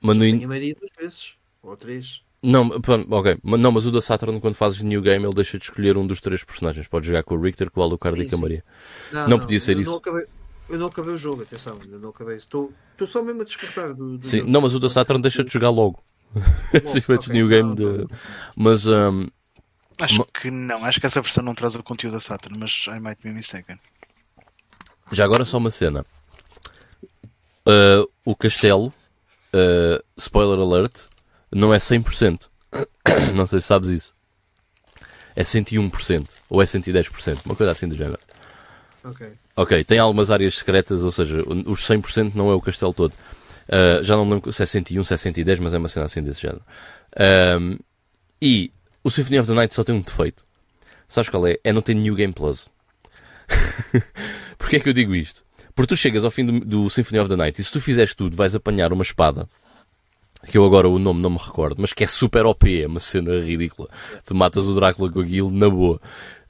Mas no apanhei a Maria duas vezes ou três. Não, ok, não, mas o da Saturn, quando fazes New Game, ele deixa de escolher um dos três personagens. Podes jogar com o Richter, com o Alucard sim, e com a Maria. Não, não, não podia ser isso. Não acabei, eu não acabei o jogo, atenção, ainda não acabei. Estou, estou só mesmo a despertar do, do Sim, jogo. não, mas o da Saturn deixa de jogar logo. Simplesmente okay. New Game de. Mas. Um, acho que não, acho que essa versão não traz o conteúdo da Saturn, mas I might be mistaken. Já agora só uma cena. Uh, o castelo, uh, spoiler alert, não é 100%. não sei se sabes isso. É 101% ou é 110%, uma coisa assim do género. Ok. Ok, tem algumas áreas secretas, ou seja, os 100% não é o castelo todo. Uh, já não me lembro se é 101, se é 110, mas é uma cena assim desse género. Um, e o Symphony of the Night só tem um defeito. Sabes qual é? É não ter New Game Plus. Porquê é que eu digo isto? Porque tu chegas ao fim do, do Symphony of the Night e se tu fizeres tudo, vais apanhar uma espada que eu agora o nome não me recordo, mas que é super OP, é uma cena ridícula. Tu matas o Drácula com aquilo na boa.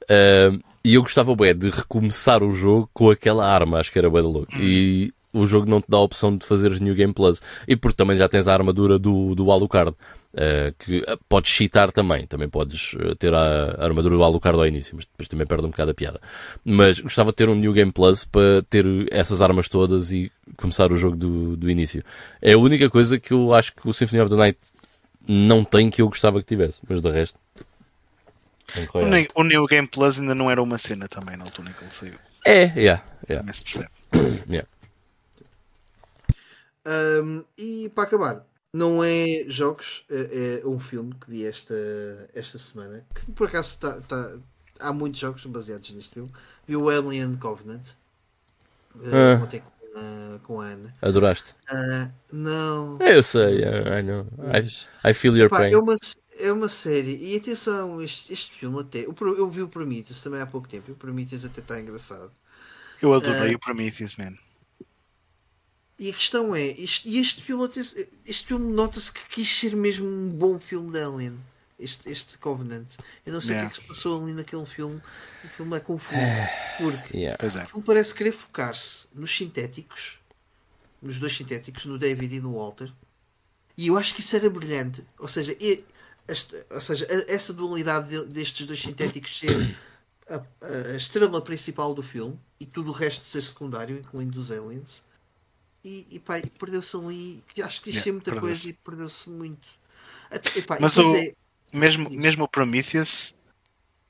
Uh, e eu gostava bem de recomeçar o jogo com aquela arma, acho que era bem louco. E o jogo não te dá a opção de fazeres New Game Plus. E porque também já tens a armadura do, do Alucard. Uh, que uh, podes cheatar também, também podes uh, ter a, a, armadura do Alucard ao início, mas depois também perde um bocado a piada. Mas gostava de ter um New Game Plus para ter essas armas todas e começar o jogo do, do início. É a única coisa que eu acho que o Symphony of the Night não tem que eu gostava que tivesse, mas de resto. O New, o New Game Plus ainda não era uma cena também na altura em que ele saiu. É, yeah, yeah. se percebe. yeah. Um, e para acabar, não é jogos, é, é, um filme que vi esta, esta semana. Que por acaso está, está, há muitos jogos baseados neste filme. Vi o Alien Covenant. Uh, ontem com, uh, com a Ana. Adoraste? Uh, não. Eu sei, I know. I, I feel your pain. É uma, é uma série. E atenção, este, este filme até. Eu, eu vi o Prometheus também há pouco tempo. O Prometheus até está engraçado. Eu adorei o Prometheus, man. E a questão é, este, este filme, este filme nota-se que quis ser mesmo um bom filme de Alien. Este, este Covenant. Eu não sei yeah. o que é que se passou ali naquele filme. O filme é confuso. Porque yeah. o filme parece querer focar-se nos sintéticos, nos dois sintéticos, no David e no Walter. E eu acho que isso era brilhante. Ou seja, e, esta, ou seja essa dualidade destes dois sintéticos ser a, a, estrela principal do filme e tudo o resto ser secundário, incluindo os aliens e, e perdeu-se ali. Acho que isto é muita coisa e perdeu-se muito. Pá, Mas o, é... mesmo, mesmo o Prometheus,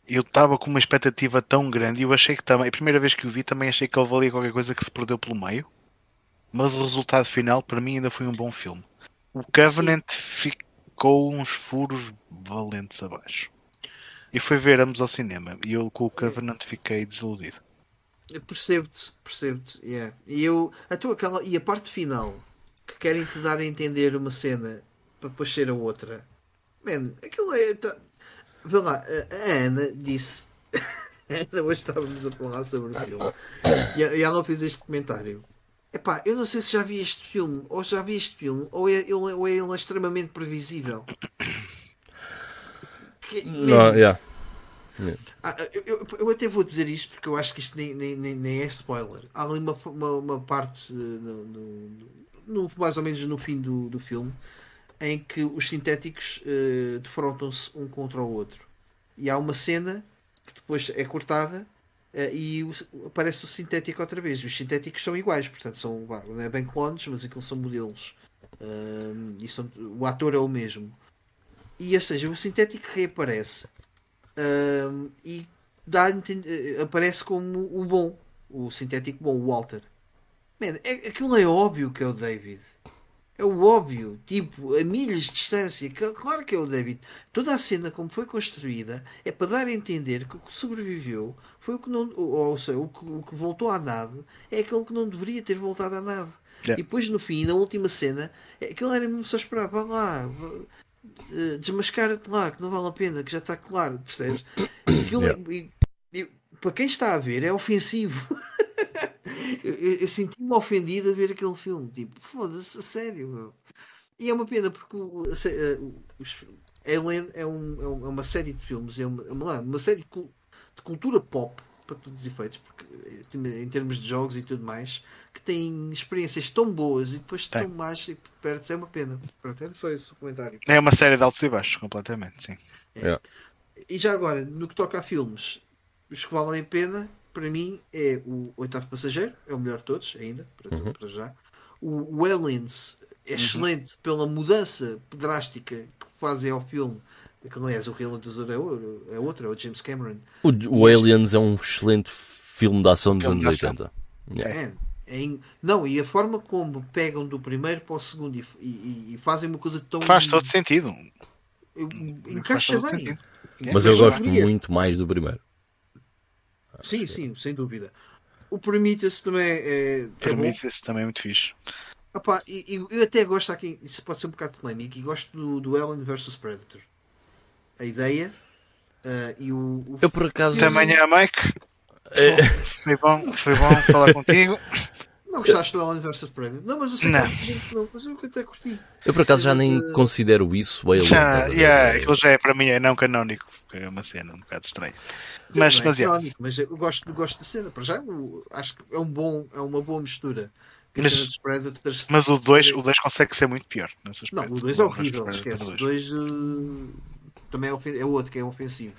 eu estava com uma expectativa tão grande e eu achei que também, a primeira vez que o vi, também achei que ele valia qualquer coisa que se perdeu pelo meio. Mas o resultado final, para mim, ainda foi um bom filme. O Covenant Sim. ficou uns furos valentes abaixo. E foi ver ambos ao cinema. E eu com o Covenant fiquei desiludido. Percebo-te, percebo-te. Yeah. E eu, a tua, aquela, e a parte final que querem te dar a entender uma cena para depois ser a outra. Man, aquilo é. Tá... Vê lá, a, Ana disse. Ana, hoje estávamos a falar sobre o filme. E, e ela fez este comentário. Epá, eu não sei se já vi este filme, ou já vi este filme, ou é ele, ou é ele extremamente previsível. Que, não, yeah. Ah, eu, eu, eu até vou dizer isto porque eu acho que isto nem, nem, nem, é spoiler. Há ali uma, uma, uma parte uh, no, no, no, mais ou menos no fim do, do filme em que os sintéticos uh, defrontam-se um contra o outro. E há uma cena que depois é cortada uh, e o, aparece o sintético outra vez. Os sintéticos são iguais, portanto, são, não é bem clones, mas aquilo são modelos. Uh, e são, o ator é o mesmo. E ou seja, o sintético reaparece e dá, aparece como o bom, o sintético bom, o Walter. Man, é, aquilo é óbvio que é o David. É o óbvio, tipo, a milhas de distância. Claro que é o David. Toda a cena, como foi construída, é para dar a entender que o que sobreviveu foi o que não. Ou, ou seja, o que, o que voltou à nave é aquele que não deveria ter voltado à nave. Yeah. E depois, no fim, na última cena, é, aquilo era mesmo só esperar, vá lá, uh, desmascara-te lá, que não vale a pena, que já está claro, percebes? Aquilo, yeah. e, e, para quem está a ver, é ofensivo. eu, eu senti-me ofendido a ver aquele filme. Tipo, foda-se, a sério, meu. E é uma pena porque o, a, Alien é, um, é, uma série de filmes, é uma, é uma, uma série de cultura pop, para todos os efeitos, porque eh, em termos de jogos e tudo mais, que tem experiências tão boas e depois tão más e perde-se. É uma pena. Pronto, era só esse o comentário. É uma série de altos e baixos, completamente, sim. É. E já agora, no que toca a filmes, os que valem a pena para mim é o Oitavo Passageiro, é o melhor de todos, ainda, para, uhum. para já. O, o Aliens é uhum. excelente pela mudança drástica que fazem ao filme. Que, aliás, o realizador é, é outro, é o James Cameron. O, o Aliens é um excelente filme de ação dos anos 80. Yeah. É, é não, e a forma como pegam do primeiro para o segundo e, e, e fazem uma coisa tão. Faz todo sentido. Encaixa bem. Sentido. Mas eu gosto muito mais do primeiro. Sim, sim, sem dúvida. O Prometheus também é. é Prometheus também é muito fixe. Opa, e, eu até gosto aqui, isso pode ser um bocado polémico, e gosto do, do Alien vs Predator. A ideia uh, e o, o, Eu por acaso. Também é Mike. É... Foi, bom, foi bom falar contigo. Não gostaste do Alien vs Predator? Não, mas eu sei não. Que, não, mas eu até curti. Eu por acaso já nem de... considero isso Alien. Já, yeah, aquilo já é para mim é não canónico, é uma cena um bocado estranha. Mas, é mas, é canónico, mas eu gosto, gosto da cena. Para já, acho que é, um bom, é uma boa mistura. Mas, mas o 2 o dois consegue ser muito pior. Não, o 2 é horrível, esquece. O 2 uh, também é, é o outro que é ofensivo.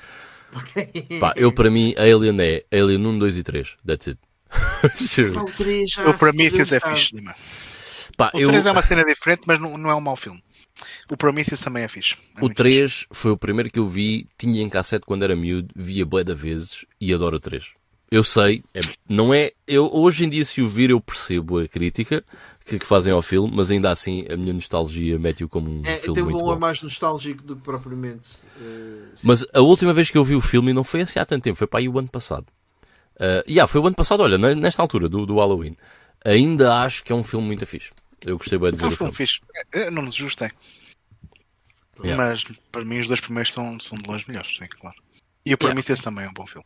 Pá, eu para mim, Alien é Alien 1, 2 e 3. That's it. o Prometheus é fixe, Pá, o 3 eu... é uma cena diferente, mas não, não é um mau filme. O Prometheus também é fixe. É o 3 fixe. foi o primeiro que eu vi, tinha em cassete quando era miúdo, via bué da vezes e adoro o 3. Eu sei, é, não é. Eu, hoje em dia, se o vir, eu percebo a crítica que, que fazem ao filme, mas ainda assim a minha nostalgia mete-o como um é, filme tem um valor mais nostálgico do que propriamente. Uh, mas a última vez que eu vi o filme, e não foi assim há tanto tempo, foi para aí o ano passado. Uh, yeah, foi o ano passado, olha, nesta altura do, do Halloween. Ainda acho que é um filme muito fixe. Eu gostei bem de ver é um o filme. Fixe. Eu não me desgostei. Yeah. Mas para mim os dois primeiros são, são de longe melhores, sim, claro. E o Prometheus yeah. também é um bom filme.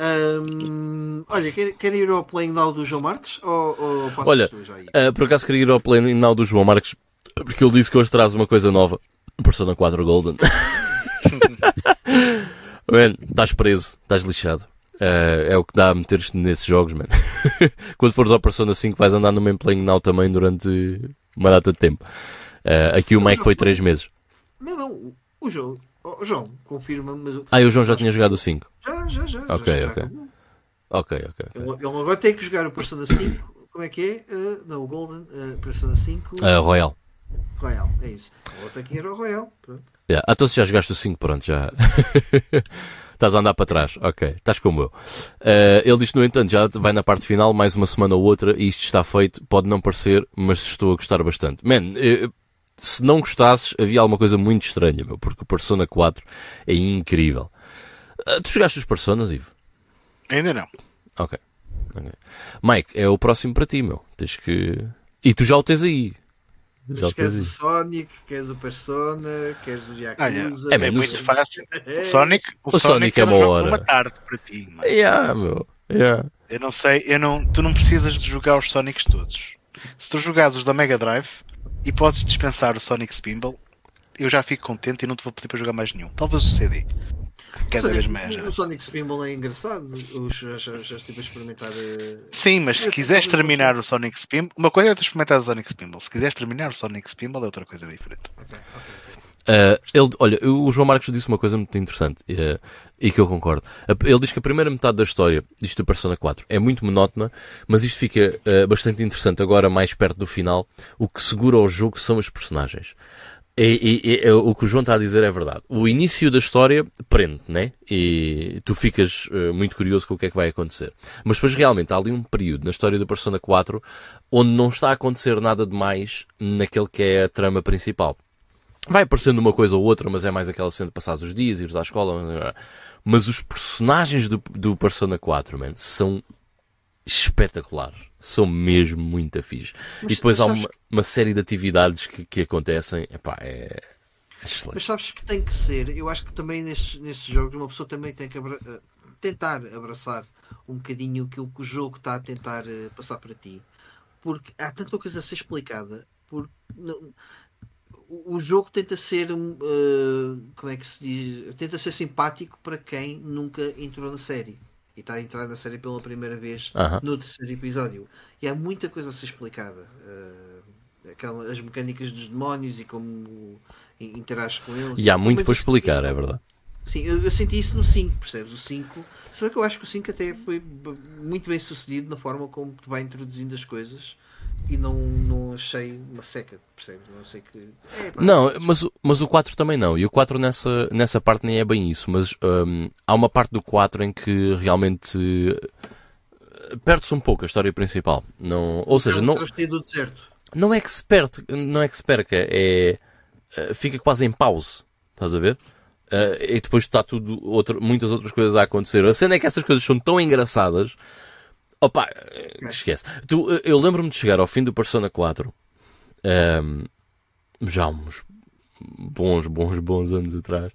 Um, olha, quer, quer ir ao Playing Now do João Marques? Ou, ou olha, uh, por acaso queria ir ao Playing Now do João Marques porque ele disse que hoje traz uma coisa nova. Persona 4 Golden. Man, estás preso, estás lixado. Uh, é o que dá a meter-te nesses jogos, mano. Quando fores ao Persona 5 vais andar no main playing now também durante uma data de tempo. Uh, aqui o Mike foi 3 meses. Não, não, o jogo. O João, confirma mas Ah, o João já tinha jogado o 5. Já, já, já. Ok, já ok. Ok, ok. Ele, ele, agora tem que jogar o Persona 5. Como é que é? Uh, não, o Golden. Uh, Persona 5. Uh, Royal. Royal, é isso. O outro aqui era o Royal. Pronto. Yeah. Ah, então se já jogaste o 5, pronto, já. Estás a andar para trás, ok, estás como eu. Uh, ele diz, no entanto, já vai na parte final, mais uma semana ou outra, e isto está feito, pode não parecer, mas estou a gostar bastante. Man, uh, se não gostasses, havia alguma coisa muito estranha, meu, porque o Persona 4 é incrível. Uh, tu jogaste os Personas, Ivo? Ainda não. Ok. okay. Mike, é o próximo para ti, meu. Tens que. E tu já o tens aí. Já queres o Sonic, queres o Persona, queres o Yakuza. Ah, é, é muito fácil. O Sonic, o, o Sonic, Sonic é uma hora. uma tarde para ti. Mano. Yeah, meu. Yeah. Eu não sei, eu não, tu não precisas de jogar os Sonics todos. Se tu jogares os da Mega Drive e podes dispensar o Sonic Spinball, eu já fico contente e não te vou pedir para jogar mais nenhum. Talvez o CD. cada vez mais. O Sonic Spinball é engraçado. Já, já, já estive a experimentar. Uh... Sim, mas se quiseres terminar o Sonic Spinball, uma coisa é tu experimentar o Sonic Spinball. Se quiseres terminar o Sonic Spinball é outra coisa diferente. Okay, okay. Uh, ele, olha, o João Marcos disse uma coisa muito interessante uh, e que eu concordo. Ele diz que a primeira metade da história, isto do Persona 4, é muito monótona, mas isto fica uh, bastante interessante agora, mais perto do final. O que segura o jogo são os personagens. E, e, e, o que o João está a dizer é verdade. O início da história prende, né? E tu ficas muito curioso com o que é que vai acontecer. Mas depois realmente há ali um período na história do Persona 4 onde não está a acontecer nada de mais naquele que é a trama principal. Vai aparecendo uma coisa ou outra, mas é mais aquela cena de passar os dias, ires à escola. Mas os personagens do, do Persona 4, man, são espetaculares. São mesmo muito fixe. Mas, e depois há uma, uma, série de atividades que, que acontecem. Epá, é, Excelente. Mas sabes que tem que ser, eu acho que também nestes, nestes jogos uma pessoa também tem que abra eh, tentar abraçar um bocadinho aquilo que o jogo está a tentar uh, passar para ti. Porque há tanta coisa a ser explicada. Porque não, o jogo tenta ser uh, como é que se diz? Tenta ser simpático para quem nunca entrou na série. E está a entrar na série pela primeira vez uh -huh. no terceiro episódio. E há muita coisa a ser explicada. Uh, aquela, as mecânicas dos demónios e como interages com eles. E há muito para explicar é verdade. Sim, eu, eu, senti isso no 5, percebes? O 5, se bem que eu acho que o 5 até foi muito bem sucedido na forma como tu vai introduzindo as coisas e não, não achei uma seca, percebes? Não sei que. É, pá, não, mas, mas o 4 também não. E o 4 nessa, nessa parte nem é bem isso. Mas um, há uma parte do 4 em que realmente uh, perde-se um pouco a história principal. Não, ou seja, não. Não é que se perde, não é que se perca, é. Uh, fica quase em pause. Estás a ver? Uh, e depois está tudo, outra, muitas outras coisas a acontecer. A cena é que essas coisas são tão engraçadas Opa, esquece. Tu, eu lembro-me de chegar ao fim do Persona 4, um, ehm, já uns bons, bons, bons anos atrás.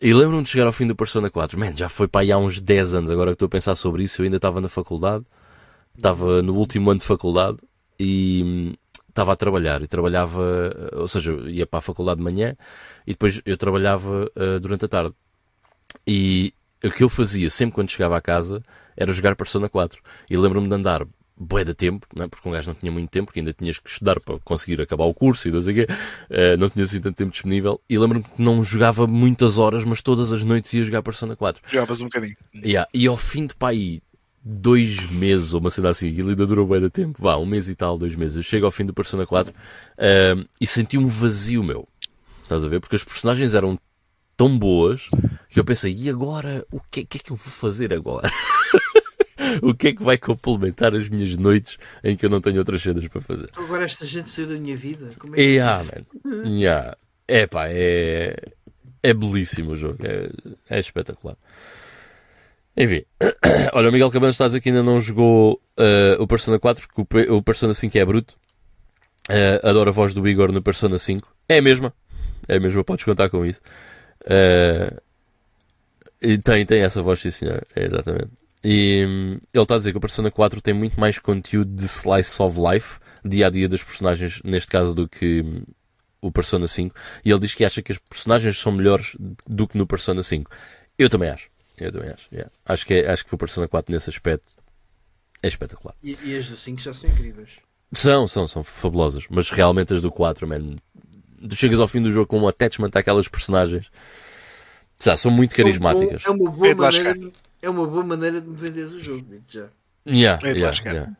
E lembro-me de chegar ao fim do Persona 4. Man, já foi para aí há uns 10 anos. Agora que estou a pensar sobre isso, eu ainda estava na faculdade. Estava no último ano de faculdade e hum, estava a trabalhar. E trabalhava, ou seja, ia para a faculdade de manhã e depois eu trabalhava uh, durante a tarde. E o que eu fazia sempre quando chegava à casa era jogar Persona 4. E lembro-me de andar bué de tempo, é? porque um gajo não tinha muito tempo, porque ainda tinhas que estudar para conseguir acabar o curso e não sei o quê, uh, não tinha assim tanto tempo disponível, e lembro-me que não jogava muitas horas, mas todas as noites ia jogar Persona 4. Jogavas um bocadinho. Yeah. E ao fim de pá aí, dois meses, ou uma cena assim, aquilo ainda durou bué de tempo, vá, um mês e tal, dois meses, eu chego ao fim do Persona 4 uh, eh, e senti um vazio meu, estás a ver? Porque as personagens eram tão boas que eu pensei, e agora? O que, que é que eu vou fazer agora? o que é que vai complementar as minhas noites em que eu não tenho outras cenas para fazer? Agora esta gente saiu da minha vida. Como é que yeah, man. Yeah. É pá, é, é belíssimo o jogo. É, é espetacular. Enfim, olha, o Miguel Cabanas estás aqui ainda não jogou uh, o Persona 4 porque o, o Persona 5 é bruto. Uh, adoro a voz do Igor no Persona 5. É a mesma. É a mesma, podes contar com isso. Uh, e tem, tem essa voz, sim senhor. É, exatamente. E hum, ele está a dizer que o Persona 4 tem muito mais conteúdo de slice of life, dia a dia dos personagens, neste caso, do que hum, o Persona 5. E ele diz que acha que os personagens são melhores do que no Persona 5. Eu também acho. Eu também acho. Yeah. Acho, que é, acho que o Persona 4 nesse aspecto é espetacular. E, e as do 5 já são incríveis. São, são, são fabulosas. Mas realmente as do 4, man, tu chegas ao fim do jogo com um attachment àquelas personagens. Já, são muito carismáticas. É uma boa, é maneira, de, é uma boa maneira de me venderes o jogo, já. Yeah, é yeah, yeah,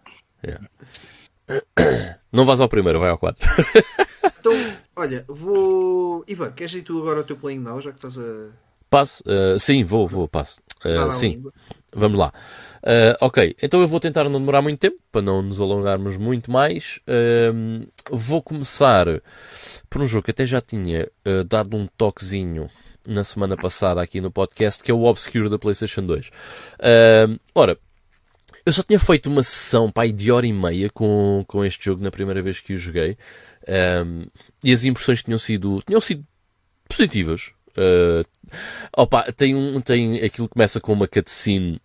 yeah. Não vais ao primeiro, vai ao 4. então, olha, vou. Ivan, queres ir tu agora ao teu playing now, já que estás a. Passo? Uh, sim, vou, vou, passo. Uh, sim, vamos lá. Uh, ok, então eu vou tentar não demorar muito tempo, para não nos alongarmos muito mais. Uh, vou começar por um jogo que até já tinha uh, dado um toquezinho na semana passada aqui no podcast, que é o Obscure da PlayStation 2. ora, eu só tinha feito uma sessão pai, de hora e meia com, com este jogo na primeira vez que o joguei. e as impressões tinham sido, tinham sido positivas. Uh, opa, tem um, tem, aquilo começa com uma cutscene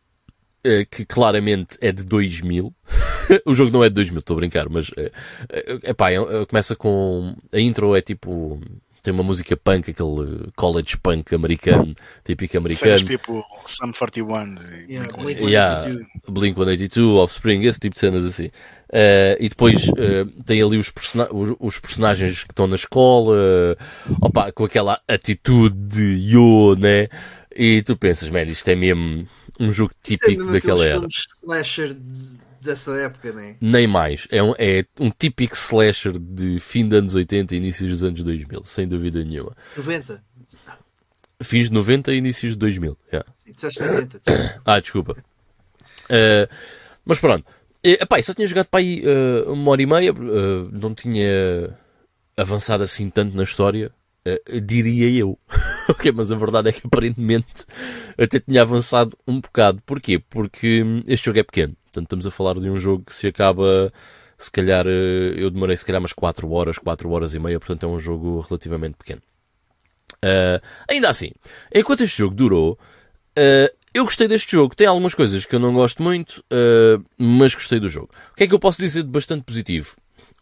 eh, que claramente é de 2000. o jogo não é de 2000, estou a brincar, mas é, é, é, começa com. A intro é tipo tem uma música punk, aquele college punk americano, típico americano. Cenas tipo Sum 41 e Yeah, Blink-182. Yeah, Blink 182, Offspring, esse tipo de cenas assim. Eh, e depois eh, tem ali os, persona- os- os personagens que estão na escola, opa, com aquela atitude de yo, né? E tu pensas, man, isto é mesmo um jogo é típico mesmo daquela era. slasher de- dessa época, né? Nem mais. É um, é um típico slasher de fim dos anos 80 e inícios dos anos 2000, sem dúvida nenhuma. 90. Fins de 90 e inícios de 2000. yeah. Disseste 90. Ah, desculpa. Eh, mas pronto. E, epá, só tinha jogado para aí eh, uma hora e meia, eh, não tinha avançado assim tanto na história, eh, diria eu. ok, mas a verdade é que aparentemente até tinha avançado um bocado. Porquê? Porque hum, este jogo é pequeno. Portanto, estamos a falar de um jogo que se acaba, se calhar, eh, eu demorei se calhar umas 4 horas, 4 horas e meia, portanto é um jogo relativamente pequeno. Eh, ainda assim, enquanto este jogo durou, Uh, eu gostei deste jogo. Tem algumas coisas que eu não gosto muito, uh, mas gostei do jogo. O que é que eu posso dizer de bastante positivo?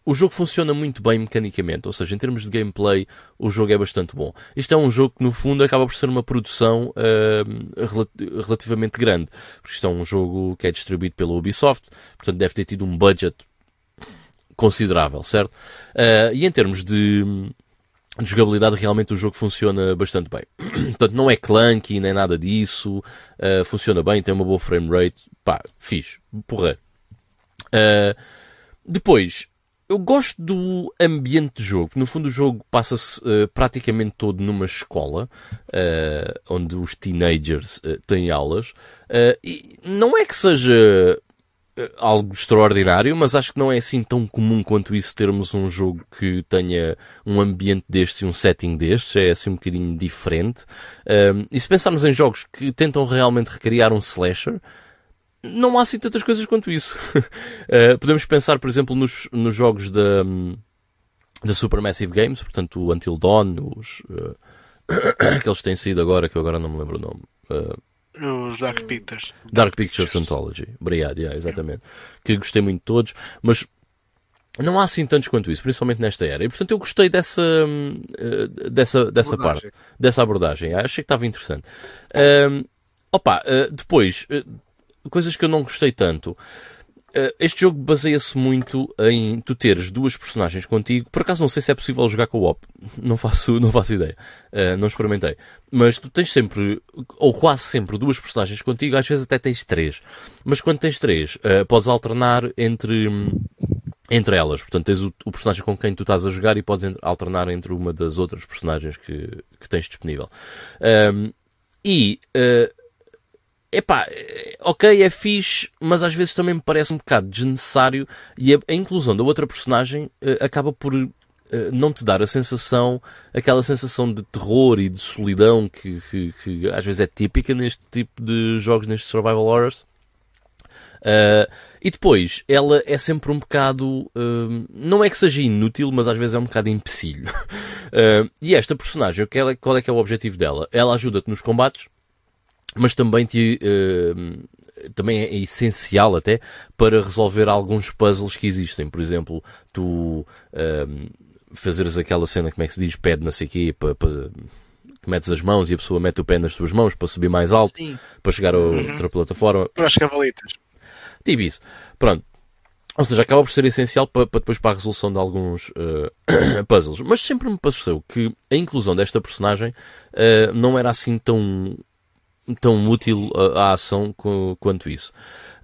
O jogo funciona muito bem mecanicamente, ou seja, em termos de gameplay, o jogo é bastante bom. Isto é um jogo que, no fundo, acaba por ser uma produção uh, rel- relativamente grande, porque isto é um jogo que é distribuído pela Ubisoft, portanto, deve ter tido um budget considerável, certo? Uh, e em termos de, de jogabilidade, realmente o jogo funciona bastante bem. Portanto, não é clunky nem nada disso. uh, funciona bem, tem uma boa frame rate. Pá, fixe. Porra. Depois, eu gosto do ambiente de jogo. No fundo, o jogo passa-se uh, praticamente todo numa escola, uh, onde os teenagers uh, têm aulas. E não é que seja algo extraordinário, mas acho que não é assim tão comum quanto isso termos um jogo que tenha um ambiente destes e um setting destes, é assim um bocadinho diferente. E se pensarmos em jogos que tentam realmente recriar um slasher, não há assim tantas coisas quanto isso. Uh, podemos pensar, por exemplo, nos, nos jogos da, da Supermassive Games, portanto, o Until Dawn, os, uh, aqueles que têm saído agora, que eu agora não me lembro o nome. Uh, Os Dark Pictures. Dark Pictures Anthology. Obrigado, yeah, exatamente. Que gostei muito de todos, mas não há assim tantos quanto isso, principalmente nesta era. E portanto eu gostei dessa, eh, dessa, dessa Abordagem. parte, dessa abordagem. Ah, Achei que estava interessante. Hum, opa, eh, depois, eh, coisas que eu não gostei tanto. Uh, este jogo baseia-se muito em tu teres duas personagens contigo. Por acaso não sei se é possível jogar com o op. Não faço, não faço ideia. Uh, não experimentei. Mas tu tens sempre, ou quase sempre, duas personagens contigo. Às vezes até tens três. Mas quando tens três, uh, podes alternar entre, entre elas. Portanto, tens o, o personagem com quem tu estás a jogar e podes ent- alternar entre uma das outras personagens que, que tens disponível. Um, e uh, epá, eh, ok, é fixe, mas às vezes também me parece um bocado desnecessário e a, a inclusão da outra personagem eh, acaba por eh, não te dar a sensação, aquela sensação de terror e de solidão que, que- que às vezes é típica neste tipo de jogos, nestes survival horrors. Uh, e depois, ela é sempre um bocado. uh, não é que seja inútil, mas às vezes é um bocado empecilho. Uh, e esta personagem, que ela- qual é que é o objetivo dela? Ela ajuda-te nos combates, mas também, te, uh, também é essencial até para resolver alguns puzzles que existem. Por exemplo, tu uh, fazeres aquela cena, como é que se diz, pé de não sei o quê, para. para que metes as mãos e a pessoa mete o pé nas tuas mãos para subir mais alto, Sim. para chegar a outra plataforma. Para as cavalitas. Tipo isso. Pronto. Ou seja, acaba por ser essencial para, para depois para a resolução de alguns eh, puzzles. Mas sempre me pareceu que a inclusão desta personagem eh, não era assim tão, tão útil à, ação quanto isso.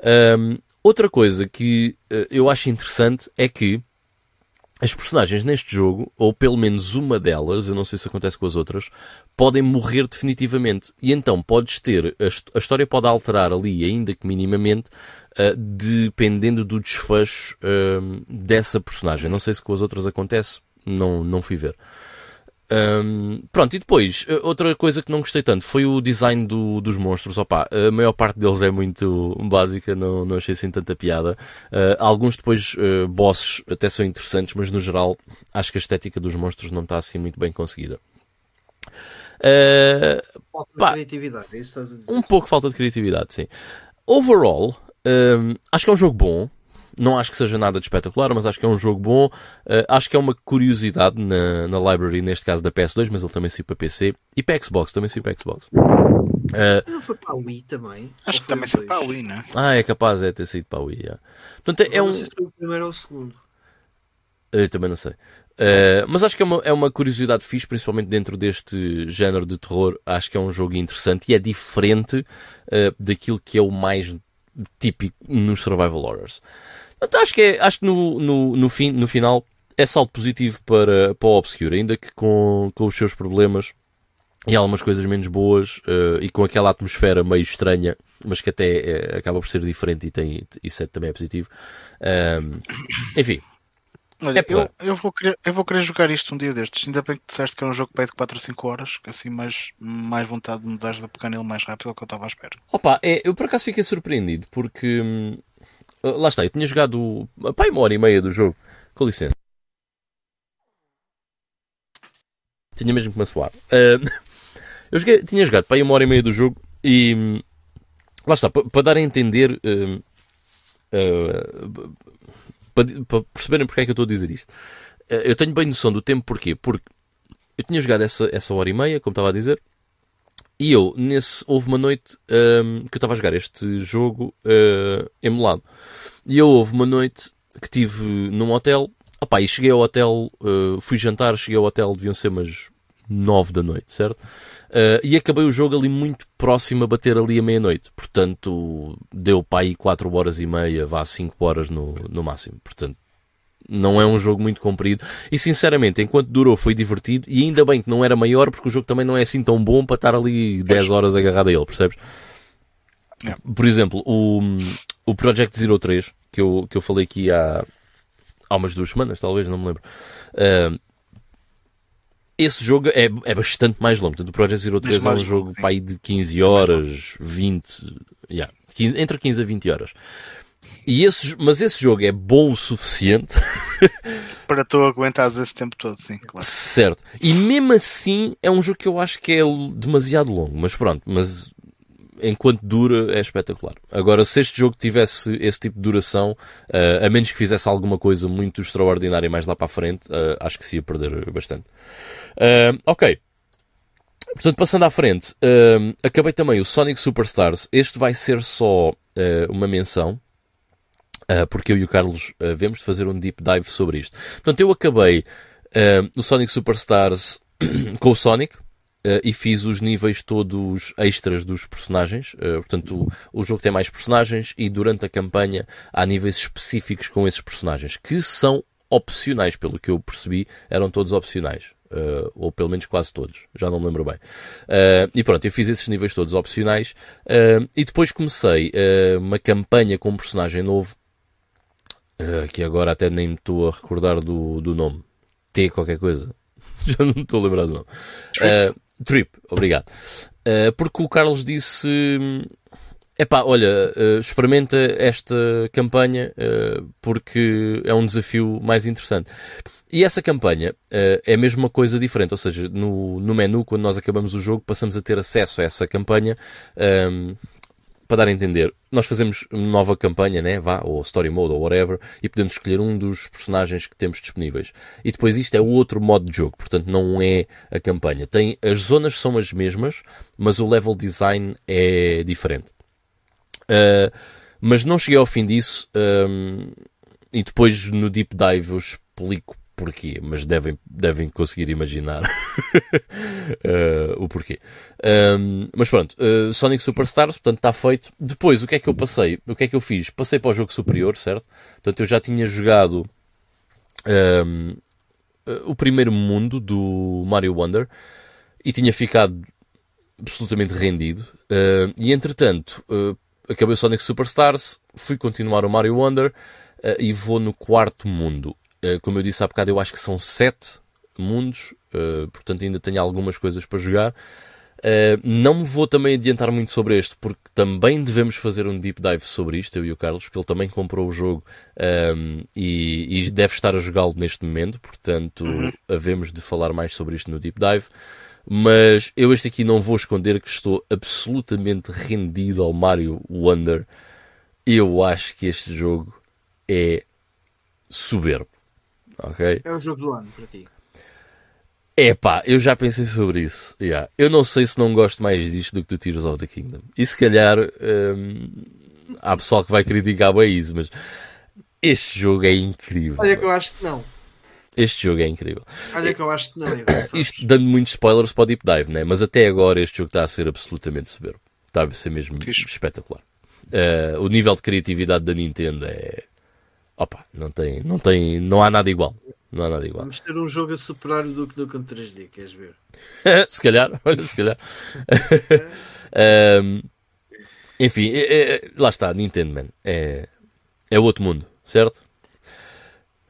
Ahm, outra coisa que eh, eu acho interessante é que as personagens neste jogo, ou pelo menos uma delas, eu não sei se acontece com as outras, podem morrer definitivamente. E então podes ter, a, hist- a história pode alterar ali, ainda que minimamente, ah, dependendo do desfecho ah, dessa personagem. Não sei se com as outras acontece, não, não fui ver. Ahm, pronto, e depois, eh, outra coisa que não gostei tanto foi o design do- dos monstros. Opa, a maior parte deles é muito básica, não, não achei assim tanta piada. Ah, alguns depois, eh, bosses, até são interessantes, mas no geral, acho que a estética dos monstros não está assim muito bem conseguida. De Pá. criatividade, é isso que estás a dizer. um pouco falta de criatividade, sim. Overall, hum, acho que é um jogo bom. Não acho que seja nada de espetacular, mas acho que é um jogo bom. Uh, acho que é uma curiosidade na, na library, neste caso da PS2, mas ele também saiu para PC e para Xbox, também saiu para Xbox. Uh, não foi para a Wii também? Acho que também saiu para a Wii, né? Ah, é capaz de ter saído para a Wii. Yeah. Portanto, é, é um... Não sei se foi o primeiro ou o segundo. Eu também não sei. Uh, mas acho que é uma, é uma curiosidade fixe, principalmente dentro deste género de terror. Acho que é um jogo interessante e é diferente uh, daquilo que é o mais típico nos survival horrors. Então, acho que, é, acho que no, no, no, fim, no final é salto positivo para, para o Obscure, ainda que com, com os seus problemas e algumas coisas menos boas uh, e com aquela atmosfera meio estranha, mas que até acaba por ser diferente e tem, isso é, também é positivo. enfim, Olha, é eu, eu, vou querer, eu vou querer jogar isto um dia destes. Ainda bem que disseste que é um jogo que pede 4 ou 5 horas, que assim mais, mais vontade de me dar de pegar nele mais rápido do que eu estava à espera. Opa, é, eu por acaso fiquei surpreendido porque hum, lá está, eu tinha jogado pá, uma hora e meia do jogo. Com licença. Tinha mesmo que me suar. Uh, eu joguei, tinha jogado pá, uma hora e meia do jogo e lá está, para dar a entender. Uh, uh, para, perceberem porque é que eu estou a dizer isto. Eu tenho bem noção do tempo, porquê? Porque eu tinha jogado essa, essa hora e meia, como estava a dizer, e eu, nesse, houve uma noite um, que eu estava a jogar este jogo uh, emulado. E eu houve uma noite que tive num hotel, opá, e cheguei ao hotel, uh, fui jantar, cheguei ao hotel, deviam ser umas nove da noite, certo? Uh, e acabei o jogo ali muito próximo a bater ali a meia-noite. Portanto, deu para aí 4 horas e meia, vá 5 horas no, no máximo. Portanto, não é um jogo muito comprido. E sinceramente, enquanto durou, foi divertido. E ainda bem que não era maior, porque o jogo também não é assim tão bom para estar ali 10 horas agarrado a ele, percebes? Por exemplo, o, o Project Zero 3, que eu, que eu falei aqui há, há umas duas semanas, talvez, não me lembro. Uh, esse jogo é, é bastante mais longo. Portanto, o Project Zero 3 é um jogo pai, de 15 horas, 20, yeah, 15, entre 15 a 20 horas. E esse, mas esse jogo é bom o suficiente para tu aguentares esse tempo todo, sim, claro. Certo. E mesmo assim é um jogo que eu acho que é demasiado longo, mas pronto, mas enquanto dura é espetacular. Agora, se este jogo tivesse esse tipo de duração, uh, a menos que fizesse alguma coisa muito extraordinária mais lá para a frente, uh, acho que se ia perder bastante. Uh, ok. Portanto, passando à frente, acabei também o Sonic Superstars. Este vai ser só uma menção, porque eu e o Carlos vemos de fazer um deep dive sobre isto. Portanto, eu acabei o Sonic Superstars com o Sonic, Uh, e fiz os níveis todos extras dos personagens. Uh, portanto, o, o, jogo tem mais personagens e durante a campanha há níveis específicos com esses personagens que são opcionais, pelo que eu percebi, eram todos opcionais. Uh, ou pelo menos quase todos, já não me lembro bem. E pronto, eu fiz esses níveis todos opcionais e depois comecei uma campanha com um personagem novo que agora até nem me estou a recordar do, do nome. T qualquer coisa. já não estou a lembrar do nome. Trip, Trip obrigado. porque o Carlos disse Epá, olha, uh, experimenta esta campanha uh, porque é um desafio mais interessante. E essa campanha uh, é mesmo uma coisa diferente, ou seja, no, no menu, quando nós acabamos o jogo, passamos a ter acesso a essa campanha. Para dar a entender, nós fazemos nova campanha, né? Vá, ou Story Mode, ou whatever, e podemos escolher um dos personagens que temos disponíveis. E depois isto é outro modo de jogo, portanto não é a campanha. Tem, as zonas são as mesmas, mas o level design é diferente. Uh, mas não cheguei ao fim disso um, e depois no deep dive eu explico porquê, mas devem, devem conseguir imaginar uh, o porquê. Um, mas pronto, uh, Sonic Superstars, portanto está feito. Depois, o que é que eu passei? O que é que eu fiz? Passei para o jogo superior, certo? Portanto, eu já tinha jogado um, o primeiro mundo do Mario Wonder e tinha ficado absolutamente rendido. Uh, e entretanto, uh, acabei o Sonic Superstars, fui continuar o Mario Wonder uh, e vou no quarto mundo. Uh, como eu disse há bocado, eu acho que são sete mundos, uh, portanto ainda tenho algumas coisas para jogar. não me vou também adiantar muito sobre este, porque também devemos fazer um deep dive sobre isto, eu e o Carlos, porque ele também comprou o jogo um, ehm, e, e, deve estar a jogá-lo neste momento, portanto uhum. havemos de falar mais sobre isto no deep dive. Mas eu este aqui não vou esconder que estou absolutamente rendido ao Mario Wonder. Eu acho que este jogo é soberbo. Ok? É o jogo do ano para ti. É pá, eu já pensei sobre isso. Yeah. Eu não sei se não gosto mais disto do que do Tears of the Kingdom. E se calhar hum, há pessoal que vai criticar bem isso, mas este jogo é incrível. Olha que eu acho que não. Este jogo é incrível. Olha que eu acho que não. Isto dando muitos spoilers para o Deep Dive, né? mas até agora este jogo está a ser absolutamente soberbo. Está a ser mesmo Fixe. espetacular. Uh, o nível de criatividade da Nintendo é. Opa, não tem, não tem, não há nada igual. Não há nada igual. Vamos ter um jogo a superar o Duke Nukem 3D, queres ver? se calhar, olha, se calhar. um, enfim, é, é, lá está, Nintendo, man. É, é outro mundo, certo?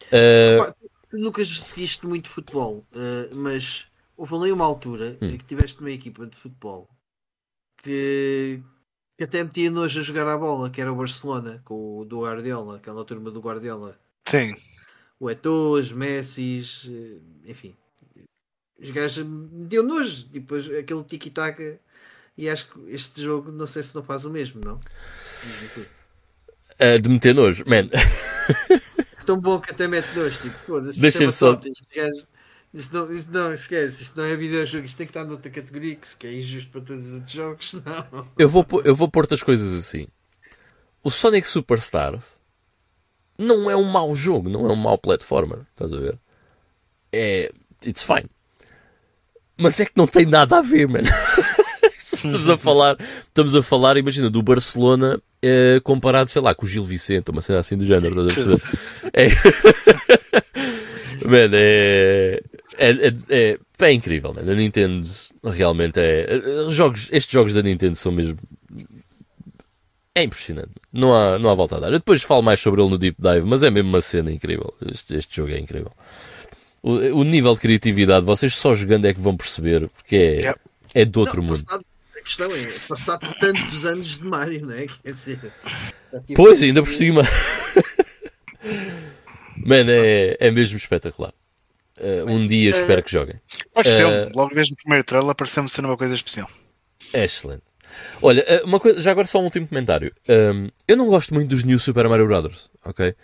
Uh, Pá, tu nunca seguiste muito futebol, uh, mas houve ali uma altura Hum. em que tiveste uma equipa de futebol que, que até metia nojo a jogar a bola, que era o Barcelona, com o do Guardiola, aquela turma do Guardiola. Sim. O Eto'o, os Messis, eh, enfim. Os gajos metiam nojo, tipo aquele tiki-taka. E acho que este jogo, não sei se não faz o mesmo, não? Uh, de meter nojo, man. Tão bom que até mete nojo, tipo, foda-se, Deixa-me só- gajo- isto não, isto não, esquece, isto não é videojogo, isto tem que estar noutra categoria, que se que é injusto para todos os outros jogos, não. Eu vou, pôr- eu vou pôr-te as coisas assim. O Sonic Superstars não é um mau jogo, não é um mau platformer, estás a ver? É. It's fine. Mas é que não tem nada a ver, mano. estamos a falar, estamos a falar, imagina, do Barcelona eh, comparado, sei lá, com o Gil Vicente, uma cena assim do género, estás a perceber? É. Mano, é. É, é, é, é incrível, mano. A Nintendo realmente é. eh, Jogos, estes jogos da Nintendo são mesmo. É impressionante. Não há, não há volta a dar. Eu depois falo mais sobre ele no Deep Dive, mas é mesmo uma cena incrível. Este, este jogo é incrível. O, o nível de criatividade, vocês só jogando é que vão perceber, porque é, é de outro Não, mundo. passado- a questão é, passar tantos anos de Mario, não é? Quer dizer, tive- Pois, ainda por cima. Mano, é, é mesmo espetacular. Eh, um dia espero que joguem. Pareceu-me. Eh, Logo desde o primeiro trailer pareceu-me ser uma coisa especial. É excelente. Olha, eh, uma coisa, já agora só um último comentário. Um, eu não gosto muito dos New Super Mario Brothers, ok?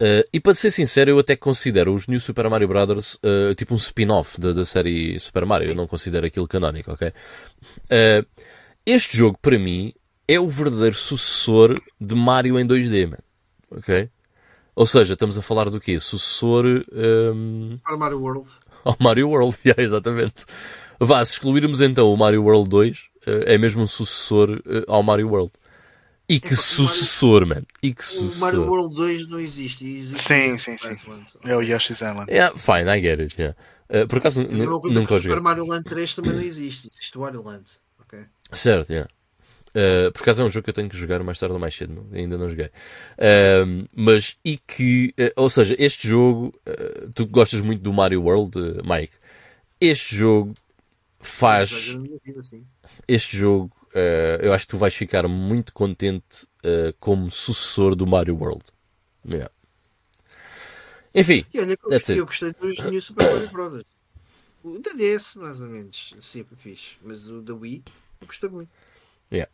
Eh, e para ser sincero, eu até considero os New Super Mario Brothers eh, tipo um spin-off da, da série Super Mario. Eu não considero aquilo canónico, ok? Eh, este jogo, para mim, é o verdadeiro sucessor de Mario em 2D, man. ok? Ou seja, estamos a falar do quê? Sucessor ehm, Para Mario World. ao Mario World, yeah, exatamente. Vá, se excluirmos então o Mario World 2, eh, é mesmo um sucessor eh, ao Mario World. E que É, o Mario- sucessor, man. E que O Mario sucessor. World 2 não existe. existe Sim, o sim, sim. Island. É o Yoshi's Island. Yeah, fine, I get it. Yeah. Eh, por acaso É a nu- mesma coisa nunca que o o Super joguei. Mario Land 3 também não existe. Existe o Wario Land. ok? Certo, yeah. Eh, por acaso é um jogo que eu tenho que jogar mais tarde ou mais cedo, não- ainda não joguei. Ehm, mas e que, eh, ou seja, este jogo, tu gostas muito do Mario World, Mike? Este jogo faz. Este jogo, eu acho que tu vais ficar muito contente como sucessor do Mario World. Yeah. Enfim, E olha, eu, gostei, eu gostei dos New Super Mario Brothers. O da DS, mais ou menos, sempre fixe. Mas o da Wii, eu gostei muito. Yeah.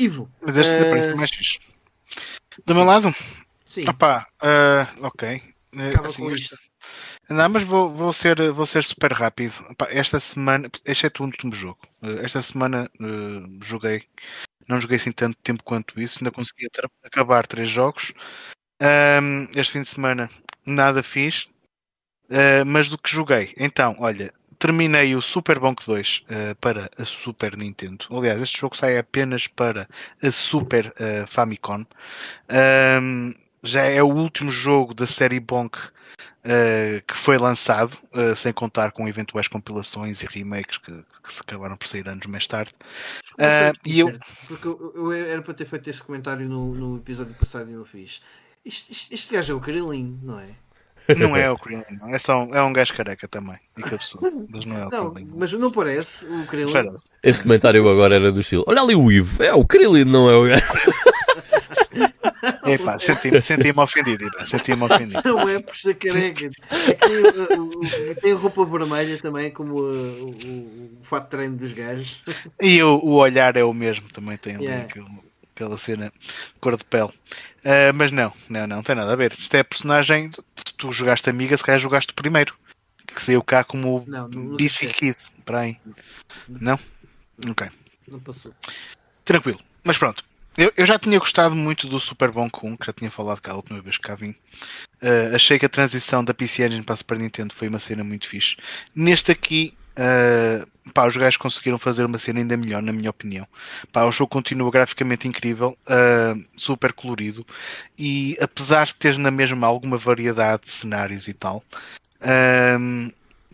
Ivo. Mas este eh, parece mais fixe. Do meu lado, Sim, opá, ah, ok. Eh, acaba assim, com isto. Não, mas vou, vou, ser, vou ser super rápido. Esta semana, exceto o último jogo, eh, esta semana eh, joguei, não joguei assim tanto tempo quanto isso, ainda consegui acabar três jogos. Ahm, este fim de semana nada fiz, eh, mas do que joguei, então, olha, terminei o Super Bonk 2 eh, para a Super Nintendo. Aliás, este jogo sai apenas para a Super eh, Famicom. Ahm, já é o último jogo da série Bonk uh, que foi lançado, uh, sem contar com eventuais compilações e remakes que, que se acabaram por sair anos mais tarde. Sei, e eu- Porque eu, eu era para ter feito esse comentário no, no episódio passado e não fiz. Isto- isto- este gajo é o Krillin, não é? Não é o Krillin, não. É, só, um- é um gajo careca também. E que absurdo. Mas não é o Não, Krillin. mas não parece o Krillin. Parece. esse comentário agora era do estilo: Olha ali o Ivo, é o Krillin, não é o gajo. Epá, senti-me senti ofendido. Epá, Senti-me ofendido. Não é por ser careca. É tem, uh, o- o- tem roupa vermelha também, como uh, o, o, o fato de treino dos gajos. E o, o olhar é o mesmo, também tem ali Yeah. aquele, aquela cena cor de pele. Uh, mas não, não, não tem nada a ver. Isto é a personagem. Tu, tu jogaste amiga, se calhar jogaste primeiro. Que saiu cá como Não, não BC sei. Kid. Para aí. Não? Ok. Não passou. Tranquilo. Mas pronto. Eu, eu já tinha gostado muito do Super Bonk 1, que já tinha falado cá a última vez que cá vim. Uh, achei que a transição da PC Engine para a Super Nintendo foi uma cena muito fixe. Neste aqui, uh, pá, os gajos conseguiram fazer uma cena ainda melhor, na minha opinião. Pá, o jogo continua graficamente incrível, uh, super colorido, e apesar de ter na mesma alguma variedade de cenários e tal,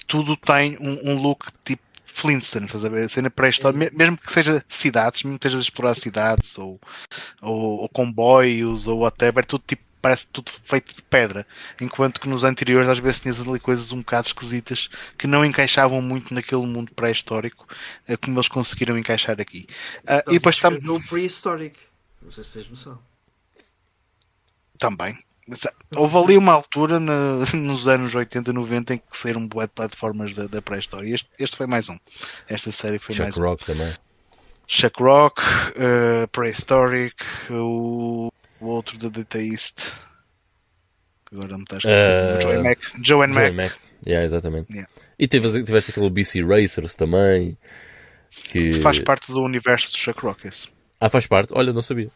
tudo tem um, um look tipo Flintstones, estás a ver? A cena pré-história, me- mesmo que seja cidades, mesmo que estejas a explorar cidades ou, ou, ou comboios ou whatever, tudo tipo, parece tudo feito de pedra. Enquanto que nos anteriores às vezes tinhas ali coisas um bocado esquisitas que não encaixavam muito naquele mundo pré-histórico, eh, como eles conseguiram encaixar aqui. Ah, e depois tam No prehistoric. Não sei se tens noção. também. Ah, Houve ali uma altura na- nos anos 80, 90 em que saíram bué de plataformas da, da pré-história. Este, este foi mais um. Esta série foi mais Chuck um. Rock também. Chuck Rock, uh, Prehistoric, o, o outro da Data East. Agora me está a esquecer. Eh, and Mac. Joe Mac. Mac. Yeah, exatamente. Yeah. E tiveste, tiveste aquele BC Racers também. Que... Faz parte do universo do Chuck Rock. Esse. Ah, faz parte? Olha, não sabia.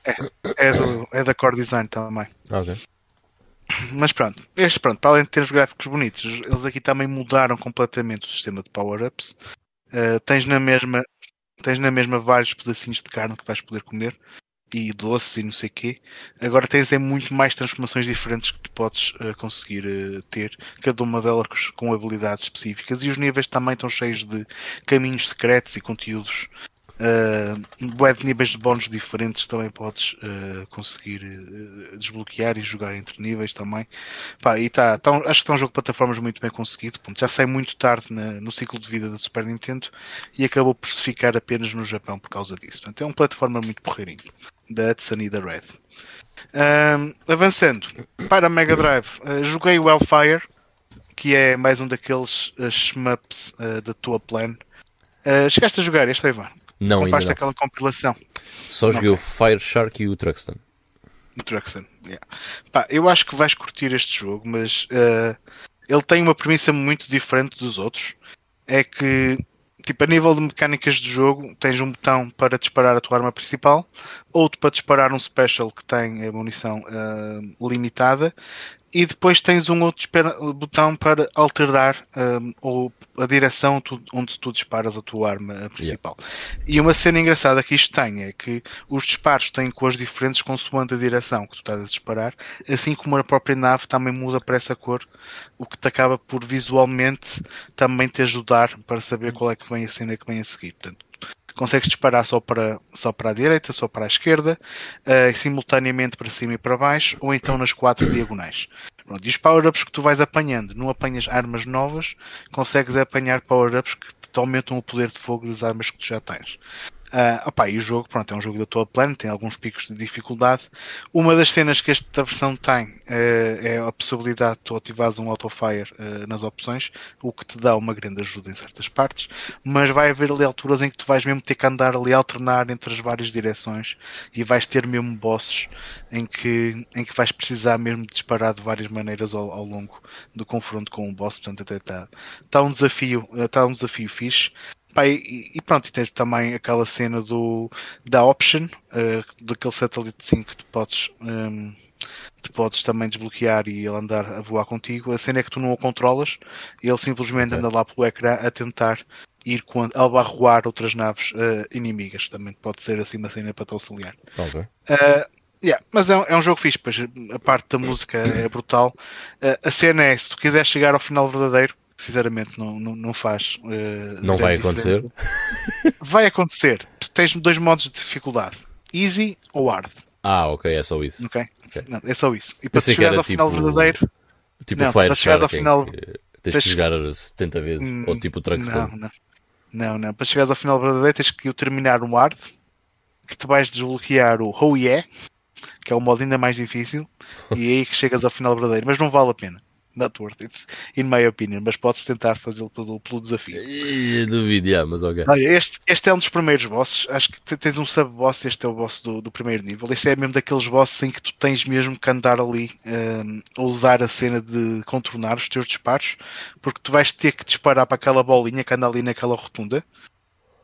É, do, é da Core Design também. Ah, ok. Mas pronto, este pronto, para além de ter os gráficos bonitos, eles aqui também mudaram completamente o sistema de power-ups. Uh, tens na mesma tens na mesma vários pedacinhos de carne que vais poder comer e doces e não sei o quê. Agora tens é muito mais transformações diferentes que tu podes uh, conseguir uh, ter, cada uma delas com habilidades específicas e os níveis também estão cheios de caminhos secretos e conteúdos. Uh, bué de níveis de bónus diferentes também podes uh, conseguir uh, desbloquear e jogar entre níveis também. Pá, e tá, tá um- acho que está um jogo de plataformas muito bem conseguido. Já sai muito tarde na- no ciclo de vida da Super Nintendo e acabou por se ficar apenas no Japão por causa disso. Portanto, é uma plataforma muito porreirinho da Hudson e da Red. Avançando para a Mega Drive, uh, joguei o Hellfire, que é mais um daqueles uh, shmups uh, da tua plan. Uh, chegaste a jogar este, Ivan? Não, ainda não. aquela compilação. Só joguei o Fire Shark e o Truxton. O Truxton, yeah. Pá, eu acho que vais curtir este jogo, mas eh, ele tem uma premissa muito diferente dos outros. É que, tipo, a nível de mecânicas de jogo, tens um botão para disparar a tua arma principal, outro para disparar um special que tem a munição eh, limitada, e depois tens um outro botão para alterar eh, ou a direção tu- onde tu disparas a tua arma principal. E uma cena engraçada que isto tem é que os disparos têm cores diferentes consoante a direção que tu estás a disparar, assim como a própria nave também muda para essa cor, o que te acaba por visualmente também te ajudar para saber qual é que vem a cena que vem a seguir. Portanto, consegues disparar só para, só para a direita, só para a esquerda, eh, simultaneamente para cima e para baixo, ou então nas quatro diagonais. Pronto, e os power-ups que tu vais apanhando, não apanhas armas novas, consegues apanhar power-ups que te aumentam o poder de fogo das armas que tu já tens. Ah, opá, e o jogo, pronto, é um jogo da tua plano, tem alguns picos de dificuldade. Uma das cenas que esta versão tem eh, é a possibilidade de tu ativares um autofire eh, nas opções, o que te dá uma grande ajuda em certas partes, mas vai haver ali alturas em que tu vais mesmo ter que andar ali a alternar entre as várias direções e vais ter mesmo bosses em que, em que vais precisar mesmo de disparar de várias maneiras ao, ao longo do confronto com o boss, portanto até está tá um desafio, está um desafio fixe. Pá, e, e pronto, e tens também aquela cena do, da option, eh, daquele satélite 5 que tu podes, ehm, tu podes também desbloquear e ele andar a voar contigo. A cena é que tu não o controlas, ele simplesmente anda lá pelo ecrã a tentar ir com, a abarroar outras naves eh, inimigas. Também pode ser assim uma cena para te auxiliar. Ok. Uh, yeah, mas é, um- é um jogo fixe, pois a parte da música é brutal. Uh, a cena é, se tu quiseres chegar ao final verdadeiro, sinceramente não, não, não faz. uh, Não vai grande acontecer. diferença. Vai acontecer. Tu tens dois modos de dificuldade: easy ou hard. Ah, ok, é só isso. ok? Ok. Não, é só isso. E para Pensei que chegares ao final tipo- verdadeiro, Tipo Não, Fire para chegares ao final- que tens que jogar 70 vezes. Hum, Ou tipo o Truxton. não, não. Não, não. Para chegares ao final verdadeiro, tens que o terminar um hard, que te vais desbloquear o Oh Yeah, que é o modo ainda mais difícil, e é aí que chegas ao final verdadeiro. Mas não vale a pena. Not worth it, in my opinion, mas podes tentar fazê-lo pelo, pelo desafio. Ih, Duvido, yeah, mas ok. Olha, este, este é um dos primeiros bosses. Acho que te- tens um sub-boss. Este é o boss do, do primeiro nível. Este é mesmo daqueles bosses em que tu tens mesmo que andar ali hum, a usar a cena de contornar os teus disparos, porque tu vais ter que disparar para aquela bolinha que anda ali naquela rotunda.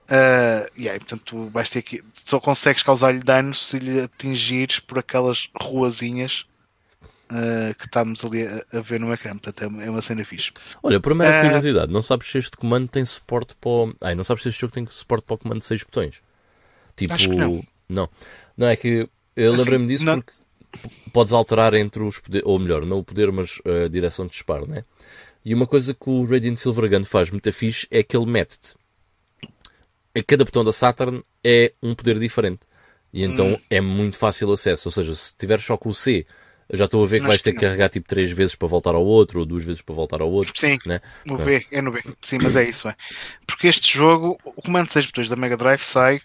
Ah, e aí, portanto, tu vais ter que. Só consegues causar-lhe dano se lhe atingires por aquelas ruazinhas ah, que estamos ali a, a ver no ecrã. Portanto, é uma, é uma cena fixe. Olha, por mera Ah. curiosidade, não sabes se este comando tem suporte para o... Ai, não sabes se este jogo tem suporte para o comando de 6 botões? Tipo... Acho que não. Não, Não, é que eu Assim, lembrei-me disso não- porque podes alterar entre os poderes, ou melhor, não o poder, mas a direção de disparo, né? E uma coisa que o Radiant Silvergun faz muito fixe é que ele mete-te. A cada botão da Saturn é um poder diferente. E então Hum. é muito fácil acesso. Ou seja, se tiveres só com o C, eu já estou a ver que vais ter que carregar tipo 3 vezes para voltar ao outro, ou duas vezes para voltar ao outro. Sim, Né? no B, é no B. Sim, mas é isso, é. Porque este jogo, o comando de 6 botões da Mega Drive sai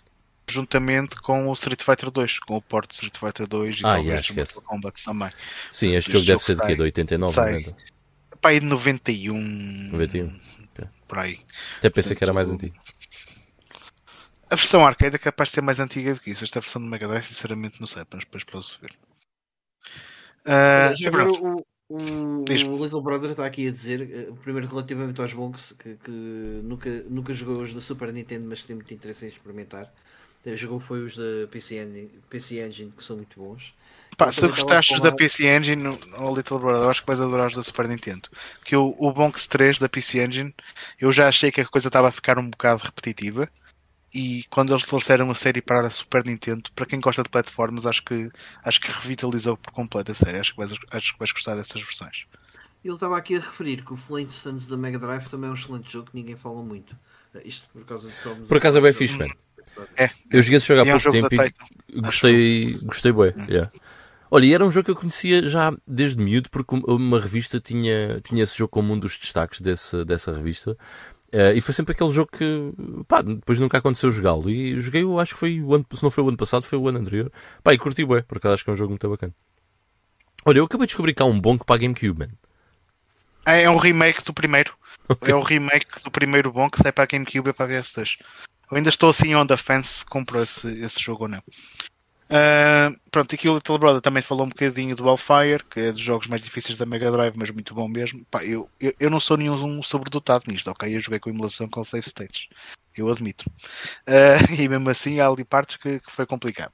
juntamente com o Street Fighter 2, com o porte de Street Fighter 2 e Ah, talvez yeah. Mortal Kombat também. Sim, este Este jogo deve jogo ser de quê? De 89, sai. 90? Pá, aí de 91, 91. por aí. Até pensei que era mais Portanto, antigo. A versão arcade é capaz de ser mais antiga do que isso. Esta versão do Mega Drive, sinceramente, não sei, mas depois posso ver. Ah, Já agora o, o, o Little Brother está aqui a dizer, eh, primeiro relativamente aos bonks, que, que nunca, nunca jogou os da Super Nintendo, mas tem muito interesse em experimentar. Jogou foi os da PC Engine, PC Engine que são muito bons. Pá, se gostaste da PC Engine, o Little Brother, acho que vais adorar os da Super Nintendo. Que o, o Bonks 3 da PC Engine, eu já achei que a coisa estava a ficar um bocado repetitiva. E quando eles trouxeram a série para a Super Nintendo, para quem gosta de plataformas, acho que, acho que revitalizou por completo a série. Acho que vais, acho que vais gostar dessas versões. Ele estava aqui a referir que o Flintstones da Mega Drive também é um excelente jogo que ninguém fala muito. Eh, Isto por causa de como- Por acaso é bem fixe, man. É, Eu joguei esse jogo há é um pouco tempo e gostei, gostei bem. yeah. Olha, e era um jogo que eu conhecia já desde miúdo, porque uma revista tinha, tinha esse jogo como um dos destaques desse, dessa revista. Eh, e foi sempre aquele jogo que, pá, depois nunca aconteceu jogá-lo. E joguei, eu acho que foi o ano, se não foi o ano passado, foi o ano anterior. Pá, e curti bem, porque acho que é um jogo muito bacana. Olha, eu acabei de descobrir que há um bonk para a GameCube, man. É, é um remake do primeiro. É o remake do primeiro bom que sai para a GameCube e para a PS2. Eu ainda estou assim on the fence se compro esse, esse jogo ou não. Ah, pronto, aqui o Little Brother também falou um bocadinho do Hellfire, que é dos jogos mais difíceis da Mega Drive, mas muito bom mesmo. Pá, eu, eu, eu não sou nenhum sobredotado nisto, ok? Eu joguei com emulação com save states, eu admito. Ah, e mesmo assim há ali partes que, que foi complicado.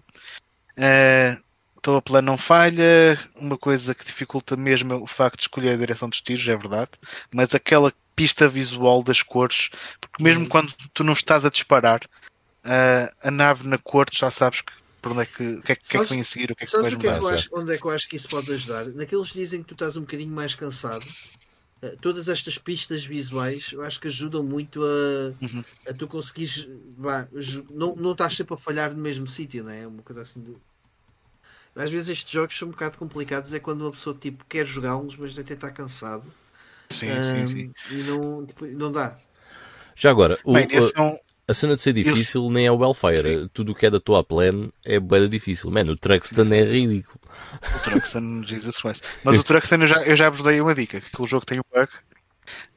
Ah, Estou a plano não falha, uma coisa que dificulta mesmo é o facto de escolher a direção dos tiros, é verdade, mas aquela pista visual das cores, porque mesmo Uhum. quando tu não estás a disparar, ah, a nave na cor, tu já sabes que, por onde é que, o que é, que- o que é que vem a seguir, o que é que vais que é que mudar. eu mudar, acho, onde é que eu acho que isso pode ajudar? Naqueles dizem que tu estás um bocadinho mais cansado. eh, Todas estas pistas visuais eu acho que ajudam muito a, Uhum. a tu conseguires vá, não, não estás sempre a falhar no mesmo sítio, não é? Uma coisa assim do... Às vezes estes jogos são um bocado complicados, é quando uma pessoa tipo, quer jogá-los, mas até está cansado Sim, Ahm, sim, sim. e não, tipo, não dá. Já agora, o- Bem, esse é um, a cena de ser difícil nem é o Hellfire. Sim. Tudo o que é da tua plan é bem difícil. Mano, o Truxton é ridículo. o Truxton, Jesus Christ. Mas o Truxton eu já, eu já vos dei uma dica, que aquele jogo tem um bug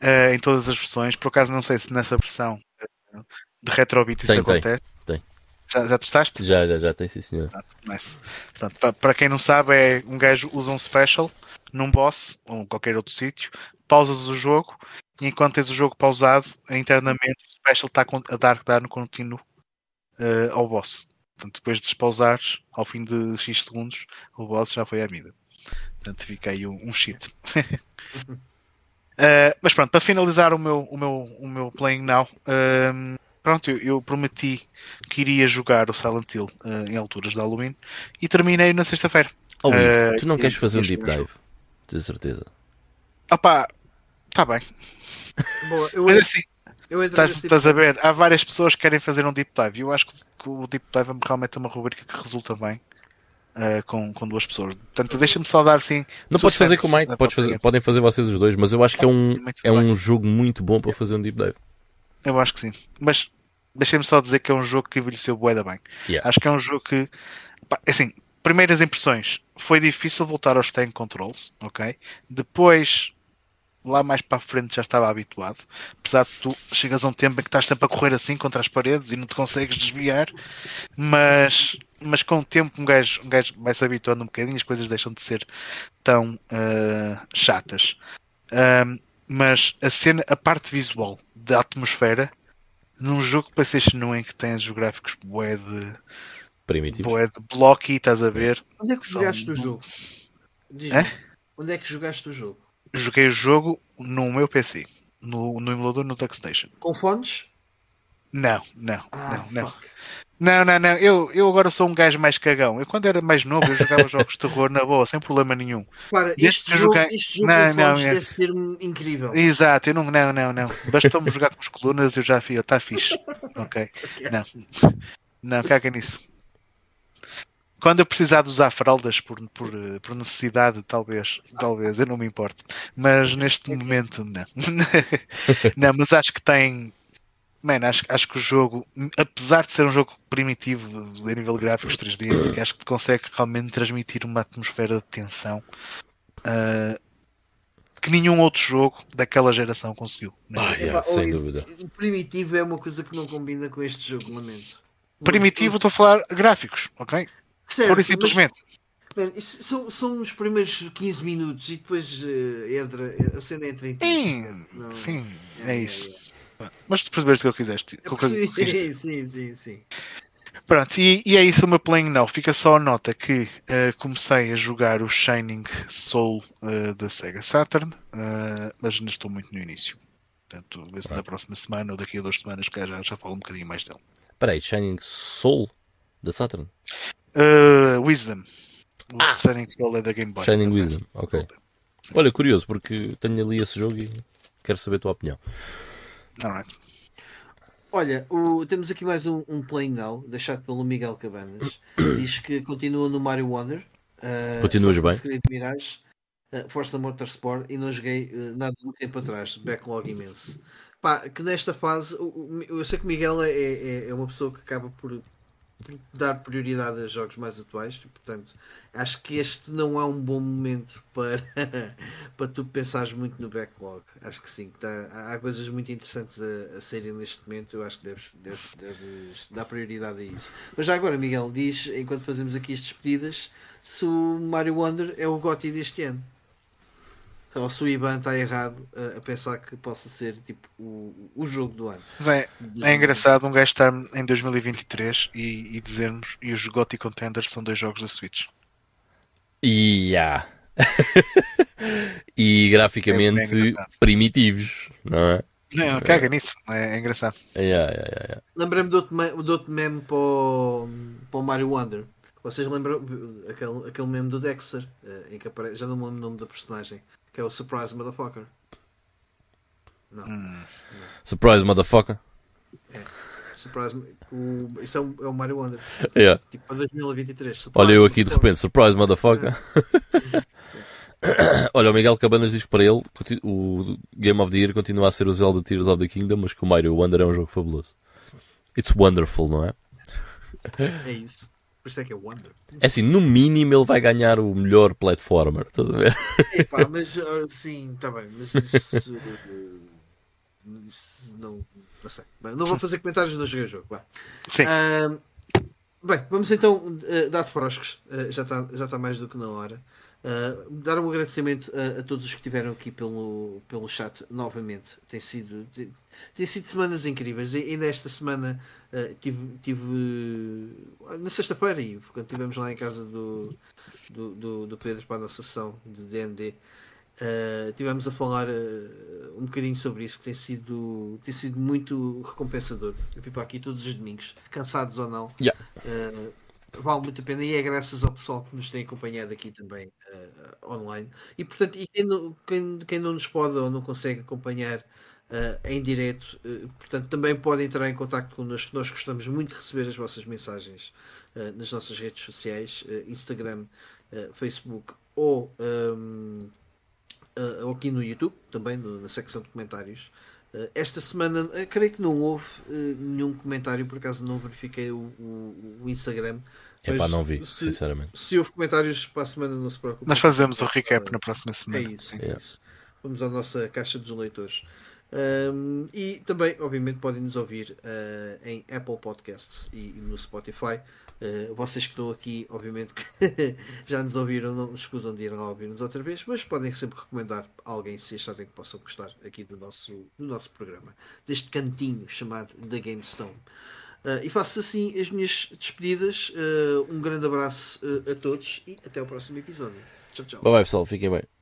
eh, em todas as versões. Por acaso não sei se nessa versão eh, de Retrobit isso Tem, tem, acontece. tem. Já, já testaste? Já, já, já tem sim, senhor. Nice. Para quem não sabe, é um gajo usa um special num boss ou em qualquer outro sítio, pausas o jogo e enquanto tens o jogo pausado, internamente o special está a dar dano contínuo eh, ao boss. Portanto, depois de despausares, ao fim de X segundos, o boss já foi à vida. Portanto, fica aí um, um cheat. Eh, mas pronto, para finalizar o meu, o meu, o meu playing now, ehm, pronto, eu, eu prometi que iria jogar o Silent Hill eh, em alturas de Halloween e terminei na sexta-feira. Oh, Eh, tu não queres fazer um deep é dive? Tenho certeza. Opá, está bem. Boa, eu, Mas assim, eu entro estás, estás a ver, há várias pessoas que querem fazer um deep dive. Eu acho que, o deep dive realmente é uma rubrica que resulta bem eh, com, com duas pessoas. Portanto, deixa-me só dar assim. Não podes fazer com o Mike, podes fazer, podem fazer vocês os dois, mas eu acho que é um, Muito é um jogo muito bom para fazer um deep dive. Eu acho que sim. Mas deixem-me só dizer que é um jogo que envelheceu bué da bem. Yeah. Acho que é um jogo que, pá, assim, primeiras impressões, foi difícil voltar aos tank controls, ok? Depois lá mais para a frente já estava habituado. Apesar de tu chegas a um tempo em que estás sempre a correr assim contra as paredes e não te consegues desviar, mas, mas com o tempo um gajo, um gajo vai se habituando um bocadinho, as coisas deixam de ser tão uh, chatas. Um, mas a cena, a parte visual da atmosfera num jogo PlayStation 1 em que tens os gráficos bué de Primitivos. bué de blocky, estás a ver? Onde é que São- jogaste o jogo? Diz-me. É? Onde é que jogaste o jogo? Joguei o jogo no meu PC, no, no emulador no DuckStation. Com fones? Não, não, Ah, não, não. Não, não, não. Eu, eu agora sou um gajo mais cagão. Eu quando era mais novo eu jogava jogos de terror na boa, sem problema nenhum. Para, este eu jogo, joguei- este jogo Não, não, é- deve ser incrível. Exato, eu não, não, não, não. Bastou-me jogar com as colunas eu já fui, está fixe. Ok. Não. Não, caga nisso. Quando eu precisar de usar fraldas por, por, eh, por necessidade, talvez, talvez, eu não me importo. Mas neste momento, não. não, mas acho que tem. Mano, acho, acho que o jogo, apesar de ser um jogo primitivo a nível de gráficos 3D, assim, que acho que consegue realmente transmitir uma atmosfera de tensão ah, que nenhum outro jogo daquela geração conseguiu. né? Ah, yeah, sem olha, dúvida. O primitivo é uma coisa que não combina com este jogo, lamento. Primitivo, estou a falar gráficos, ok? Certo, e mas, simplesmente. isso são, são os primeiros 15 minutos e depois eh, entra, a cena entra em ti. Sim, Não- sim, é, é é, isso. é. Mas tu percebeste o que eu quiseste. Eu o que eu- o que eu quis dizer. percebi, sim, sim, sim. Pronto, e, e é isso o meu playing now. Fica só a nota que eh, comecei a jogar o Shining Soul eh, da Sega Saturn, eh, mas ainda estou muito no início. Portanto, ver se na próxima semana ou daqui a duas semanas que já, já falo um bocadinho mais dele. Espera aí, Shining Soul da Saturn? Eh, Wisdom. O Shining Soul é da Game Boy. Shining. Wisdom, ok. Olha, curioso, porque tenho ali esse jogo e quero saber a tua opinião. Alright. Olha, o- temos aqui mais um, um Playing Now, deixado pelo Miguel Cabanas. Diz que continua no Mario Wonder. Uh, Continuas bem? Mirage, uh, Forza Motorsport e não joguei uh, nada do tempo atrás. Backlog imenso. Pá, que nesta fase, o- o- eu sei que o Miguel é, é, é uma pessoa que acaba por dar prioridade a jogos mais atuais, portanto, acho que este não é um bom momento para, para tu pensares muito no backlog. Acho que sim, que tá, há coisas muito interessantes a, a serem neste momento. Eu acho que deves, deves, deves dar prioridade a isso. Mas já agora, Miguel, diz, enquanto fazemos aqui as despedidas, se o Mario Wonder é o GOTY deste ano. Ou se o Iban está errado a, a pensar que possa ser tipo o, o jogo do ano. Mas é, é engraçado um gajo estar em 2023 e, e dizermos e os GOTY Contenders são dois jogos da Switch. E yeah. e É graficamente bem engraçado. primitivos, não é? Não, caga nisso, é, é engraçado. Yeah, yeah, yeah, yeah. Lembrei-me outro, de outro meme para o, para o Mario Wonder. Vocês lembram aquele, aquele meme do Dexter, eh, em que aparece, já não me lembro o nome da personagem, que é o Surprise Motherfucker. Não, Surprise, motherfucker. Surprise, o, isso é o, é o Mario Wonder, Yeah. tipo para 2023. Surprise Olha eu aqui de repente, surprise, motherfucker. Olha, o Miguel Cabanas diz que para ele o Game of the Year continua a ser o Zelda Tears of the Kingdom, mas que o Mario Wonder é um jogo fabuloso. It's wonderful, não é? É isso. Por isso é que é Wonder. É assim, no mínimo ele vai ganhar o melhor platformer, estás a ver? Epá, mas ah, sim, está bem, mas isso, eh, isso não, não sei. Bem, não vou fazer comentários, não joguei o jogo. vá. Sim. Ah, bem, vamos então uh, dar froscos, uh, já está já tá mais do que na hora. Uh, dar um agradecimento a, a todos os que estiveram aqui pelo, pelo chat novamente. Tem sido, tem, tem sido semanas incríveis. E ainda esta semana uh, tive, tive uh, na sexta-feira, quando estivemos lá em casa do, do, do, do Pedro para a nossa sessão de DND. Uh, tivemos a falar uh, um bocadinho sobre isso que tem sido, tem sido muito recompensador. Eu fico aqui todos os domingos, cansados ou não. Yeah. Uh, vale muito a pena e é graças ao pessoal que nos tem acompanhado aqui também online. E portanto, e quem, não, quem, quem não nos pode ou não consegue acompanhar uh, em direto, uh, portanto, também pode entrar em contato connosco. Nós gostamos muito de receber as vossas mensagens uh, nas nossas redes sociais, Instagram, Facebook ou. Um, uh, aqui no YouTube, também no, na secção de comentários. Uh, esta semana, uh, creio que não houve nenhum comentário, por acaso não verifiquei o, o, o Instagram. É pá, não vi, se, sinceramente. Se houve comentários para a semana, não se preocupe. Nós fazemos o recap na próxima É semana. isso, Sim. é isso. vamos à nossa caixa dos leitores. Um, e também, obviamente, podem nos ouvir uh, em Apple Podcasts e, e no Spotify. Uh, vocês que estão aqui, obviamente, que já nos ouviram, não escusam de ir lá ouvir-nos outra vez, mas podem sempre recomendar a alguém se acharem que possam gostar aqui do nosso, do nosso programa, deste cantinho chamado The Game Stone. Uh, e faço assim as minhas despedidas. um grande abraço a todos e até o próximo episódio. Tchau, tchau. Bye bye, pessoal. Fiquem bem.